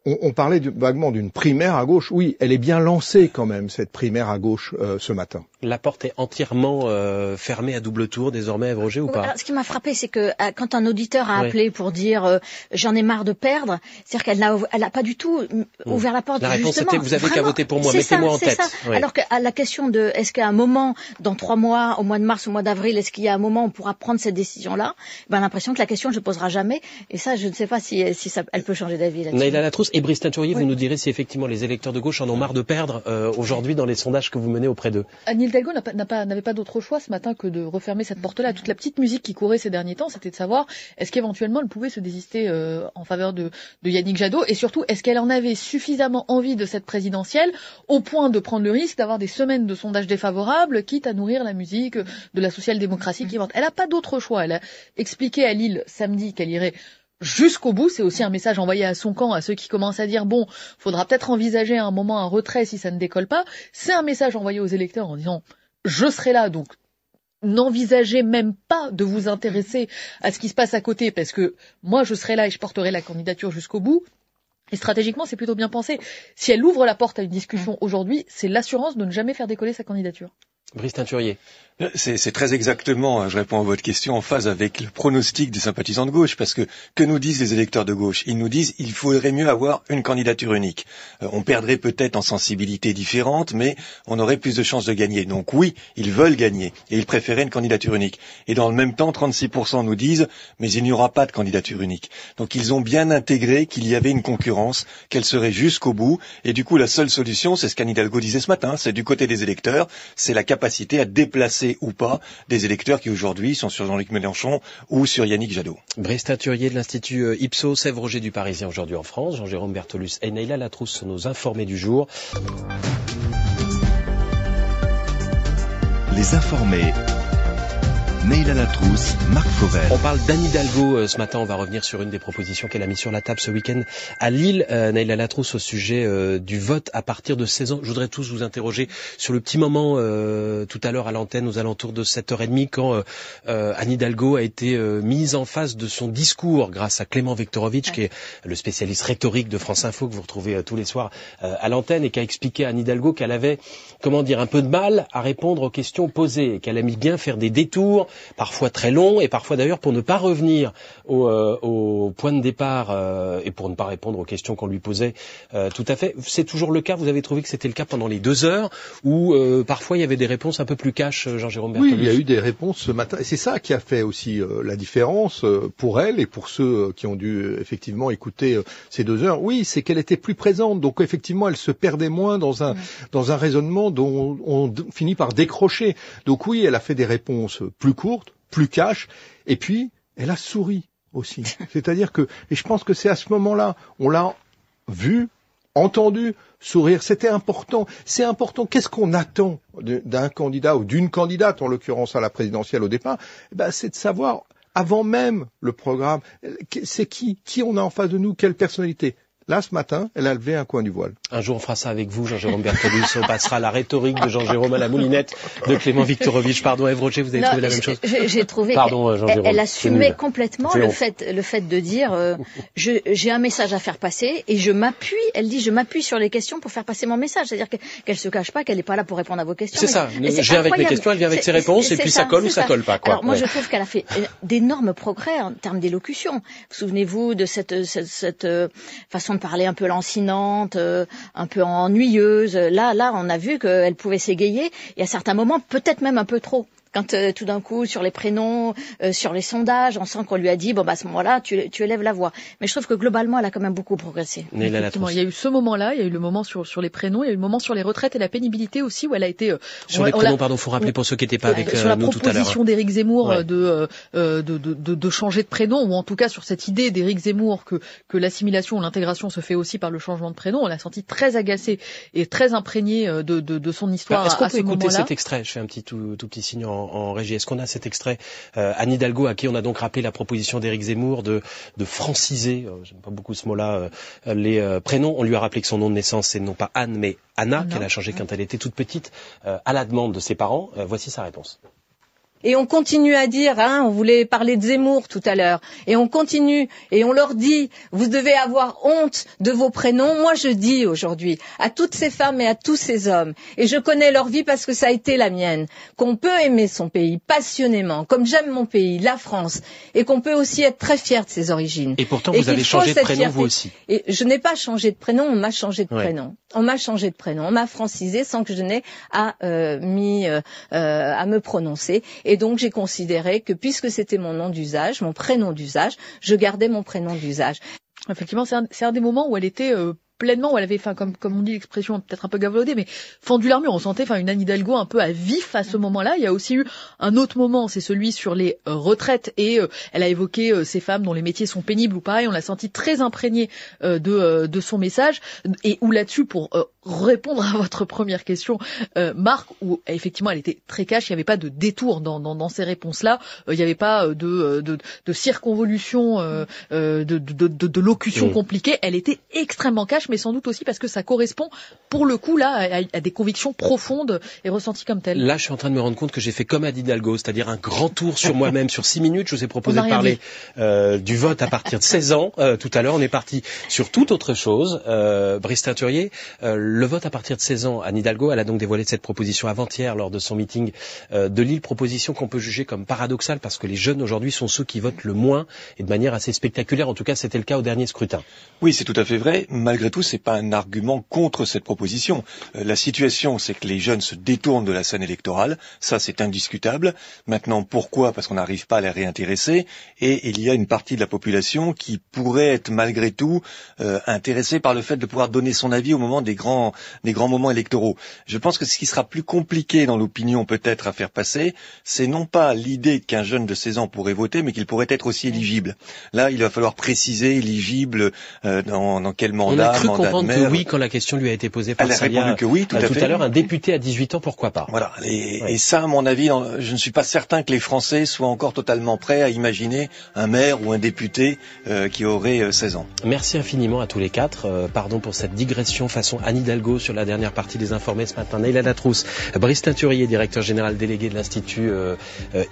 Q: on, parlait vaguement d'une primaire à gauche. Oui, elle est bien lancée quand même, cette primaire à gauche euh, ce matin.
B: La porte est entièrement euh, fermée à double tour désormais, Ève Roger, ou pas
G: Ce qui m'a frappé, c'est que euh, quand un auditeur a appelé pour dire j'en ai marre de perdre, c'est-à-dire qu'elle n'a elle a pas du tout mm, hmm. ouvert la porte.
B: La réponse
G: justement.
B: vous avez qu'à voter pour moi, mettez-moi en tête.
G: Ça. Alors qu'à la question de est-ce qu'à un moment, dans trois mois, au mois de mars, au mois d'avril, est-ce qu'il y a un moment où on pourra prendre cette décision-là Ben l'impression que la question ne se posera jamais. Et ça, je ne sais pas si, si ça, elle peut changer d'avis là-dessus.
B: Naïla Latrousse et Brice vous nous direz si effectivement les électeurs de gauche en ont marre de perdre euh, aujourd'hui dans les sondages que vous menez auprès d'eux.
I: Anne Hidalgo n'avait pas, pas d'autre choix ce matin que de refermer cette porte-là. Toute la petite musique qui courait ces derniers temps, c'était de savoir est-ce qu'éventuellement elle pouvait se désister euh, en faveur de, de Yannick Jadot et surtout est-ce qu'elle en avait suffisamment envie de cette présidentielle au point de prendre le risque d'avoir des semaines de sondages défavorables, quitte à nourrir la musique de la social-démocratie qui vante. Elle n'a pas d'autre choix. Elle a expliqué à Lille samedi qu'elle irait jusqu'au bout. C'est aussi un message envoyé à son camp, à ceux qui commencent à dire bon, faudra peut-être envisager à un moment un retrait si ça ne décolle pas. C'est un message envoyé aux électeurs en disant je serai là, donc n'envisagez même pas de vous intéresser à ce qui se passe à côté, parce que moi je serai là et je porterai la candidature jusqu'au bout. Et stratégiquement, c'est plutôt bien pensé. Si elle ouvre la porte à une discussion aujourd'hui, c'est l'assurance de ne jamais faire décoller sa candidature.
B: Brice Teinturier.
R: C'est très exactement, je réponds à votre question, en phase avec le pronostic des sympathisants de gauche, parce que que nous disent les électeurs de gauche? Ils nous disent il faudrait mieux avoir une candidature unique. Euh, on perdrait peut-être en sensibilité différente, mais on aurait plus de chances de gagner. Donc oui, ils veulent gagner, et ils préféraient une candidature unique. Et dans le même temps, 36% nous disent mais il n'y aura pas de candidature unique. Donc ils ont bien intégré qu'il y avait une concurrence, qu'elle serait jusqu'au bout, et du coup la seule solution, c'est ce qu'Anne Hidalgo disait ce matin, c'est du côté des électeurs, c'est la capacité à déplacer ou pas des électeurs qui aujourd'hui sont sur Jean-Luc Mélenchon ou sur Yannick Jadot.
B: Brice Teinturier de l'Institut euh, Ipsos, Sèvres Roger du Parisien aujourd'hui en France, Jean-Jérôme Bertolus et Neila Latrousse sont nos informés du jour.
A: Les informés Marc.
B: On parle d'Anne Hidalgo euh, ce matin. On va revenir sur une des propositions qu'elle a mis sur la table ce week-end à Lille. Euh, Latrousse au sujet euh, du vote à partir de 16 ans. Je voudrais tous vous interroger sur le petit moment euh, tout à l'heure à l'antenne aux alentours de 7h30 quand Anne Hidalgo a été mise en face de son discours grâce à Clément Viktorovitch qui est le spécialiste rhétorique de France Info que vous retrouvez tous les soirs à l'antenne et qui a expliqué à Anne Hidalgo qu'elle avait, comment dire, un peu de mal à répondre aux questions posées et qu'elle aimait bien faire des détours parfois très long, et parfois d'ailleurs pour ne pas revenir au, euh, point de départ euh, et pour ne pas répondre aux questions qu'on lui posait euh, tout à fait. C'est toujours le cas, vous avez trouvé que c'était le cas pendant les deux heures, où parfois il y avait des réponses un peu plus cash, Jean-Jérôme
Q: Oui, il y a eu des réponses ce matin, et c'est ça qui a fait aussi la différence pour elle et pour ceux qui ont dû effectivement écouter ces deux heures. Oui, c'est qu'elle était plus présente, donc effectivement elle se perdait moins dans un, dans un raisonnement dont on finit par décrocher. Donc oui, elle a fait des réponses plus courte, plus cash, et puis elle a souri aussi. C'est-à-dire que, et je pense que c'est à ce moment-là, on l'a vu, entendu sourire. C'était important. C'est important. Qu'est-ce qu'on attend d'un candidat ou d'une candidate, en l'occurrence à la présidentielle au départ? Eh ben, C'est de savoir, avant même le programme, c'est qui, qui on a en face de nous, quelle personnalité? Là, ce matin, elle a levé un coin du voile.
B: Un jour, on fera ça avec vous, Jean-Jérôme Bertolus. on passera la rhétorique de Jean-Jérôme à la moulinette de Clément Viktorovitch. Pardon, Ève Roger, vous avez trouvé la même chose
G: J'ai trouvé Pardon, Jean-Jérôme. Elle assumait complètement le fait, le fait de dire euh, j'ai un message à faire passer et je m'appuie, elle dit je m'appuie sur les questions pour faire passer mon message. C'est-à-dire qu'elle se cache pas, qu'elle n'est pas là pour répondre à vos questions.
B: C'est ça. Je viens avec mes questions, elle vient avec ses réponses et puis ça, colle ou ça, colle pas. Quoi.
G: Alors moi, je trouve qu'elle a fait euh, d'énormes progrès en termes d'élocution. Vous souvenez-vous de cette, cette, cette euh, façon de parler un peu lancée euh, un peu ennuyeuse. Là, là, on a vu qu'elle pouvait s'égayer et à certains moments, peut-être même un peu trop. Quand euh, tout d'un coup, sur les prénoms, euh, sur les sondages, on sent qu'on lui a dit, bon, bah, à ce moment-là, tu, tu, élèves la voix. Mais je trouve que globalement, elle a quand même beaucoup progressé.
I: il y a eu ce moment-là, il y a eu le moment sur, sur les prénoms, il y a eu le moment sur les retraites et la pénibilité aussi, où elle a été... Euh,
B: sur les prénoms, pardon, faut rappeler pour ceux qui n'étaient pas avec
I: sur
B: nous tout à l'heure.
I: Sur la proposition d'Éric Zemmour de, de, de, de, changer de prénom, ou en tout cas sur cette idée d'Éric Zemmour que, que l'assimilation ou l'intégration se fait aussi par le changement de prénom, on l'a senti très agacée et très imprégnée de, de, de son histoire.
B: Est-ce qu'on peut écouter cet extrait? Je fais un petit tout, tout petit signe en en, régie. Est-ce qu'on a cet extrait Anne Hidalgo, à qui on a donc rappelé la proposition d'Éric Zemmour de, de franciser, j'aime pas beaucoup ce mot-là, les prénoms. On lui a rappelé que son nom de naissance, c'est non pas Anne, mais Anna, qu'elle a changé quand elle était toute petite, à la demande de ses parents. voici sa réponse.
C: Et on continue à dire, hein, on voulait parler de Zemmour tout à l'heure, et on continue, et on leur dit, vous devez avoir honte de vos prénoms. Moi, je dis aujourd'hui à toutes ces femmes et à tous ces hommes, et je connais leur vie parce que ça a été la mienne, qu'on peut aimer son pays passionnément, comme j'aime mon pays, la France, et qu'on peut aussi être très fier de ses origines.
B: Et pourtant, vous avez changé de prénom, vous aussi.
C: Et je n'ai pas changé de prénom, on m'a changé de prénom. On m'a changé de prénom, on m'a francisé sans que je n'ai à, euh, mis, euh, euh, à me prononcer. Et donc j'ai considéré que puisque c'était mon nom d'usage, mon prénom d'usage, je gardais mon prénom d'usage.
I: Effectivement, c'est un, un, des moments où elle était euh, pleinement, où elle avait, enfin, comme, comme on dit l'expression peut-être un peu gavaudée, mais fendu l'armure. On sentait, enfin, une Anne Hidalgo un peu à vif à ce moment-là. Il y a aussi eu un autre moment, c'est celui sur les euh, retraites, et euh, elle a évoqué euh, ces femmes dont les métiers sont pénibles ou pareil. On l'a senti très imprégnée de, de son message, et où là-dessus, pour répondre à votre première question, Marc, où effectivement elle était très cash, il n'y avait pas de détour dans, dans, dans ces réponses-là, il n'y avait pas de, de, de circonvolution, de, de, de, de, locution compliquée. Elle était extrêmement cash mais sans doute aussi parce que ça correspond, pour le coup, là, à, des convictions profondes et ressenties comme telles.
B: Là, je suis en train de me rendre compte que j'ai fait comme Adi Hidalgo, c'est-à-dire un grand tour sur moi-même sur six minutes. Je vous ai proposé de parler euh, du vote à partir de 16 ans. Euh, tout à l'heure, on est parti sur toute autre chose. Euh, Brice Teinturier, euh, le vote à partir de 16 ans, Anne Hidalgo, elle a donc dévoilé cette proposition avant-hier lors de son meeting euh, de Lille, proposition qu'on peut juger comme paradoxale parce que les jeunes aujourd'hui sont ceux qui votent le moins et de manière assez spectaculaire. En tout cas, c'était le cas au dernier scrutin.
R: Oui, c'est tout à fait vrai. Malgré tout, c'est pas un argument contre cette proposition. Euh, la situation, c'est que les jeunes se détournent de la scène électorale. Ça, c'est indiscutable. Maintenant, pourquoi? Parce qu'on n'arrive pas à les réintéresser. Et il y a une partie de la population qui pourrait être malgré tout euh, intéressée par le fait de pouvoir donner son avis au moment des grands, des grands moments électoraux. Je pense que ce qui sera plus compliqué dans l'opinion peut-être à faire passer, c'est non pas l'idée qu'un jeune de 16 ans pourrait voter, mais qu'il pourrait être aussi éligible. Là, il va falloir préciser éligible euh, dans, dans, quel mandat, mandat
B: que oui quand la question lui a été posée par
R: Elle a répondu que oui, tout à,
B: tout à l'heure. Un député à 18 ans, pourquoi pas
R: Voilà. Et, ça, à mon avis, je ne suis pas certain que les Français soient encore totalement prêts à imaginer un maire ou un député euh, qui aurait 16 euh, ans.
B: Merci infiniment à tous les quatre. Euh, pardon pour cette digression façon Anne Hidalgo sur la dernière partie des informés ce matin. Neila Latrousse, Brice Teinturier, directeur général délégué de l'Institut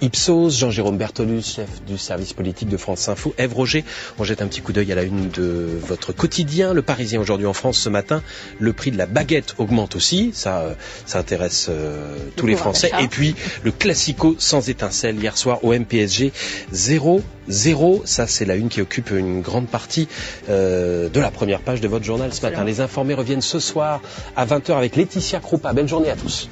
B: Ipsos, Jean-Jérôme Bertolus, chef du service politique de France Info, Ève Roger. On jette un petit coup d'œil à la une de votre quotidien, Le Parisien aujourd'hui en France ce matin. Le prix de la baguette augmente aussi, ça, euh, ça intéresse euh, tous les Français. Et puis le classico sans étincelle hier soir au MPSG 0 0 ça c'est la une qui occupe une grande partie euh, de la première page de votre journal ce matin. Les informés reviennent ce soir à 20h avec Laetitia Kroupa. Belle journée à tous.